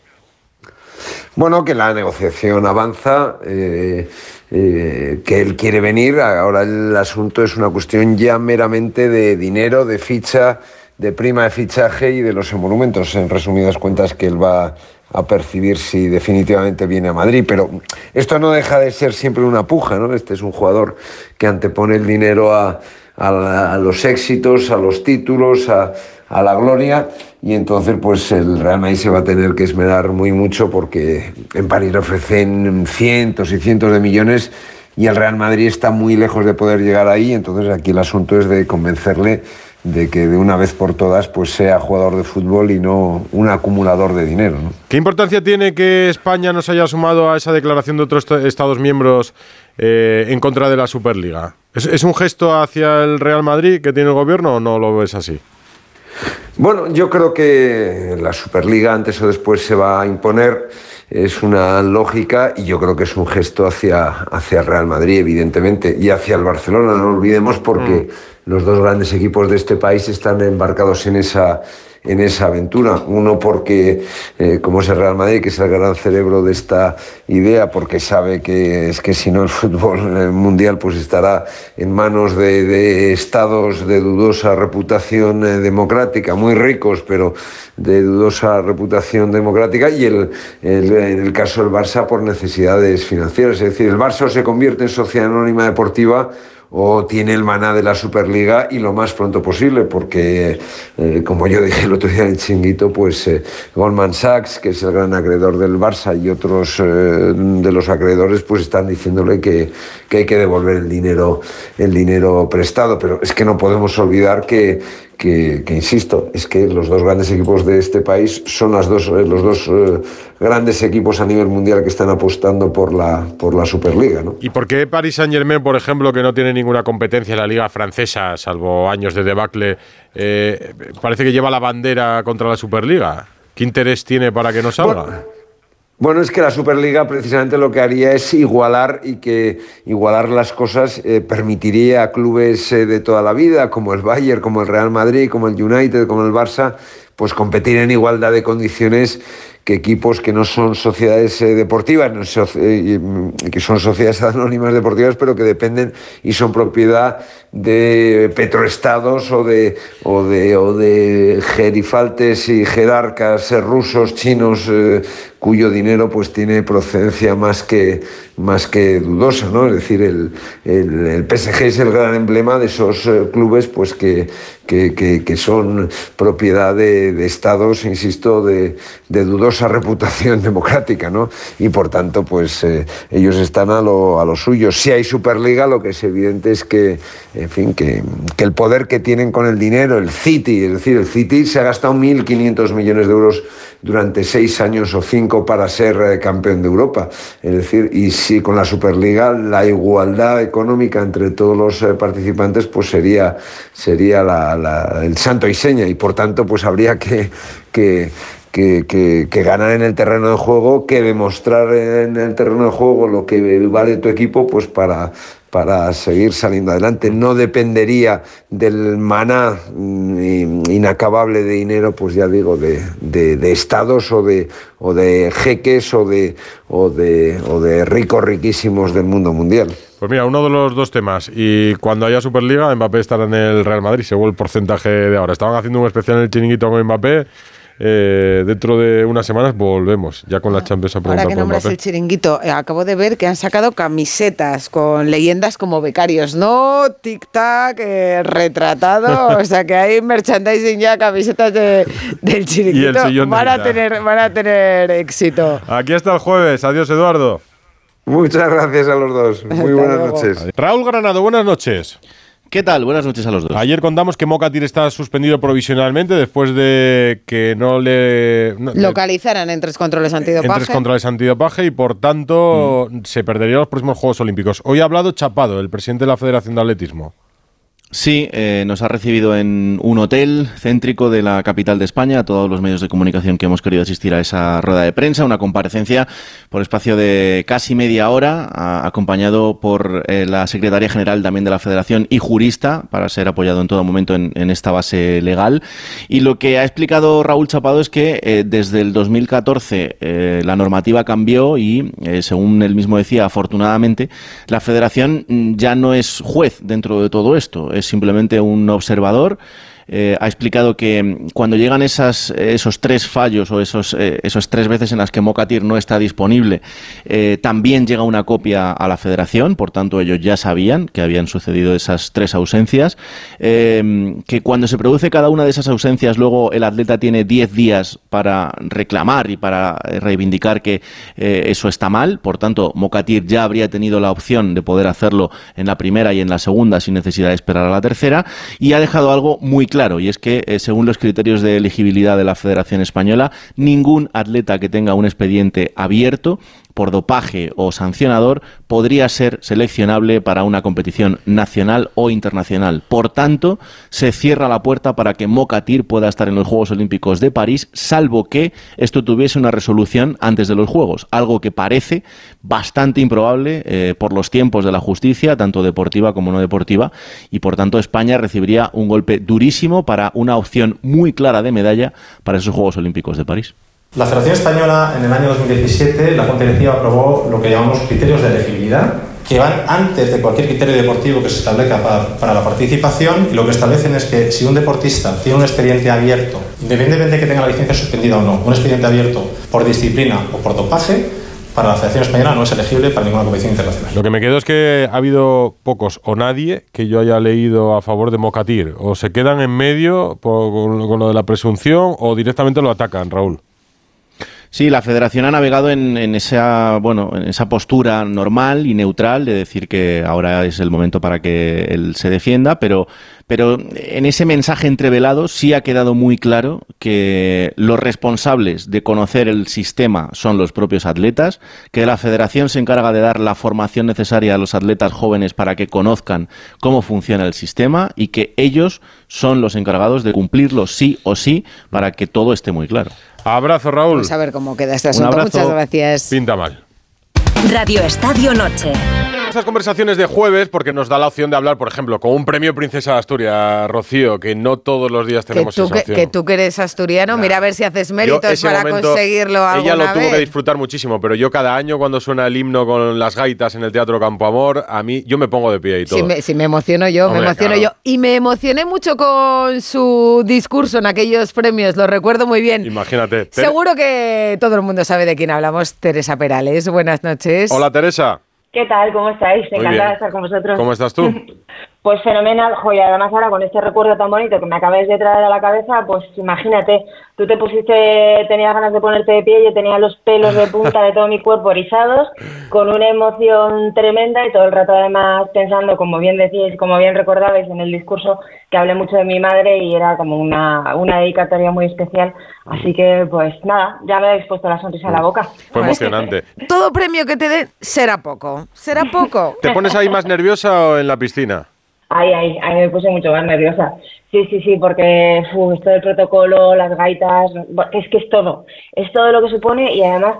Bueno, que la negociación avanza, eh, eh, que él quiere venir. Ahora el asunto es una cuestión ya meramente de dinero, de ficha, de prima de fichaje y de los emolumentos. En resumidas cuentas, que él va a percibir si definitivamente viene a Madrid. Pero esto no deja de ser siempre una puja, ¿no? Este es un jugador que antepone el dinero a, a los éxitos, a los títulos, a, a la gloria y entonces pues el Real Madrid se va a tener que esmerar muy mucho porque en París ofrecen cientos y cientos de millones y el Real Madrid está muy lejos de poder llegar ahí, entonces aquí el asunto es de convencerle de que de una vez por todas pues sea jugador de fútbol y no un acumulador de dinero. ¿Qué importancia tiene que España no se haya sumado a esa declaración de otros est- Estados miembros eh, en contra de la Superliga? ¿Es, es un gesto hacia el Real Madrid que tiene el gobierno o no lo ves así? Bueno, yo creo que la Superliga antes o después se va a imponer, es una lógica y yo creo que es un gesto hacia, hacia el Real Madrid, evidentemente, y hacia el Barcelona, no lo olvidemos, porque los dos grandes equipos de este país están embarcados en esa, en esa aventura. Uno porque, eh, como es el Real Madrid, que es el gran cerebro de esta idea, porque sabe que es que si no el fútbol eh, mundial pues estará en manos de, estados de dudosa reputación eh, democrática, muy ricos, pero de dudosa reputación democrática, y el, en el caso del Barça por necesidades financieras. Es decir, el Barça se convierte en sociedad anónima deportiva o tiene el maná de la Superliga y lo más pronto posible, porque, eh, como yo dije el otro día en el Chinguito, pues eh, Goldman Sachs, que es el gran acreedor del Barça, y otros eh, de los acreedores pues están diciéndole que, que, hay que devolver el dinero, el dinero prestado. Pero es que no podemos olvidar que, que, insisto, es que los dos grandes equipos de este país son las dos, eh, los dos eh, grandes equipos a nivel mundial que están apostando por la, por la Superliga. ¿no? ¿Y por qué Paris Saint Germain, por ejemplo, que no tiene ninguna competencia en la liga francesa, salvo años de debacle, eh, parece que lleva la bandera contra la Superliga? ¿Qué interés tiene para que no salga? Bueno, es que la Superliga precisamente lo que haría es igualar y que igualar las cosas eh, permitiría a clubes eh, de toda la vida, como el Bayern, como el Real Madrid, como el United, como el Barça, pues competir en igualdad de condiciones que equipos que no son sociedades eh, deportivas, que son sociedades anónimas deportivas, pero que dependen y son propiedad de petroestados o de, o de, o de gerifaltes y jerarcas rusos, chinos, eh, cuyo dinero pues tiene procedencia más que, más que dudosa, ¿no? Es decir, el, el, PSG es el gran emblema de esos eh, clubes pues que, que, que, son propiedad de, de estados, insisto, de, de, dudosa reputación democrática, ¿no? Y por tanto, pues eh, ellos están a lo, a lo suyo. Si hay Superliga, lo que es evidente es que en fin, que, el poder que tienen con el dinero, el City, es decir, el City se ha gastado 1.500 millones de euros durante seis años o cinco para ser eh, campeón de Europa. Es decir, y si con la Superliga la igualdad económica entre todos los eh, participantes pues sería, sería el santo y seña y por tanto pues habría que, que ganar en el terreno de juego, que demostrar en el terreno de juego lo que vale tu equipo, pues para, para seguir saliendo adelante. No dependería del maná mm, inacabable de dinero, pues ya digo, de, de, estados o de, o de jeques o de, o, de, o de ricos riquísimos del mundo mundial. Pues mira, uno de los dos temas. Y cuando haya Superliga, Mbappé estará en el Real Madrid, según el porcentaje de ahora. Estaban haciendo un especial en el chiringuito con Mbappé eh, dentro de unas semanas volvemos, ya con la Champions a Ahora que nombras el chiringuito, eh, acabo de ver que han sacado camisetas con leyendas como becarios, no tic-tac, eh, retratado, o sea que hay merchandising ya, camisetas del chiringuito. van, a tener, van a tener éxito. Aquí está el jueves. Adiós, Eduardo. Muchas gracias a los dos. Muy buenas noches. Raúl Granado, buenas noches. ¿Qué tal? Buenas noches a los dos. Ayer contamos que Mocatir está suspendido provisionalmente después de que no le... Localizaran en tres controles antidopaje. En tres controles antidopaje y por tanto mm. se perdería los próximos Juegos Olímpicos. Hoy ha hablado Chapado, el presidente de la Federación de Atletismo. Sí, eh, nos ha recibido en un hotel céntrico de la capital de España, a todos los medios de comunicación que hemos querido asistir a esa rueda de prensa, una comparecencia por espacio de casi media hora, acompañado por eh, la secretaria general también de la Federación y jurista, para ser apoyado en todo momento en, esta base legal. Y lo que ha explicado Raúl Chapado es que eh, desde el 2014 la normativa cambió y, según él mismo decía, afortunadamente, la Federación mm, ya no es juez dentro de todo esto simplemente un observador eh, ha explicado que mm, cuando llegan esos tres fallos o esos, eh, esos tres veces en las que Mocatir no está disponible, eh, también llega una copia a la federación, por tanto ellos ya sabían que habían sucedido esas tres ausencias, que cuando se produce cada una de esas ausencias luego el atleta tiene diez días para reclamar y para reivindicar que eso está mal, por tanto Mocatir ya habría tenido la opción de poder hacerlo en la primera y en la segunda sin necesidad de esperar a la tercera. Y ha dejado algo muy claro, y es que eh, según los criterios de elegibilidad de la Federación Española, ningún atleta que tenga un expediente abierto por dopaje o sancionador podría ser seleccionable para una competición nacional o internacional. Por tanto, se cierra la puerta para que Mocatir pueda estar en los Juegos Olímpicos de París, salvo que esto tuviese una resolución antes de los Juegos, algo que parece bastante improbable eh, por los tiempos de la justicia, tanto deportiva como no deportiva, y por tanto España recibiría un golpe durísimo para una opción muy clara de medalla para esos Juegos Olímpicos de París. La Federación Española en el año 2017, la Junta Directiva aprobó lo que llamamos criterios de elegibilidad, que van antes de cualquier criterio deportivo que se establezca para, la participación y lo que establecen es que si un deportista tiene un expediente abierto, independientemente de que tenga la licencia suspendida o no, un expediente abierto por disciplina o por dopaje, para la Federación Española no es elegible para ninguna competición internacional. Lo que me quedo es que ha habido pocos o nadie que yo haya leído a favor de Mocatir. O se quedan en medio con lo de la presunción o directamente lo atacan, Raúl. Sí, la federación ha navegado en, esa, bueno, en esa postura normal y neutral de decir que ahora es el momento para que él se defienda, pero, pero en ese mensaje entrevelado sí ha quedado muy claro que los responsables de conocer el sistema son los propios atletas, que la federación se encarga de dar la formación necesaria a los atletas jóvenes para que conozcan cómo funciona el sistema y que ellos son los encargados de cumplirlo sí o sí para que todo esté muy claro. Abrazo, Raúl. Vamos a ver cómo queda este asunto. Muchas gracias. Pinta mal. Radio Estadio Noche. Estas conversaciones de jueves, porque nos da la opción de hablar, por ejemplo, con un premio Princesa de Asturias, Rocío, que no todos los días tenemos que tú, esa que, opción. que tú que eres asturiano, mira a ver si haces méritos para momento, conseguirlo Ella lo tuvo que disfrutar muchísimo, pero yo cada año cuando suena el himno con las gaitas en el Teatro Campo Amor, a mí yo me pongo de pie y todo. Si me, si me emociono yo, me emociono claro. yo. Y me emocioné mucho con su discurso en aquellos premios, lo recuerdo muy bien. Imagínate. Ter- Seguro que todo el mundo sabe de quién hablamos. Teresa Perales, buenas noches. Hola, Teresa. ¿Qué tal? ¿Cómo estáis? Encantada de estar con vosotros. ¿Cómo estás tú? Pues fenomenal, joya. Además ahora con este recuerdo tan bonito que me acabáis de traer a la cabeza, pues imagínate, tú te pusiste, tenías ganas de ponerte de pie, yo tenía los pelos de punta de todo mi cuerpo erizados, con una emoción tremenda y todo el rato además pensando, como bien decíais, como bien recordabais en el discurso, que hablé mucho de mi madre y era como una, una dedicatoria muy especial. Así que pues nada, ya me habéis puesto la sonrisa en la boca. Fue emocionante. Todo premio que te den será poco. Será poco. ¿Te pones ahí más nerviosa o en la piscina? Ay, ay, ay, me puse mucho más nerviosa. Sí, sí, sí, porque uf, esto del protocolo, las gaitas, es que es todo. Es todo lo que supone y además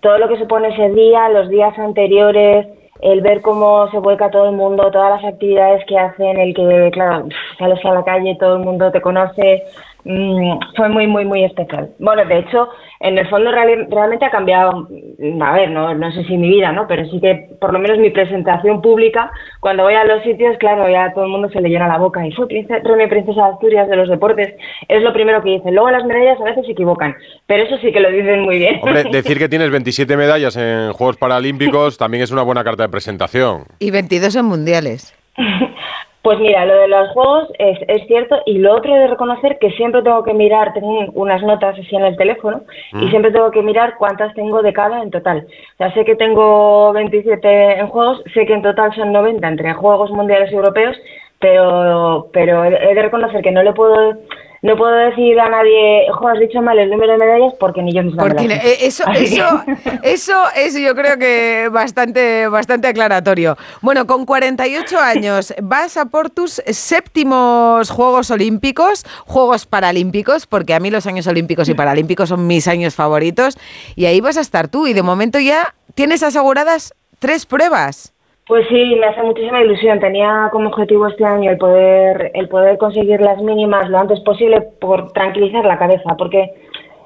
todo lo que supone ese día, los días anteriores, el ver cómo se vuelca todo el mundo, todas las actividades que hacen, el que, claro, sales a la calle, todo el mundo te conoce, mm, fue muy, muy, muy especial. Bueno, de hecho, en el fondo realmente ha cambiado, mm, a ver, no, no sé si mi vida, ¿no? Pero sí que por lo menos mi presentación pública, cuando voy a los sitios, claro, ya todo el mundo se le llena la boca y fue premio Princesa de Asturias de los deportes, es lo primero que dicen. Luego las medallas a veces se equivocan, pero eso sí que lo dicen muy bien. Hombre, decir que tienes 27 medallas en Juegos Paralímpicos también es una buena carta de presentación. Y 22 en mundiales. Pues mira, lo de los juegos es, es cierto y lo otro de reconocer que siempre tengo que mirar, tengo un- unas notas así en el teléfono y Mm. siempre tengo que mirar cuántas tengo de cada en total. O sea, sé que tengo 27 en juegos, sé que en total son 90 entre juegos mundiales y europeos, pero, pero he de reconocer que no le puedo... No puedo decir a nadie, jo, has dicho mal el número de medallas porque ni yo misma Porque las sé". eh, eso, eso, eso es yo creo que bastante, bastante aclaratorio. Bueno, con 48 años vas a por tus séptimos Juegos Olímpicos, Juegos Paralímpicos, porque a mí los años olímpicos y paralímpicos son mis años favoritos, y ahí vas a estar tú, y de momento ya tienes aseguradas tres pruebas. Pues sí, me hace muchísima ilusión. Tenía como objetivo este año el poder, el poder conseguir las mínimas lo antes posible por tranquilizar la cabeza, porque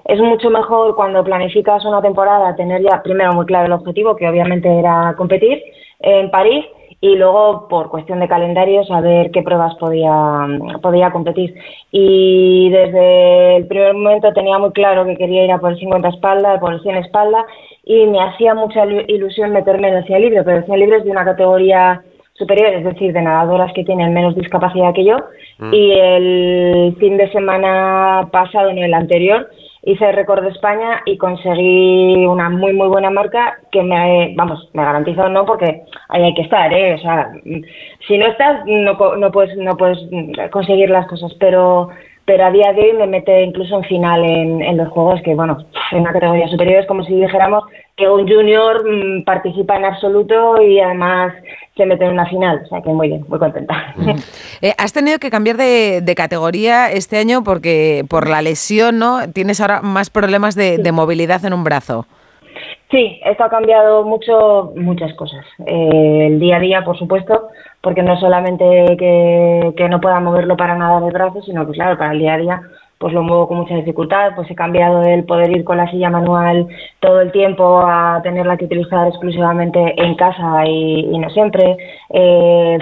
es mucho mejor cuando planificas una temporada tener ya primero muy claro el objetivo, que obviamente era competir en París, y luego por cuestión de calendario saber qué pruebas podía, podía competir. Y desde el primer momento tenía muy claro que quería ir a por el 50 espalda, por el 100 espalda, y me hacía mucha ilu- ilusión meterme en el 100 libre, pero el 100 libre es de una categoría superior, es decir, de nadadoras que tienen menos discapacidad que yo. Mm. Y el fin de semana pasado, en el anterior, hice récord de España y conseguí una muy, muy buena marca que me, vamos, me garantizó no, porque ahí hay que estar, ¿eh? O sea, si no estás, no, no puedes, no puedes conseguir las cosas, pero pero a día de hoy me mete incluso en final en, en los juegos que, bueno, en una categoría superior es como si dijéramos que un junior mm, participa en absoluto y además se mete en una final, o sea que muy bien, muy contenta. Eh, has tenido que cambiar de, de categoría este año porque por la lesión, ¿no? Tienes ahora más problemas de, de movilidad en un brazo. Sí, esto ha cambiado mucho, muchas cosas. Eh, el día a día, por supuesto, porque no solamente que, que no pueda moverlo para nada del brazo, sino que, claro, para el día a día, pues lo muevo con mucha dificultad. Pues he cambiado del poder ir con la silla manual todo el tiempo a tenerla que utilizar exclusivamente en casa y, no siempre. Eh,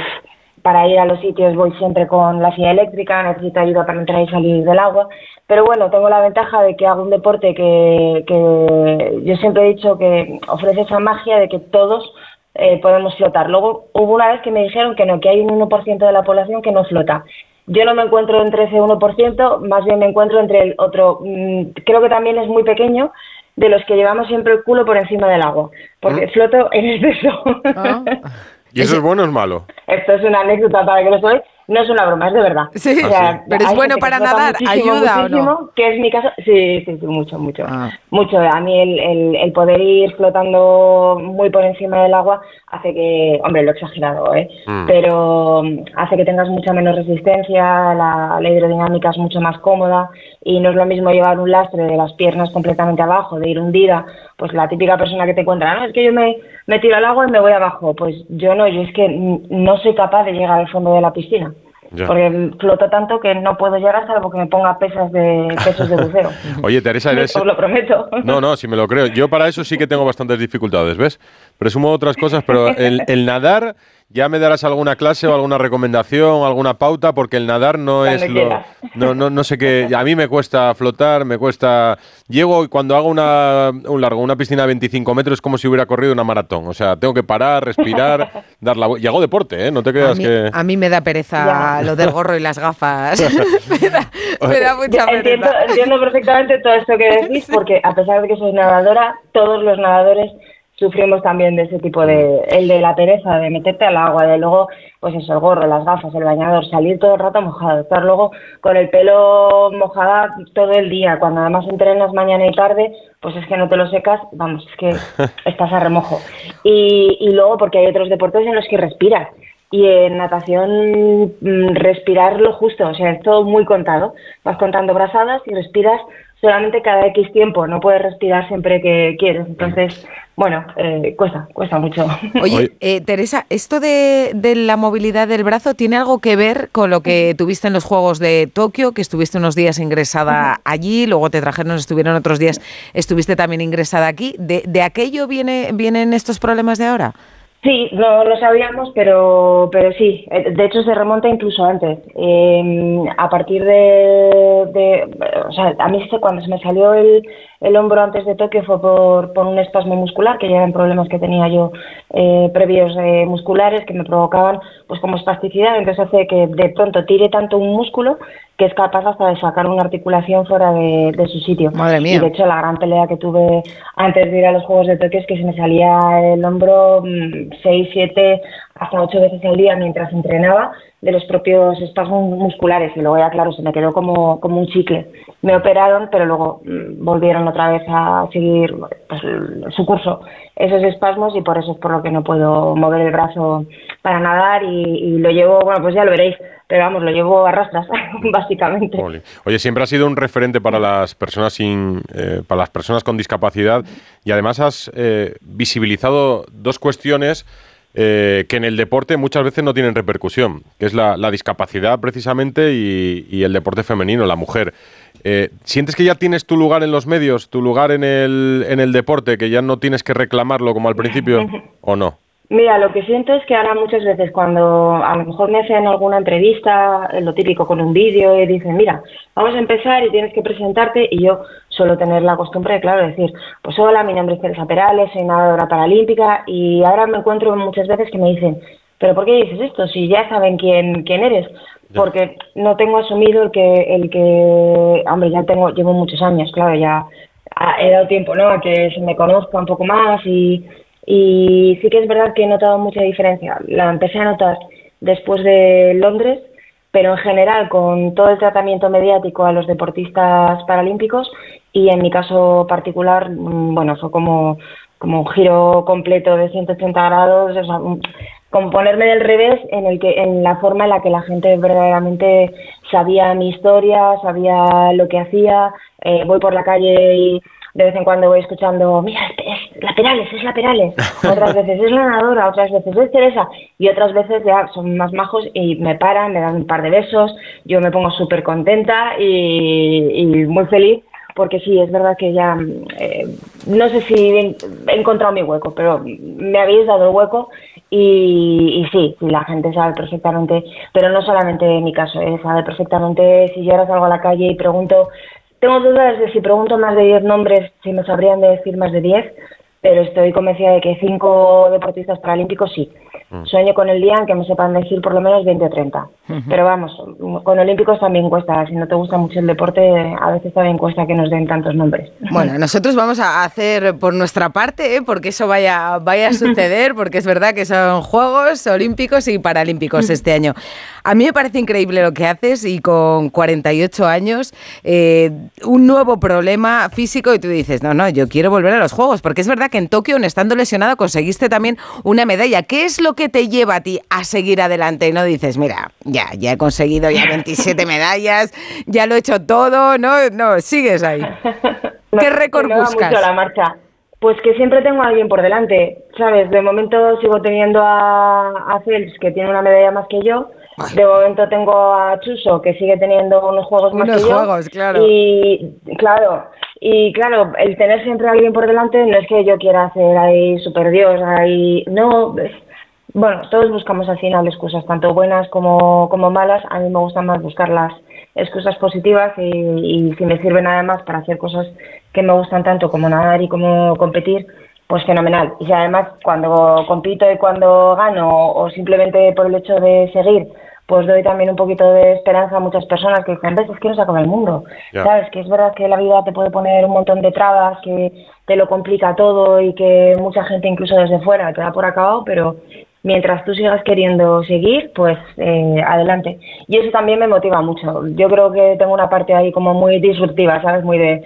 para ir a los sitios voy siempre con la silla eléctrica, necesito ayuda para entrar y salir del agua. Pero bueno, tengo la ventaja de que hago un deporte que, que yo siempre he dicho que ofrece esa magia de que todos eh, podemos flotar. Luego hubo una vez que me dijeron que no, que hay un 1% de la población que no flota. Yo no me encuentro entre ese 1%, más bien me encuentro entre el otro, mm, creo que también es muy pequeño, de los que llevamos siempre el culo por encima del agua, porque ¿Mm? floto en exceso. ¿Y eso es bueno o es malo? Esto es una anécdota para que lo sabéis. No es una broma, es de verdad. Sí, O sea, pero es bueno para nadar, muchísimo, ¿ayuda o no? muchísimo, Que es mi caso. Sí, sí, sí, mucho, mucho. Ah. Mucho. A mí el, el, el poder ir flotando muy por encima del agua hace que, hombre, lo he exagerado, ¿eh? Mm. Pero mm, hace que tengas mucha menos resistencia, la, la hidrodinámica es mucho más cómoda y no es lo mismo llevar un lastre de las piernas completamente abajo, de ir hundida, pues la típica persona que te encuentra, no, es que yo me, me tiro al agua y me voy abajo. Pues yo no, yo es que no soy capaz de llegar al fondo de la piscina. Ya. Porque floto tanto que no puedo llegar salvo que me ponga pesas de pesos de buceo. Oye, Teresa, eres... Os lo prometo. No, no, si me lo creo. Yo para eso sí que tengo bastantes dificultades, ¿ves? Presumo otras cosas, pero el, el nadar, ya me darás alguna clase o alguna recomendación, alguna pauta, porque el nadar no Cuando es lo... No, no, no sé qué... A mí me cuesta flotar, me cuesta... Llego y cuando hago una, un largo, una piscina de 25 metros, es como si hubiera corrido una maratón. O sea, tengo que parar, respirar, dar la... vu- Y hago deporte, ¿eh? No te A creas mí, que... a mí me da pereza Ya. lo del gorro y las gafas. me, da, me da mucha Yo entiendo, pereza. entiendo perfectamente todo esto que decís, porque a pesar de que soy nadadora, todos los nadadores sufrimos también de ese tipo de, el de la pereza, de meterte al agua, de luego, pues eso, el gorro, las gafas, el bañador, salir todo el rato mojado, estar luego con el pelo mojada todo el día, cuando además entrenas mañana y tarde, pues es que no te lo secas, vamos, es que estás a remojo. Y, y luego porque hay otros deportes en los que respiras. Y en natación mm, respirar lo justo, o sea, es todo muy contado. Vas contando brazadas y respiras solamente cada X tiempo, no puedes respirar siempre que quieres. Entonces, bueno, eh, cuesta, cuesta mucho. Oye, eh, Teresa, ¿esto de, de la movilidad del brazo tiene algo que ver con lo que tuviste en los Juegos de Tokio, que estuviste unos días ingresada allí, luego te trajeron, estuvieron otros días, estuviste también ingresada aquí? ¿De, de aquello viene, vienen estos problemas de ahora? Sí, no lo sabíamos, pero, pero sí. Eh, De hecho, se remonta incluso antes. Eh, a partir de, de- O sea, a mí cuando se me salió el, el hombro antes de Tokio fue por, por un espasmo muscular, que ya eran problemas que tenía yo eh, previos eh, musculares que me provocaban pues como espasticidad. Entonces hace que de pronto tire tanto un músculo que es capaz hasta de sacar una articulación fuera de, de su sitio. Madre mía. Y de hecho la gran pelea que tuve antes de ir a los Juegos de Tokio es que se me salía el hombro 6, 7, hasta 8 veces al día mientras entrenaba de los propios espasmos musculares y luego ya claro se me quedó como, como un chicle. Me operaron pero luego mm, volvieron otra vez a seguir pues, su curso esos espasmos y por eso es por lo que no puedo mover el brazo para nadar y, lo llevo, bueno pues ya lo veréis, pero vamos, lo llevo a rastras básicamente. Oye, siempre has sido un referente para las personas sin, eh, para las personas con discapacidad y además has eh, visibilizado dos cuestiones eh, que en el deporte muchas veces no tienen repercusión, que es la, la discapacidad precisamente y, y el deporte femenino, la mujer. Eh, ¿Sientes que ya tienes tu lugar en los medios, tu lugar en el, en el deporte, que ya no tienes que reclamarlo como al principio o no? Mira, lo que siento es que ahora muchas veces cuando a lo mejor me hacen alguna entrevista, eh, lo típico con un vídeo, y dicen, mira, vamos a empezar y tienes que presentarte, y yo suelo tener la costumbre de, claro, decir, pues hola, mi nombre es Teresa Perales, soy nadadora paralímpica, y ahora me encuentro muchas veces que me dicen, pero ¿por qué dices esto? Si ya saben quién, quién eres. Porque no tengo asumido el que, el que, hombre, ya tengo, llevo muchos años, claro, ya ah, he dado tiempo, ¿no? A que se me conozca un poco más y, y sí que es verdad que he notado mucha diferencia. La empecé a notar después de Londres, pero en general con todo el tratamiento mediático a los deportistas paralímpicos y en mi caso particular, mm, bueno, fue como, como un giro completo de 180 grados, o sea, un- del revés en el que en la forma en la que la gente verdaderamente sabía mi historia, sabía lo que hacía, eh, voy por la calle y de vez en cuando voy escuchando, mira, es, es la Perales, es la Perales. Otras veces es la nadadora, otras veces es Teresa. Y otras veces ya son más majos y me paran, me dan un par de besos. Yo me pongo súper contenta y, y muy feliz porque sí, es verdad que ya, eh, no sé si he he encontrado mi hueco, pero me habéis dado el hueco y, y sí, sí, la gente sabe perfectamente, pero no solamente en mi caso, eh, sabe perfectamente si yo ahora salgo a la calle y pregunto, tengo dudas de si pregunto más de 10 nombres, si me sabrían de decir más de 10, pero estoy convencida de que cinco deportistas paralímpicos sí. Mm. Sueño con el día en que me sepan decir por lo menos 20 o 30. Pero vamos, con olímpicos también cuesta. Si no te gusta mucho el deporte, a veces también cuesta que nos den tantos nombres. Bueno, nosotros vamos a hacer por nuestra parte, ¿eh? porque eso vaya, vaya a suceder, porque es verdad que son Juegos Olímpicos y Paralímpicos este año. A mí me parece increíble lo que haces y con 48 años, eh, un nuevo problema físico y tú dices, no, no, yo quiero volver a los Juegos, porque es verdad que en Tokio, estando lesionado, conseguiste también una medalla. ¿Qué es lo que te lleva a ti a seguir adelante y no dices, mira, ya, ya he conseguido ya 27 medallas, ya lo he hecho todo, no, no, sigues ahí. ¿Qué récord buscas? Mucho la marcha. Pues que siempre tengo a alguien por delante, ¿sabes? De momento sigo teniendo a, a Phelps, que tiene una medalla más que yo, de momento tengo a Chuso, que sigue teniendo unos juegos más unos que juegos, claro. Y claro, y claro, el tener siempre a alguien por delante no es que yo quiera hacer ahí super Dios, ahí no, bueno, todos buscamos al final excusas, tanto buenas como, como malas. A mí me gusta más buscar las excusas positivas y, y si me sirven además para hacer cosas que me gustan tanto como nadar y como competir, pues fenomenal. Y si además cuando compito y cuando gano o simplemente por el hecho de seguir, pues doy también un poquito de esperanza a muchas personas que dicen, ves, es que no se acaba el mundo. ¿Sabes? Que es verdad que la vida te puede poner un montón de trabas, que te lo complica todo y que mucha gente incluso desde fuera te da por acabado, pero mientras tú sigas queriendo seguir, pues eh, adelante. Y eso también me motiva mucho. Yo creo que tengo una parte ahí como muy disruptiva, ¿sabes? Muy de,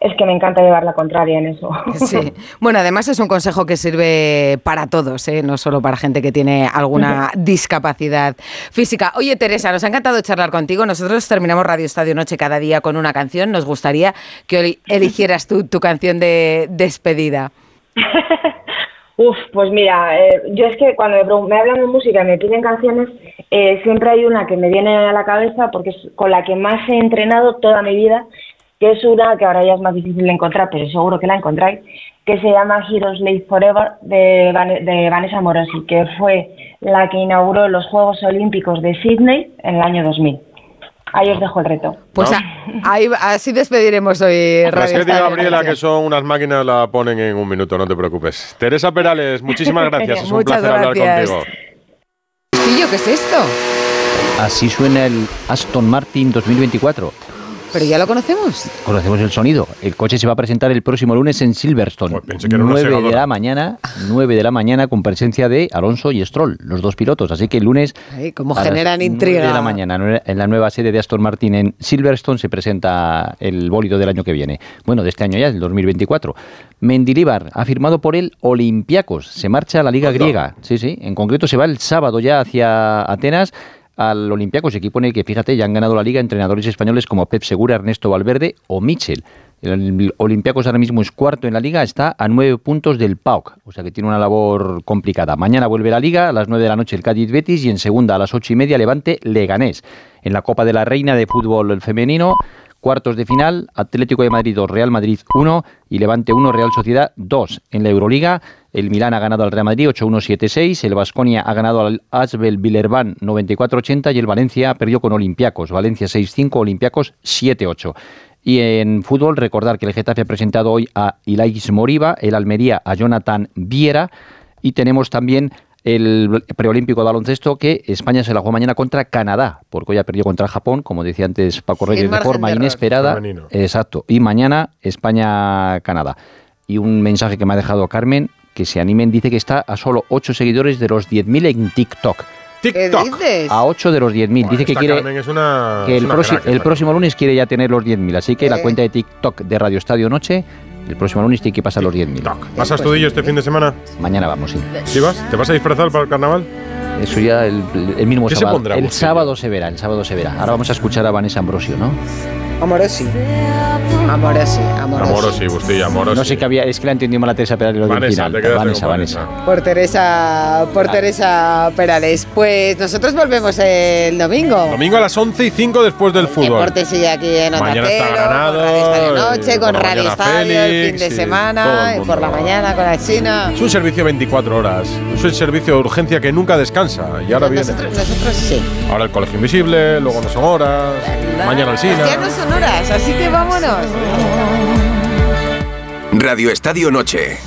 es que me encanta llevar la contraria en eso. Sí. Bueno, además es un consejo que sirve para todos, ¿eh? no solo para gente que tiene alguna discapacidad física. Oye, Teresa, nos ha encantado charlar contigo. Nosotros terminamos Radio Estadio Noche cada día con una canción. Nos gustaría que eligieras tú tu canción de despedida. Uf, pues mira, eh, yo es que cuando me, hablan de música y me piden canciones, eh, siempre hay una que me viene a la cabeza porque es con la que más he entrenado toda mi vida que es una que ahora ya es más difícil de encontrar, pero seguro que la encontráis, que se llama Heroes Live Forever de, de Vanessa Morosi, que fue la que inauguró los Juegos Olímpicos de Sydney en el año 2000. Ahí os dejo el reto. Pues ahí, así despediremos hoy Radio que Gabriela que son unas máquinas la ponen en un minuto, no te preocupes. Teresa Perales, muchísimas gracias. es un placer hablar contigo. ¿qué es esto? Así suena el Aston Martin 2024 pero ya lo conocemos. Conocemos el sonido. El coche se va a presentar el próximo lunes en Silverstone. 9 de la mañana, 9 de la mañana con presencia de Alonso y Stroll, los dos pilotos. Así que el lunes como generan intriga. 9 de la mañana en la nueva sede de Aston Martin en Silverstone se presenta el bólido del año que viene. Bueno, de este año ya, el 2024. Mendilibar ha firmado por el Olympiacos. Se marcha a la Liga Griega. Sí, sí. En concreto se va el sábado ya hacia Atenas al Olympiacos, equipo en el que, fíjate, ya han ganado la liga entrenadores españoles como Pep Segura, Ernesto Valverde o Michel. El Olympiacos ahora mismo es cuarto en la liga, está a nueve puntos del PAOK, o sea que tiene una labor complicada. Mañana vuelve la liga, a las nueve de la noche el Cádiz Betis y en segunda a las ocho y media Levante Leganés. En la Copa de la Reina de Fútbol Femenino, Cuartos de final, Atlético de Madrid 2, Real Madrid 1 y Levante 1, Real Sociedad 2. En la Euroliga, el Milán ha ganado al Real Madrid 8-1-7-6, el Vasconia ha ganado al Asbel Villerban 94-80 y el Valencia perdió con Olympiacos, Valencia 6-5, Olympiacos 7-8. Y en fútbol, recordar que el Getafe ha presentado hoy a Ilais Moriba, el Almería a Jonathan Viera y tenemos también el preolímpico de baloncesto que España se la juega mañana contra Canadá, porque hoy ha perdido contra Japón, como decía antes Paco Reyes, de forma inesperada. Exacto. Y mañana España-Canadá. Y un mensaje que me ha dejado Carmen, que se animen, dice que está a solo 8 seguidores de los 10.000 en TikTok. TikTok. A 8 de los 10.000. dice que quiere que el, el próximo lunes quiere ya tener los 10.000. Así que la cuenta de TikTok de Radio Estadio Noche el próximo lunes tiene que pasar los 10.000. ¿Vas a Estudillo este fin de semana? Mañana vamos, sí. ¿Sí vas? ¿Te vas a disfrazar para el carnaval? Eso ya el, el mismo ¿Qué sábado. Se pondrá, el sábado se verá, el sábado se verá. Ahora vamos a escuchar a Vanessa Ambrosio, ¿no? Amorosi. Amorosi, amorosi. Amorosi, Bustillo, amorosi. No sé qué había, es que la entendí mal a Teresa Perales lo Vanessa, final. Te Vanessa, Vanessa, Vanessa. Por Teresa, por Teresa Perales. Pues nosotros volvemos el domingo. Domingo a las 11 y 5 después del fútbol. Deporte sigue aquí en Onda Mañana está Cero, ganado. Con Radio Estadio Noche, con Radio Estadio el fin de semana, y por la mañana con la China. Es un servicio 24 horas. Es un servicio de urgencia que nunca descansa. Y ahora viene. Nosotros, nosotros sí. Ahora el colegio invisible, luego no son horas. Mañana el Sina. Así que vámonos. Radio Estadio Noche.